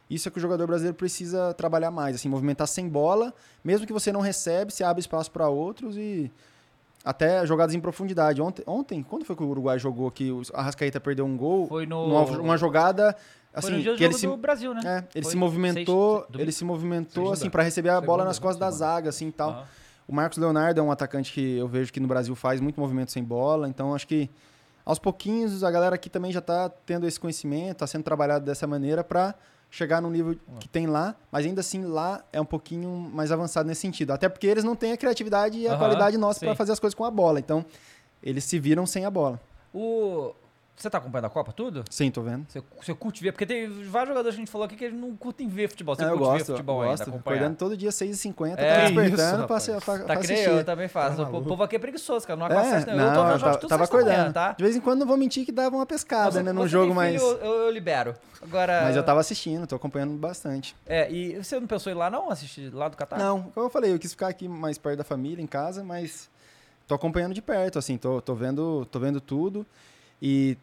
isso é que o jogador brasileiro precisa trabalhar mais, assim, movimentar sem bola, mesmo que você não recebe, você abre espaço para outros e até jogadas em profundidade. Ontem, ontem, quando foi que o Uruguai jogou que o Arrascaeta perdeu um gol? Foi no- numa, uma jogada assim, do que ele se do Brasil, né? é, ele Foi se movimentou, seis- ele se movimentou assim para receber a bola Segunda, nas costas da segunda. zaga assim e tal. O Marcos Leonardo é um atacante que eu vejo que no Brasil faz muito movimento sem bola, então acho que aos pouquinhos a galera aqui também já está tendo esse conhecimento, está sendo trabalhado dessa maneira para chegar no nível que tem lá, mas ainda assim lá é um pouquinho mais avançado nesse sentido, até porque eles não têm a criatividade e a qualidade nossa para fazer as coisas com a bola, então eles se viram sem a bola. O... Você tá acompanhando a Copa, tudo? Sim, tô vendo. Você, você curte ver? Porque tem vários jogadores que a gente falou aqui que eles não curtem ver futebol. Você É, eu curte ver gosto, futebol eu ainda, gosto. acompanhar. Acordando todo dia 6h50, É, tá despertando pra, pra, pra Tá assistir. eu, também faço. Tá o povo aqui é preguiçoso, cara. Não É, acorda sexta- não, eu tô vendo jogos tava, sexta manhã, acordando. tá? De vez em quando não vou mentir que dava uma pescada, Você- né? Num jogo filho, Eu, eu libero. Agora. Mas eu tava assistindo, tô acompanhando bastante. É, e você não pensou em ir lá não? Assistir lá do Catar? Não, como eu falei, eu quis ficar aqui mais perto da família, em casa, mas tô acompanhando de perto, assim, tô, tô vendo, tô vendo tudo. E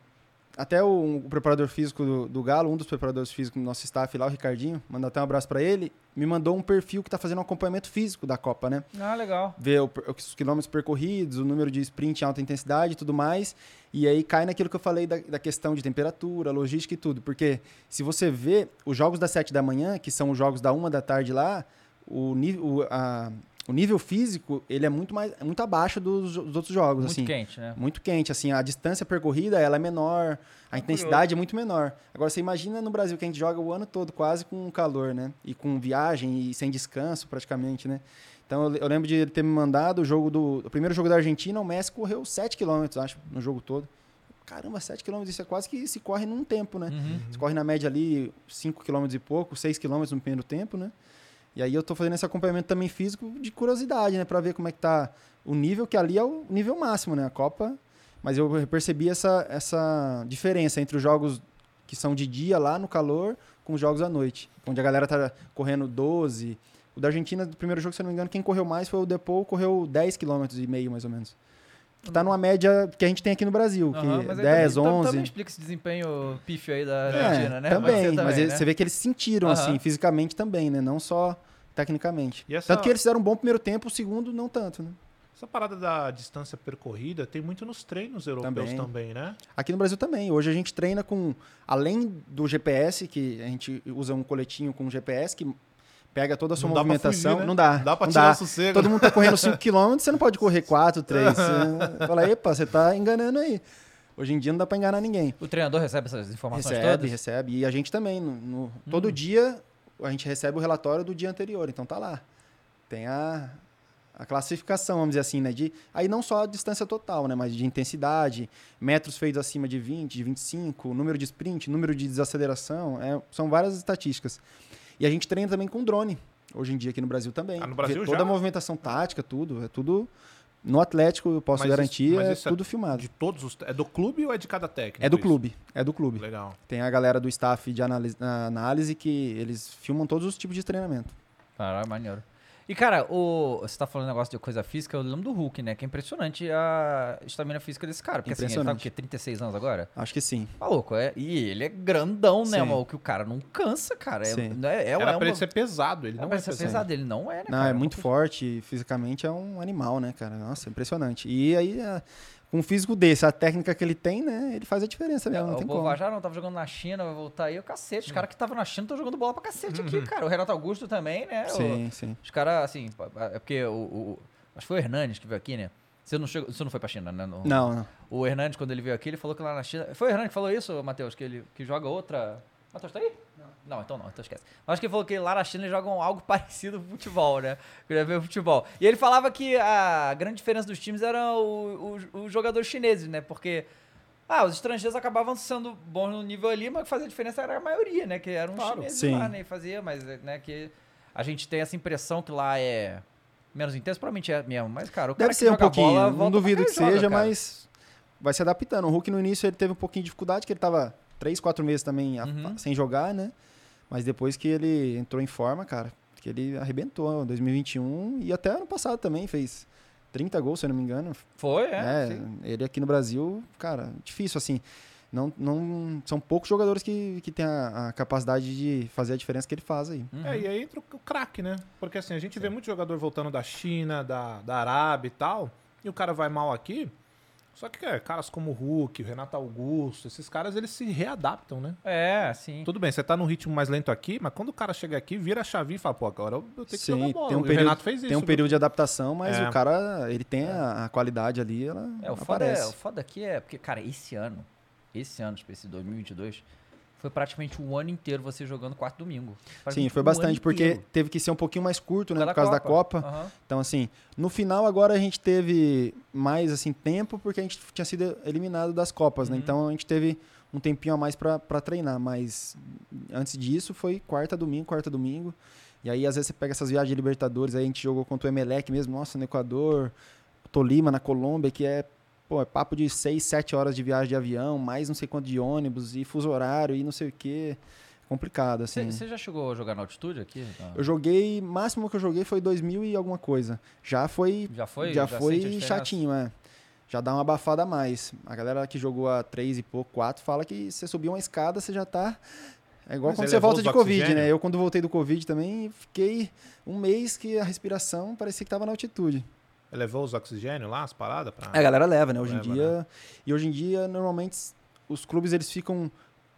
até o, o preparador físico do, do Galo, um dos preparadores físicos do nosso staff lá, o Ricardinho, mandar até um abraço pra ele, me mandou um perfil que tá fazendo um acompanhamento físico da Copa, né? Ah, legal. ver o- os quilômetros percorridos, o número de sprint em alta intensidade e tudo mais. E aí cai naquilo que eu falei da, da questão de temperatura, logística e tudo. Porque se você vê os jogos das 7 da manhã, que são os jogos da 1 da tarde lá, o, nível o, a- o nível físico ele é muito, mais, é muito abaixo dos, dos outros jogos. Muito assim. quente, né? Muito quente, assim, a distância percorrida ela é menor, a intensidade é muito menor. Agora você imagina no Brasil que a gente joga o ano todo quase com calor, né? E com viagem e sem descanso praticamente, né? Então eu, eu lembro de ele ter me mandado o jogo do o primeiro jogo da Argentina, o Messi correu 7 km, acho, no jogo todo. Caramba, 7 km, isso é quase que se corre num tempo, né? Uhum. Você corre na média ali 5 km e pouco, 6 km no primeiro tempo, né? E aí eu tô fazendo esse acompanhamento também físico de curiosidade, né? Pra ver como é que tá o nível, que ali é o nível máximo, né? A Copa. Mas eu percebi essa, essa diferença entre os jogos que são de dia lá no calor com os jogos à noite. Onde a galera tá correndo 12. O da Argentina, do primeiro jogo, se eu não me engano, quem correu mais foi o Depou, correu 10 km e meio, mais ou menos. Que tá numa média que a gente tem aqui no Brasil, Aham, que mas é aí 10, também, tam- 11. Também explica esse desempenho pífio aí da É, Argentina, né? Também, ser mas também, você vê que eles sentiram, Aham. assim, fisicamente também, né? Não só tecnicamente. E essa- Tanto que eles fizeram um bom primeiro tempo, o segundo não tanto, né? Essa parada da distância percorrida tem muito nos treinos europeus Também. também, né? Aqui no Brasil também. Hoje a gente treina com, além do GPS, que a gente usa um coletinho com GPS que pega toda a sua Não dá movimentação. fugir, né? Não dá. Não dá pra não tirar o sossego. Todo mundo tá correndo 5 km, você não pode correr 4, 3. Você fala, epa, você tá enganando aí. Hoje em dia não dá pra enganar ninguém. O treinador recebe essas informações Recebe, todas? recebe. E a gente também. no- no- Hum. Todo dia a gente recebe o relatório do dia anterior. Então tá lá. Tem a, a classificação, vamos dizer assim, né? De, aí não só a distância total, né? Mas de intensidade, metros feitos acima de 20, de 25, número de sprint, número de desaceleração. é- são várias estatísticas. E a gente treina também com drone. Hoje em dia aqui no Brasil também. Ah, no Brasil Vê toda já? a movimentação tática, tudo. É tudo. No Atlético, eu posso Mas isso- garantir, mas é isso é tudo filmado. De todos os. É do clube ou é de cada técnico? É do isso? clube. É do clube. Legal. Tem a galera do staff de análise, análise que eles filmam todos os tipos de treinamento. Caralho, maneiro. E, cara, o, você tá falando negócio de coisa física, eu lembro do Hulk, né? Que é impressionante a estamina física desse cara. Porque assim, ele tá com o Impressionante. quê? 36 anos agora? Acho que sim. Maluco, é. E ele é grandão, né, Sim. Que o cara não cansa, cara. É, Sim. não é, é, Era é pra uma- ele ser pesado, ele é não pra é ser pesado. ele não é, né, Não, cara? é muito forte, fisicamente é um animal, né, cara? Nossa, impressionante. E aí, é, com um físico desse, a técnica que ele tem, né, ele faz a diferença mesmo, não o tem como. Bovajar não tava jogando na China, vai voltar aí, o cacete. Os caras que estavam na China estão jogando bola pra cacete aqui, cara. O Renato Augusto também, né? O- Sim, sim. Os caras, assim, é porque o, o- Acho que foi o Hernandes que veio aqui, né? Você não, chegou, você não foi pra China, né? No- Não, não. O Hernandes, quando ele veio aqui, ele falou que lá na China. Foi o Hernandes que falou isso, Matheus? Que ele que joga outra. Matheus, tá aí? Não. Então não, então esquece. Mas acho que ele falou que lá na China eles jogam algo parecido com futebol, né? Ver futebol. E ele falava que a grande diferença dos times eram os- jogadores chineses, né? Porque. Ah, os estrangeiros acabavam sendo bons no nível ali, mas o que fazia diferença era a maioria, né? Que eram Claro. chineses Sim. lá, né? E fazia, mas, né, que a gente tem essa impressão que lá é menos intenso, provavelmente é mesmo. Mas, cara, o cara Deve que ser um joga pouquinho, bola, não duvido que joga, seja, cara. mas vai se adaptando. O Hulk no início ele teve um pouquinho de dificuldade, que ele tava três, quatro meses também a- Uhum. sem jogar, né? Mas depois que ele entrou em forma, cara, que ele arrebentou em 2021 e até ano passado também fez 30 gols, se eu não me engano. Foi, é. É, sim. ele aqui no Brasil, cara, difícil assim. Não, não, são poucos jogadores que, que têm a, a capacidade de fazer a diferença que ele faz aí. Uhum. É, e aí entra o o craque, né? Porque assim, a gente vê muito jogador voltando da China, da, da Arábia e tal, e o cara vai mal aqui. Só que é, caras como o Hulk, o Renato Augusto, esses caras eles se readaptam, né? É, sim. Tudo bem, você tá num ritmo mais lento aqui, mas quando o cara chega aqui, vira a chave e fala, pô, agora eu tenho que jogar bola. tem um E o período, Renato fez isso. tem um viu? período de adaptação, mas É. o cara, ele tem a, a qualidade ali, ela É, o foda, é, aparece. o foda aqui é, porque, cara, esse ano, esse ano, tipo, esse 2022, foi praticamente um ano inteiro você jogando quarto domingo. Sim, foi um bastante, porque inteiro. teve que ser um pouquinho mais curto, né, Por causa da Copa. Aham. Então, assim, no final agora a gente teve mais, assim, tempo, porque a gente tinha sido eliminado das Copas, né? Uhum. Então a gente teve um tempinho a mais pra treinar, mas antes disso foi quarta, domingo, quarta, domingo. E aí, às vezes, você pega essas viagens de Libertadores, aí a gente jogou contra o Emelec mesmo, nossa, no Equador, Tolima, na Colômbia, que é, pô, é papo de 6, 7 horas de viagem de avião, mais não sei quanto de ônibus, e fuso horário, e não sei o quê. Complicado, assim. Você já chegou a jogar na altitude aqui? Não. Eu joguei, máximo que eu joguei foi 2000 e alguma coisa. Já foi, Já foi? já Já foi chatinho, é. já dá uma abafada a mais. A galera que jogou a 3 e pouco, 4, fala que você subir uma escada, você já tá. É igual Mas quando você volta de Covid, oxigênio? né? Eu, quando voltei do Covid também, fiquei um mês que a respiração parecia que tava na altitude. Levou os oxigênio lá, as paradas? Pra... É, a galera leva, né? Hoje Leva, em dia. E hoje em dia, normalmente, os clubes eles ficam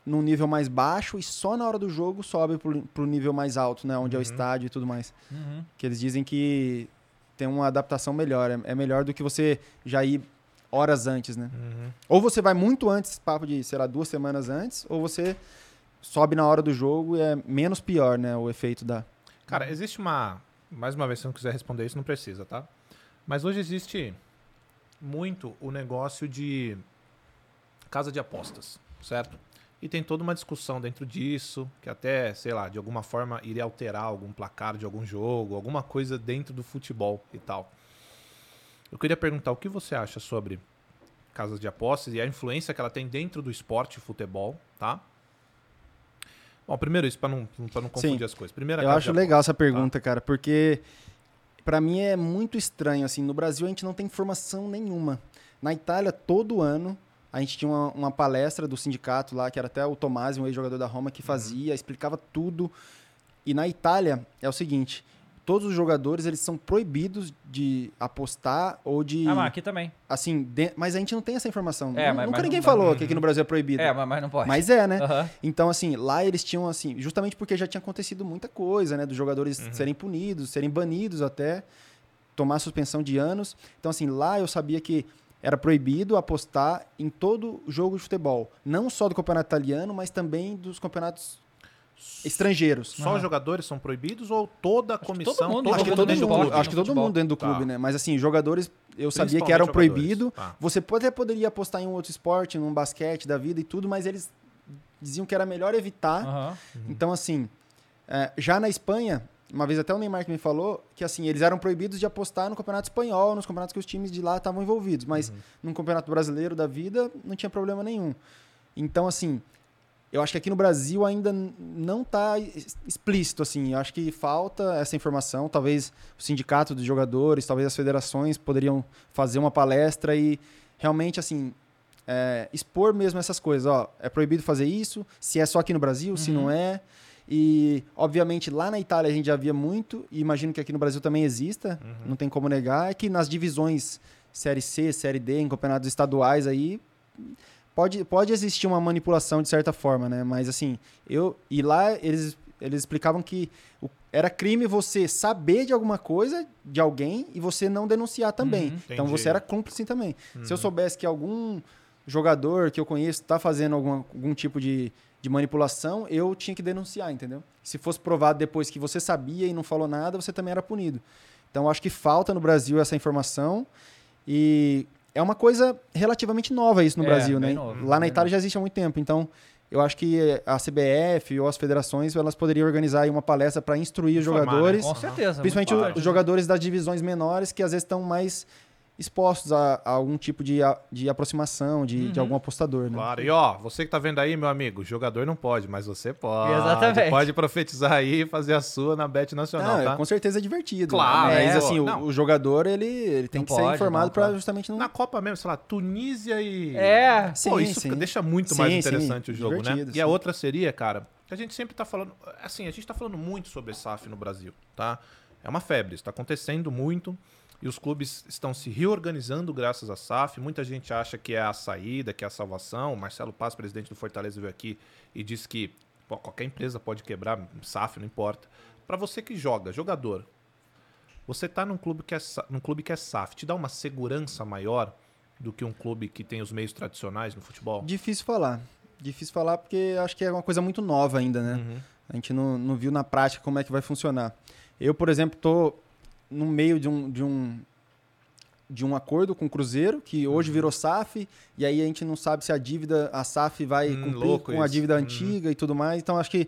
num nível mais baixo e só na hora do jogo sobe pro, pro nível mais alto, né? Onde é o estádio e tudo mais. Uhum. Que eles dizem que tem uma adaptação melhor. É, é melhor do que você já ir horas antes, né? Uhum. Ou você vai muito antes, papo de, sei lá, duas semanas antes, ou você sobe na hora do jogo e é menos pior, né? O efeito da. Cara, existe uma. Mais uma vez, se não quiser responder isso, não precisa, tá? Mas hoje existe muito o negócio de casa de apostas, certo? E tem toda uma discussão dentro disso, que até, sei lá, de alguma forma iria alterar algum placar de algum jogo, alguma coisa dentro do futebol e tal. Eu queria perguntar o que você acha sobre casas de apostas e a influência que ela tem dentro do esporte futebol, tá? Bom, primeiro isso, para não, pra não confundir Sim. as coisas. Primeira Eu acho legal essa pergunta, cara, porque pra mim é muito estranho, assim, no Brasil a gente não tem informação nenhuma. Na Itália, todo ano, a gente tinha uma, uma palestra do sindicato lá, que era até o Tomasi, um ex-jogador da Roma, que fazia, explicava tudo. E na Itália, é o seguinte, todos os jogadores, eles são proibidos de apostar ou de... Ah, mas aqui também. Assim, de- mas a gente não tem essa informação. É, mas- Nunca mas ninguém não- falou que aqui no Brasil é proibido. É, mas, mas não pode. Mas é, né? Aham. Então, assim, lá eles tinham, assim, justamente porque já tinha acontecido muita coisa, né? Dos jogadores serem punidos, serem banidos até, tomar suspensão de anos. Então, assim, lá eu sabia que era proibido apostar em todo jogo de futebol. Não só do campeonato italiano, mas também dos campeonatos estrangeiros. Só os jogadores são proibidos ou toda a que comissão? todo mundo todo Acho que todo mundo, clube, acho que no todo mundo dentro do Tá. clube, né? Mas assim, jogadores, eu sabia que eram proibidos. tá. Você até poderia apostar em um outro esporte, num basquete da vida e tudo, mas eles diziam que era melhor evitar. Aham. Então, assim, é, já na Espanha, uma vez até o Neymar que me falou que assim, eles eram proibidos de apostar no campeonato espanhol, nos campeonatos que os times de lá estavam envolvidos, mas num campeonato brasileiro da vida não tinha problema nenhum. Então, assim, eu acho que aqui no Brasil ainda não está explícito, assim. Eu acho que falta essa informação. Talvez o sindicato dos jogadores, talvez as federações poderiam fazer uma palestra e realmente, assim, é, expor mesmo essas coisas. Ó, é proibido fazer isso, se é só aqui no Brasil, se não é. E, obviamente, lá na Itália a gente já via muito, e imagino que aqui no Brasil também exista, não tem como negar, é que nas divisões Série C, Série D, em campeonatos estaduais aí, pode, pode existir uma manipulação de certa forma, né? Mas assim, eu. E lá eles, eles explicavam que o- era crime você saber de alguma coisa de alguém e você não denunciar também. Uhum. então você era cúmplice também. Se eu soubesse que algum jogador que eu conheço está fazendo alguma, algum tipo de, de manipulação, eu tinha que denunciar, entendeu? Se fosse provado depois que você sabia e não falou nada, você também era punido. Então acho que falta no Brasil essa informação e é uma coisa relativamente nova isso no É, Brasil, né? novo, Lá na Itália já existe há muito tempo, então eu acho que a CBF ou as federações elas poderiam organizar uma palestra para instruir os Informar, jogadores, Com certeza. principalmente muito o- forte. os jogadores das divisões menores que às vezes estão mais expostos a, a algum tipo de, a- de aproximação de, Uhum. de algum apostador, né? Claro. E ó, você que tá vendo aí, meu amigo, jogador não pode, mas você pode. Exatamente. Pode profetizar aí e fazer a sua na Bet Nacional, Não, tá? com certeza é divertido. Claro, né? Mas é, assim, o, o jogador ele, ele tem Não que ser pode, informado não, para justamente não. Na Copa mesmo, sei lá, Tunísia e. É. Pô, Sim, isso sim. deixa muito Sim, mais sim, interessante o jogo, né? divertido, E a outra seria, cara, que a gente sempre tá falando. Assim, a gente tá falando muito sobre SAF no Brasil, tá? É uma febre, isso tá acontecendo muito. E os clubes estão se reorganizando graças à SAF. Muita gente acha que é a saída, que é a salvação. O Marcelo Paz, presidente do Fortaleza, veio aqui e disse que pô, qualquer empresa pode quebrar, SAF, não importa. Pra você que joga, jogador, você tá num clube que é, num clube que é SAF, te dá uma segurança maior do que um clube que tem os meios tradicionais no futebol? Difícil falar. Difícil falar porque acho que é uma coisa muito nova ainda, né? Uhum. A gente não, não viu na prática como é que vai funcionar. Eu, por exemplo, tô no meio de um, de um, de um acordo com o Cruzeiro, que Uhum. hoje virou SAF, e aí a gente não sabe se a dívida, a SAF vai Hum, cumprir com a isso. dívida Uhum. antiga e tudo mais. Então acho que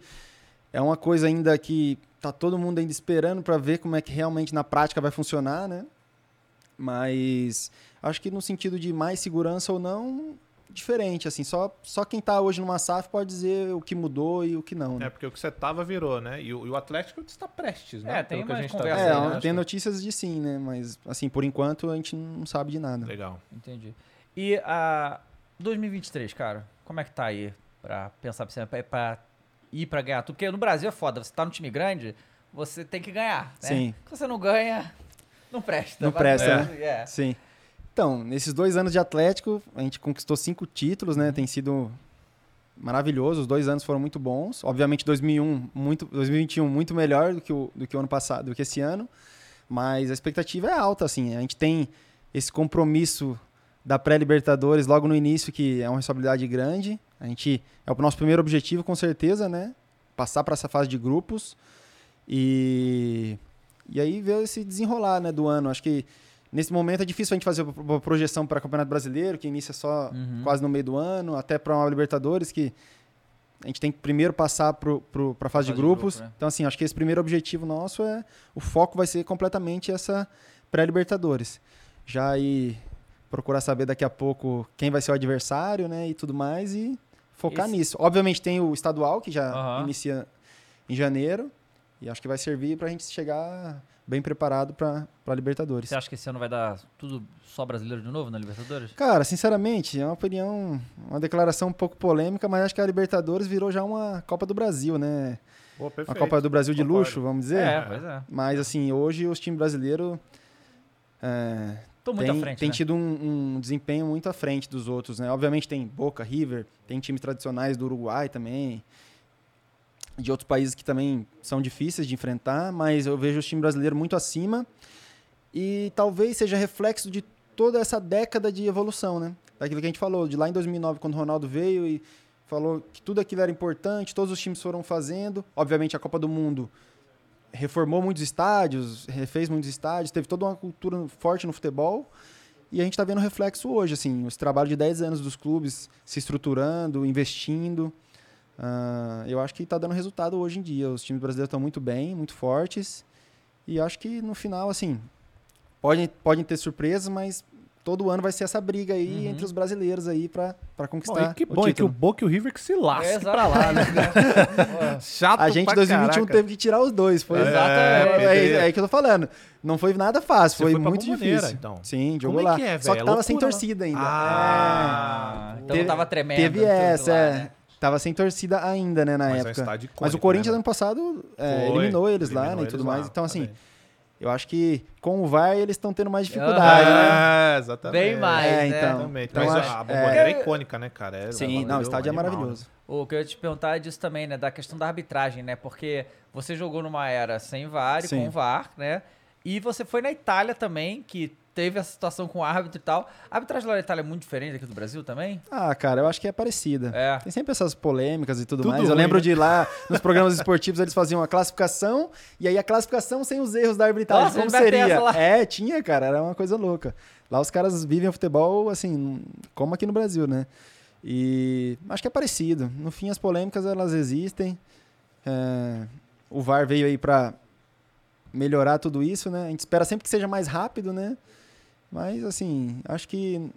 é uma coisa ainda que tá todo mundo ainda esperando para ver como é que realmente na prática vai funcionar, né? Mas acho que no sentido de mais segurança ou não, diferente, assim. Só, só quem tá hoje numa SAF pode dizer o que mudou e o que não, né? É, porque o que você tava virou, né? E o, e o Atlético está prestes, né? É, tem Pelo que a gente tá É, né? tem notícias de sim, né? Mas, assim, por enquanto a gente não sabe de nada. Legal. Entendi. E a 2023, cara, como é que tá aí pra pensar pra, você- pra, pra ir pra ganhar tudo? Porque no Brasil é foda, você tá no time grande, você tem que ganhar, né? Sim. Se você não ganha, não presta. Não presta, né? É. Sim. Então, nesses dois anos de Atlético, a gente conquistou cinco títulos, Uhum. né? Tem sido maravilhoso. Os dois anos foram muito bons. Obviamente, 2001, muito, 2021 muito melhor do que o, do que o ano passado, do que esse ano. Mas a expectativa é alta, assim. A gente tem esse compromisso da pré-Libertadores logo no início, que é uma responsabilidade grande. A gente é o nosso primeiro objetivo, com certeza, né? Passar para essa fase de grupos e e aí ver esse desenrolar, né, do ano. Acho que nesse momento é difícil a gente fazer uma projeção para o Campeonato Brasileiro, que inicia só Uhum. quase no meio do ano, até para uma Libertadores que a gente tem que primeiro passar para a fase de de grupos. grupo, né? Então, assim, acho que esse primeiro objetivo nosso é. O foco vai ser completamente essa pré-Libertadores. Já aí procurar saber daqui a pouco quem vai ser o adversário, né? E tudo mais, e focar Esse- nisso. Obviamente tem o estadual, que já Aham. inicia em janeiro. E acho que vai servir para a gente chegar bem preparado para a Libertadores. Você acha que esse ano vai dar tudo só brasileiro de novo na Libertadores? Cara, sinceramente, é uma opinião, uma declaração um pouco polêmica, mas acho que a Libertadores virou já uma Copa do Brasil, né? Pô, Uma. Copa do Brasil de Concordo. luxo, vamos dizer. É, pois é. Mas assim, hoje os times brasileiros é, Tô muito tem, à frente, tem né? tido um, um desempenho muito à frente dos outros, né? Obviamente tem Boca, River, tem times tradicionais do Uruguai também, de outros países que também são difíceis de enfrentar, mas eu vejo os times brasileiros muito acima e talvez seja reflexo de toda essa década de evolução, né? Daquilo que a gente falou, de lá em 2009, quando o Ronaldo veio e falou que tudo aquilo era importante, todos os times foram fazendo. Obviamente a Copa do Mundo reformou muitos estádios, refez muitos estádios, teve toda uma cultura forte no futebol. E a gente está vendo o reflexo hoje, assim, esse trabalho de 10 anos dos clubes se estruturando, investindo. Ah, eu acho que está dando resultado hoje em dia. Os times brasileiros estão muito bem, muito fortes. E acho que no final, assim, podem, podem ter surpresas, mas todo ano vai ser essa briga aí Uhum. entre os brasileiros aí para Bom, conquistar e que o bom, e que o. Boca e o River que se lasque É, pra lá, né? Chato A gente em pra 2021 caraca. teve que tirar os dois. Foi Exatamente. É, é, é aí que eu tô falando. Não foi nada fácil, Você foi, foi muito difícil. então. Sim, jogou Como é lá. que é, Só que tava sem Loucura, torcida ainda. Ah, Então Teve- não tava tremendo. Teve essa, lá, é. Né? Tava sem torcida ainda, né, na Mas é um época. Mas o Corinthians né, ano passado é, Foi, eliminou eles lá, eliminou né, e tudo lá, mais. Então, assim, também. eu acho que com o VAR eles estão tendo mais dificuldade, né? É, exatamente. Bem mais, É, né? então. Exatamente. Então, Mas acho- a é. bomboneira é icônica, né, cara? É, Sim, não, o estádio é animal, maravilhoso. O que eu ia te perguntar é disso também, né? Da questão da arbitragem, né? Porque você jogou numa era sem VAR e Sim. com VAR, né? E você foi na Itália também, que teve a situação com o árbitro e tal. A arbitragem lá na Itália é muito diferente aqui do Brasil também? Ah, cara, eu acho que é parecida. É. Tem sempre essas polêmicas e tudo, Tudo mais. Eu ruim, lembro né? de lá nos programas esportivos eles faziam a classificação e aí a classificação sem os erros da arbitragem. Nossa, como seria? essa lá. É, tinha, cara, era uma coisa louca. Lá os caras vivem o futebol assim, como aqui no Brasil, né? E acho que é parecido. No fim, as polêmicas elas existem. É, o VAR veio aí pra melhorar tudo isso, né? A gente espera sempre que seja mais rápido, né? Mas assim, acho que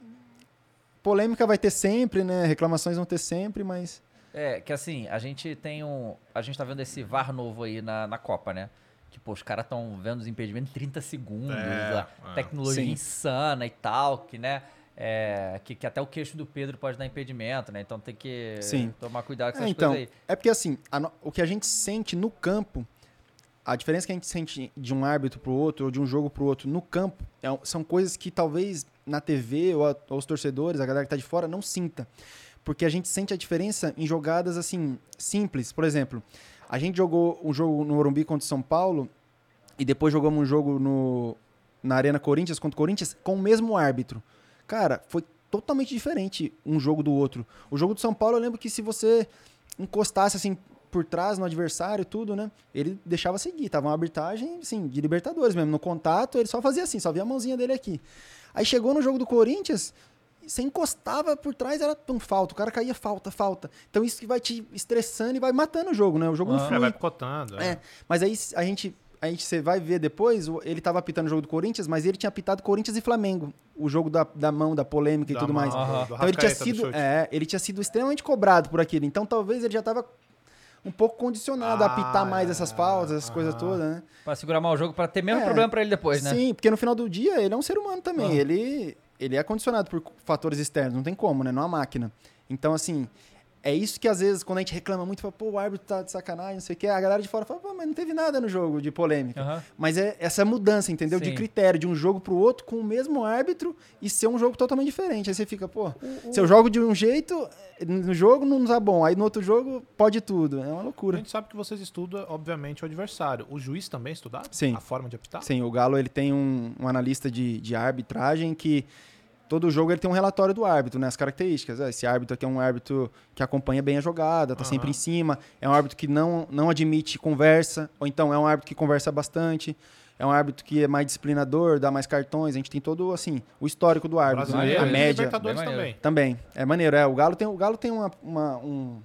polêmica vai ter sempre, né? Reclamações vão ter sempre, mas É, que assim, a gente tem um. A gente tá vendo esse VAR novo aí na, na Copa, né? Que, pô, os caras estão vendo os impedimentos em 30 segundos, É, a é. tecnologia Sim. insana e tal, que, né? É, que, que até o queixo do Pedro pode dar impedimento, né? Então tem que Sim. tomar cuidado com É, essas então, coisas aí. é porque assim, no- o que a gente sente no campo, a diferença que a gente sente de um árbitro pro outro ou de um jogo pro outro no campo é são coisas que talvez na TV ou, a- ou os torcedores, a galera que tá de fora, não sinta. Porque a gente sente a diferença em jogadas assim, simples. Por exemplo, a gente jogou um jogo no Morumbi contra o São Paulo e depois jogamos um jogo no, na Arena Corinthians contra o Corinthians com o mesmo árbitro. Cara, foi totalmente diferente um jogo do outro. O jogo do São Paulo, eu lembro que se você encostasse assim por trás no adversário e tudo, né? Ele deixava seguir. Tava uma arbitragem, assim, de Libertadores mesmo. No contato, ele só fazia assim, só via a mãozinha dele aqui. Aí chegou no jogo do Corinthians, você encostava por trás, era um falta. O cara caía, falta, falta. Então isso que vai te estressando e vai matando o jogo, né? O jogo não Ah. É, flui. vai picotando. É, mas aí a gente, a gente você vai ver depois, ele tava apitando o jogo do Corinthians, mas ele tinha apitado Corinthians e Flamengo. O jogo da, da mão, da polêmica e Da tudo mão, mais. do Então ele tinha sido. É, ele tinha sido extremamente cobrado por aquilo. Então talvez ele já tava um pouco condicionado a apitar Ah, mais essas faltas, essas coisas aham. todas, né? Pra segurar mal o jogo, pra ter menos É. problema pra ele depois, né? Sim, porque no final do dia ele é um ser humano também. Ah. Ele, ele é condicionado por fatores externos, não tem como, né? Não é uma máquina. Então, assim, é isso que às vezes, quando a gente reclama muito, fala, pô, o árbitro tá de sacanagem, não sei o quê, a galera de fora fala, pô, mas não teve nada no jogo de polêmica. Aham. Mas é essa mudança, entendeu? De Sim. critério, de um jogo pro outro com o mesmo árbitro e ser um jogo totalmente diferente. Aí você fica, pô, se eu jogo de um jeito, no jogo não tá bom, aí no outro jogo pode tudo. É uma A loucura. gente sabe que vocês estudam, obviamente, o adversário. O juiz também estudava? Sim. A forma de apitar? Sim, o Galo ele tem um, um analista de, de arbitragem que todo jogo ele tem um relatório do árbitro, né? As características. Ah, Esse árbitro aqui é um árbitro que acompanha bem a jogada, tá sempre em cima. É um árbitro que não, não admite conversa, ou então é um árbitro que conversa bastante. É um árbitro que é mais disciplinador, dá mais cartões. A gente tem todo, assim, o histórico do árbitro, né? A média. Também. Também, é maneiro. É, o Galo tem, o Galo tem uma, uma, um-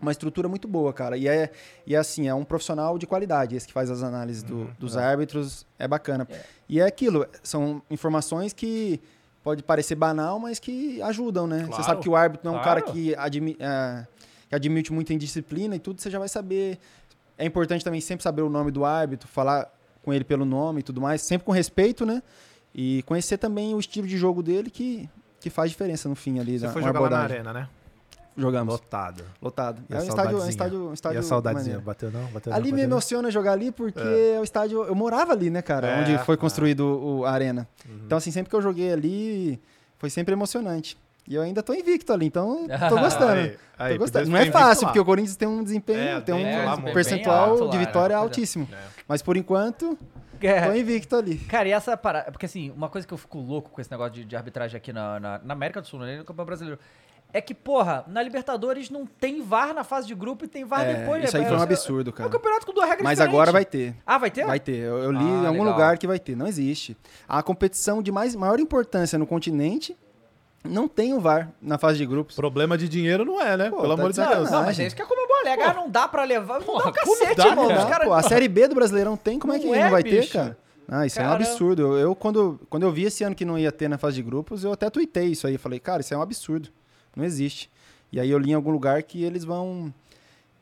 uma estrutura muito boa, cara. E é, e é assim, é um profissional de qualidade, esse que faz as análises do- dos árbitros. É bacana. E é aquilo, são informações que pode parecer banal, mas que ajudam, né? Você Claro. sabe que o árbitro não é um cara que, admi, é, que admite muita indisciplina e tudo, você já vai saber. É importante também sempre saber o nome do árbitro, falar com ele pelo nome e tudo mais, sempre com respeito, né? E conhecer também o estilo de jogo dele que, que faz diferença no fim ali Você da foi jogar na arena, né? Jogamos. Lotado. Lotado. E É a um estádio, um estádio, um estádio e a saudadezinha? maneiro. Bateu não? Bateu Ali não? me Bateu não? emociona jogar ali porque é. o estádio. Eu morava ali, né, cara? É, onde foi é. construído o, a arena. Uhum. Então, assim, sempre que eu joguei ali, foi sempre emocionante. E eu ainda tô invicto ali, então tô gostando. Aí, aí, tô gostando. Não é fácil, lá. porque o Corinthians tem um desempenho, É, tem um é, lá, percentual alto de lá, vitória é. altíssimo. É. Mas por enquanto, É. tô invicto ali. Cara, e essa parada. Porque assim, uma coisa que eu fico louco com esse negócio de, de arbitragem aqui na, na, na América do Sul, né, no Campeonato Brasileiro. É que, porra, na Libertadores não tem VAR na fase de grupo e tem VAR É, depois. isso aí né? foi um É- absurdo, É um cara. campeonato com duas regras Mas diferentes. agora vai ter. Ah, vai ter? Vai ter. Eu, eu li Ah, em algum legal. lugar que vai ter. Não existe. A competição de mais, maior importância no continente não tem o VAR na fase de grupos. Problema de dinheiro não é, né? Pô, Pelo tá amor de de Deus. Não, mas é isso que é como é alega. Ah, não dá pra levar. Não Porra, dá um cacete, dá, irmão. cara? Os caras- Pô, a Série B do Brasileirão tem, como é que Não não, é, vai ter, bicho. cara? Ah, isso é um Cara- absurdo. Eu, eu, quando, quando eu vi esse ano que não ia ter na fase de grupos, eu até tuitei isso aí. Falei, cara, isso é um absurdo. Não existe. E aí eu li em algum lugar que eles vão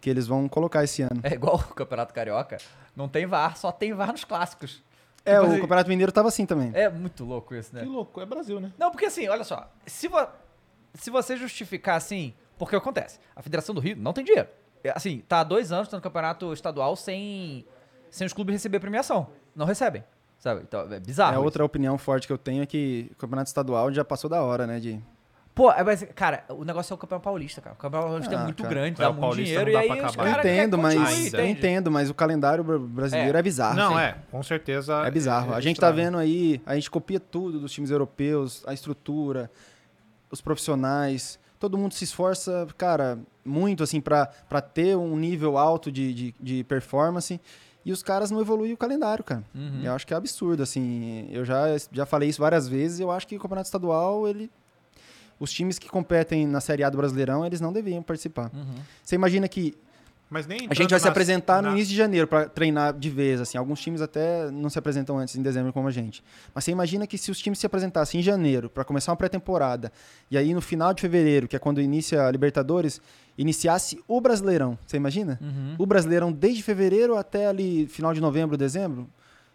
que eles vão colocar esse ano. É igual o Campeonato Carioca. Não tem VAR, só tem VAR nos clássicos. É, Tipo o assim, Campeonato Mineiro tava assim também. É muito louco isso, né? Que louco, é Brasil, né? Não, porque assim, olha só. Se, vo- se você justificar assim, porque acontece? A Federação do Rio não tem dinheiro. É, Assim, tá há dois anos no campeonato estadual sem, sem os clubes receber premiação. Não recebem. Sabe? Então, é bizarro. É, isso. outra opinião forte que eu tenho é que o Campeonato Estadual já passou da hora, né? De... Pô, é, mas, cara, o negócio é o campeão paulista, cara. O campeão paulista é Ah, muito cara. grande, É, dá o muito paulista dinheiro. não E dá aí pra os acabar. Eu entendo, mas eu entendo, mas o calendário br- brasileiro é, bizarro. Não, sim. é, com certeza. É bizarro. é a gente tá vendo aí, a gente copia tudo dos times europeus, a estrutura, os profissionais. Todo mundo se esforça, cara, muito assim pra pra ter um nível alto de, de, de performance. E os caras não evoluem o calendário, cara. Uhum. Eu acho que é absurdo, assim. Eu já, já falei isso várias vezes. Eu acho que o campeonato estadual, ele. Os times que competem na Série A do Brasileirão, eles não deviam participar. Uhum. Você imagina que Mas nem a gente vai se nas- apresentar no na- início de janeiro para treinar de vez, assim. Alguns times até não se apresentam antes, em dezembro, como a gente. Mas você imagina que se os times se apresentassem em janeiro para começar uma pré-temporada, e aí no final de fevereiro, que é quando inicia a Libertadores, iniciasse o Brasileirão. Você imagina? Uhum. O Brasileirão desde fevereiro até ali final de novembro, dezembro.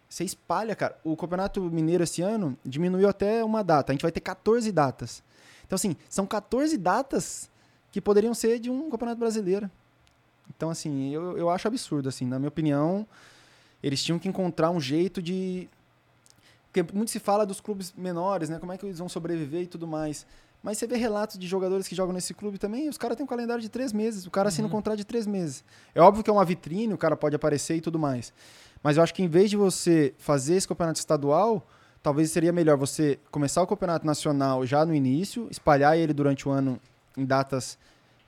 Você espalha, cara. O Campeonato Mineiro esse ano diminuiu até uma data. A gente vai ter 14 datas. Então, assim, são 14 datas que poderiam ser de um Campeonato Brasileiro. Então, assim, eu, eu acho absurdo, assim. Na minha opinião, eles tinham que encontrar um jeito de... Porque muito se fala dos clubes menores, né? Como é que eles vão sobreviver e tudo mais. Mas você vê relatos de jogadores que jogam nesse clube também, os caras têm um calendário de três meses. O cara assina um contrato de três meses. É óbvio que é uma vitrine, o cara pode aparecer e tudo mais. Mas eu acho que em vez de você fazer esse campeonato estadual, talvez seria melhor você começar o campeonato nacional já no início, espalhar ele durante o ano em datas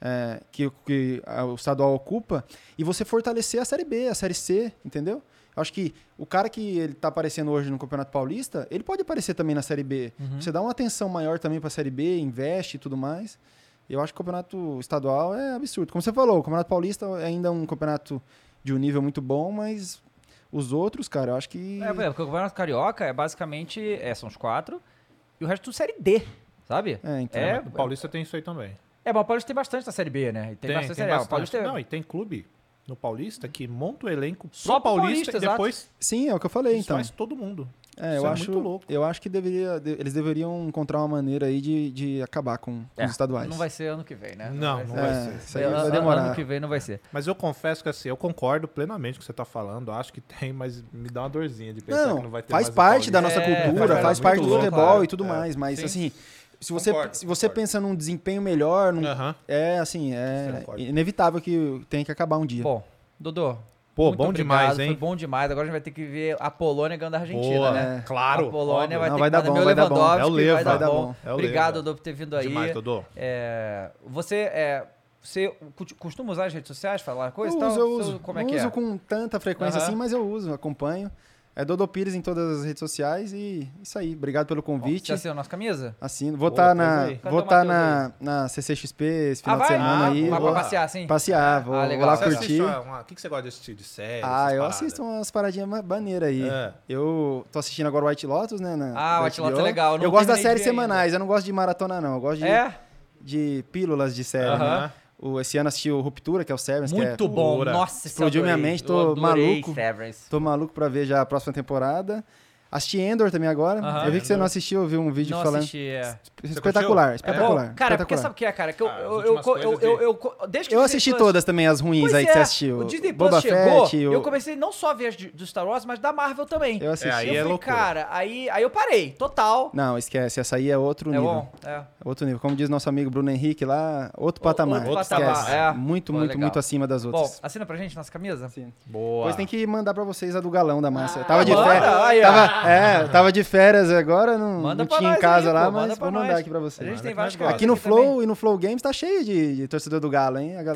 é, que, que a- o estadual ocupa, e você fortalecer a Série B, a Série C, entendeu? Eu acho que o cara que ele tá aparecendo hoje no Campeonato Paulista, ele pode aparecer também na Série B. Você dá uma atenção maior também para a Série B, investe e tudo mais. Eu acho que o campeonato estadual é absurdo. Como você falou, o Campeonato Paulista é ainda um campeonato de um nível muito bom, mas Os outros, cara, eu acho que. É, porque o Campeonato Carioca é basicamente. É, são os quatro. E o resto tudo Série D, sabe? É, então. É, O Paulista tem isso aí também. é, mas o Paulista tem bastante na Série B, né? E tem, bastante Série A. Paulista é- Não, e tem clube no Paulista que monta o elenco Só Paulista, Paulista, e exato. depois Sim, é o que eu falei, então. faz todo mundo. É, Isso eu é acho, muito louco. eu acho que deveria, de- eles deveriam encontrar uma maneira aí de, de acabar com, com É, os estaduais. Não vai ser ano que vem, né? Não, não vai É, ser. Isso aí É, vai ano- demorar. Ano que vem não vai ser. Mas eu confesso que assim, eu concordo plenamente com o que você tá falando. Acho que tem, mas me dá uma dorzinha de pensar que não Não, vai ter faz parte da nossa É, cultura, faz faz parte, do louco, futebol claro. e tudo É, mais, mas sim. assim, se você, Concordo, se você concordo. pensa num desempenho melhor, num- é assim, é inevitável que tenha que acabar um dia. Bom, Dodô. Pô, muito bom obrigado, demais, hein? Foi bom demais. Agora a gente vai ter que ver a Polônia ganhando a Argentina, Boa, né? claro. A Polônia óbvio. vai Não, ter vai que dar bom, meu vai dar bom. Lewandowski, É o Leva, vai dar vai dar bom. É o Obrigado. Dodô, por ter vindo aí. Demais, Dodô. É, você, é, você costuma usar as redes sociais, falar coisa eu e tal? uso, eu uso. Como é que é? uso com tanta frequência assim, mas eu uso, acompanho. É Dodô Pires em todas as redes sociais e isso aí. Obrigado pelo convite. Você assina a nossa camisa? Assino. Vou estar na, vou o tá na, na CCXP esse Ah, final vai? de semana Ah, aí. vai vou pra passear, assim? passear, vou, Ah, vou legal. lá Você curtir. O que que você gosta de assistir? De série? Ah, eu paradas? assisto umas paradinhas ma- maneiras aí. É. Eu tô assistindo agora White Lotus, né? na- Ah, White Lotus é legal, eu Eu gosto das séries ver ainda. semanais, eu não gosto de maratona, não. Eu gosto de, É? de pílulas de série. Aham. né? O, esse ano assisti o Ruptura, que é o Severance. que é- Muito bom. pura. Nossa, Explodiu minha mente, tô maluco. Severance. Tô maluco pra ver já a próxima temporada. Assisti Endor também agora. Eu vi que você não assistiu, eu vi um vídeo Não falando. assisti, é. Espetacular, Bom, espetacular. cara, porque espetacular. sabe o que é, cara? Que eu, Ah, eu, eu, eu, eu, de- eu- eu- desde que Eu assisti Plus- todas também, as ruins Pois aí é, que você assistiu. O Disney Plus Boba chegou, Fett, o- eu comecei não só a ver as de- do Star Wars, mas da Marvel também. Eu assisti. É, aí eu é falei, loucura. cara, aí, aí eu parei, total. Não, esquece, essa aí é outro é nível. bom, é. Outro nível. Como diz nosso amigo Bruno Henrique lá, outro patamar. outro esquece. patamar, é. Muito, muito, muito acima das Bom, outras. assina pra gente nossa camisa? Sim. Boa. Depois tem que mandar pra vocês a do galão da massa. Tava de Ah, férias. aí, ó. Tava, é, tava de férias agora, não, Manda não tinha em casa aí, lá, pô, mas vou mandar nós. aqui pra A vocês. gente Manda tem vários Aqui no Flow também. e no Flow Games tá cheio de, de torcedor do Galo, hein? A galera...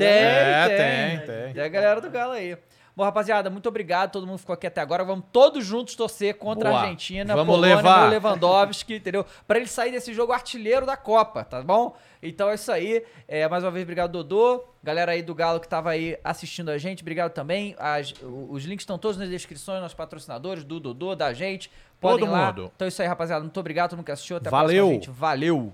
Tem, É, tem, tem, tem. Tem a galera do Galo aí. Bom, rapaziada, muito obrigado. Todo mundo ficou aqui até agora. Vamos todos juntos torcer contra Boa. a Argentina. Vamos Polônia, levar. Lewandowski, entendeu? Pra ele sair desse jogo artilheiro da Copa, tá bom? Então é isso aí. É, mais uma vez, obrigado, Dodô. Galera aí do Galo que tava aí assistindo a gente, obrigado também. As- os links estão todos nas descrições, nossos patrocinadores, do Dodô, da gente. Podem Todo lá. mundo. Então é isso aí, rapaziada. Muito obrigado, todo mundo que assistiu. Até a Valeu. próxima, gente. Valeu.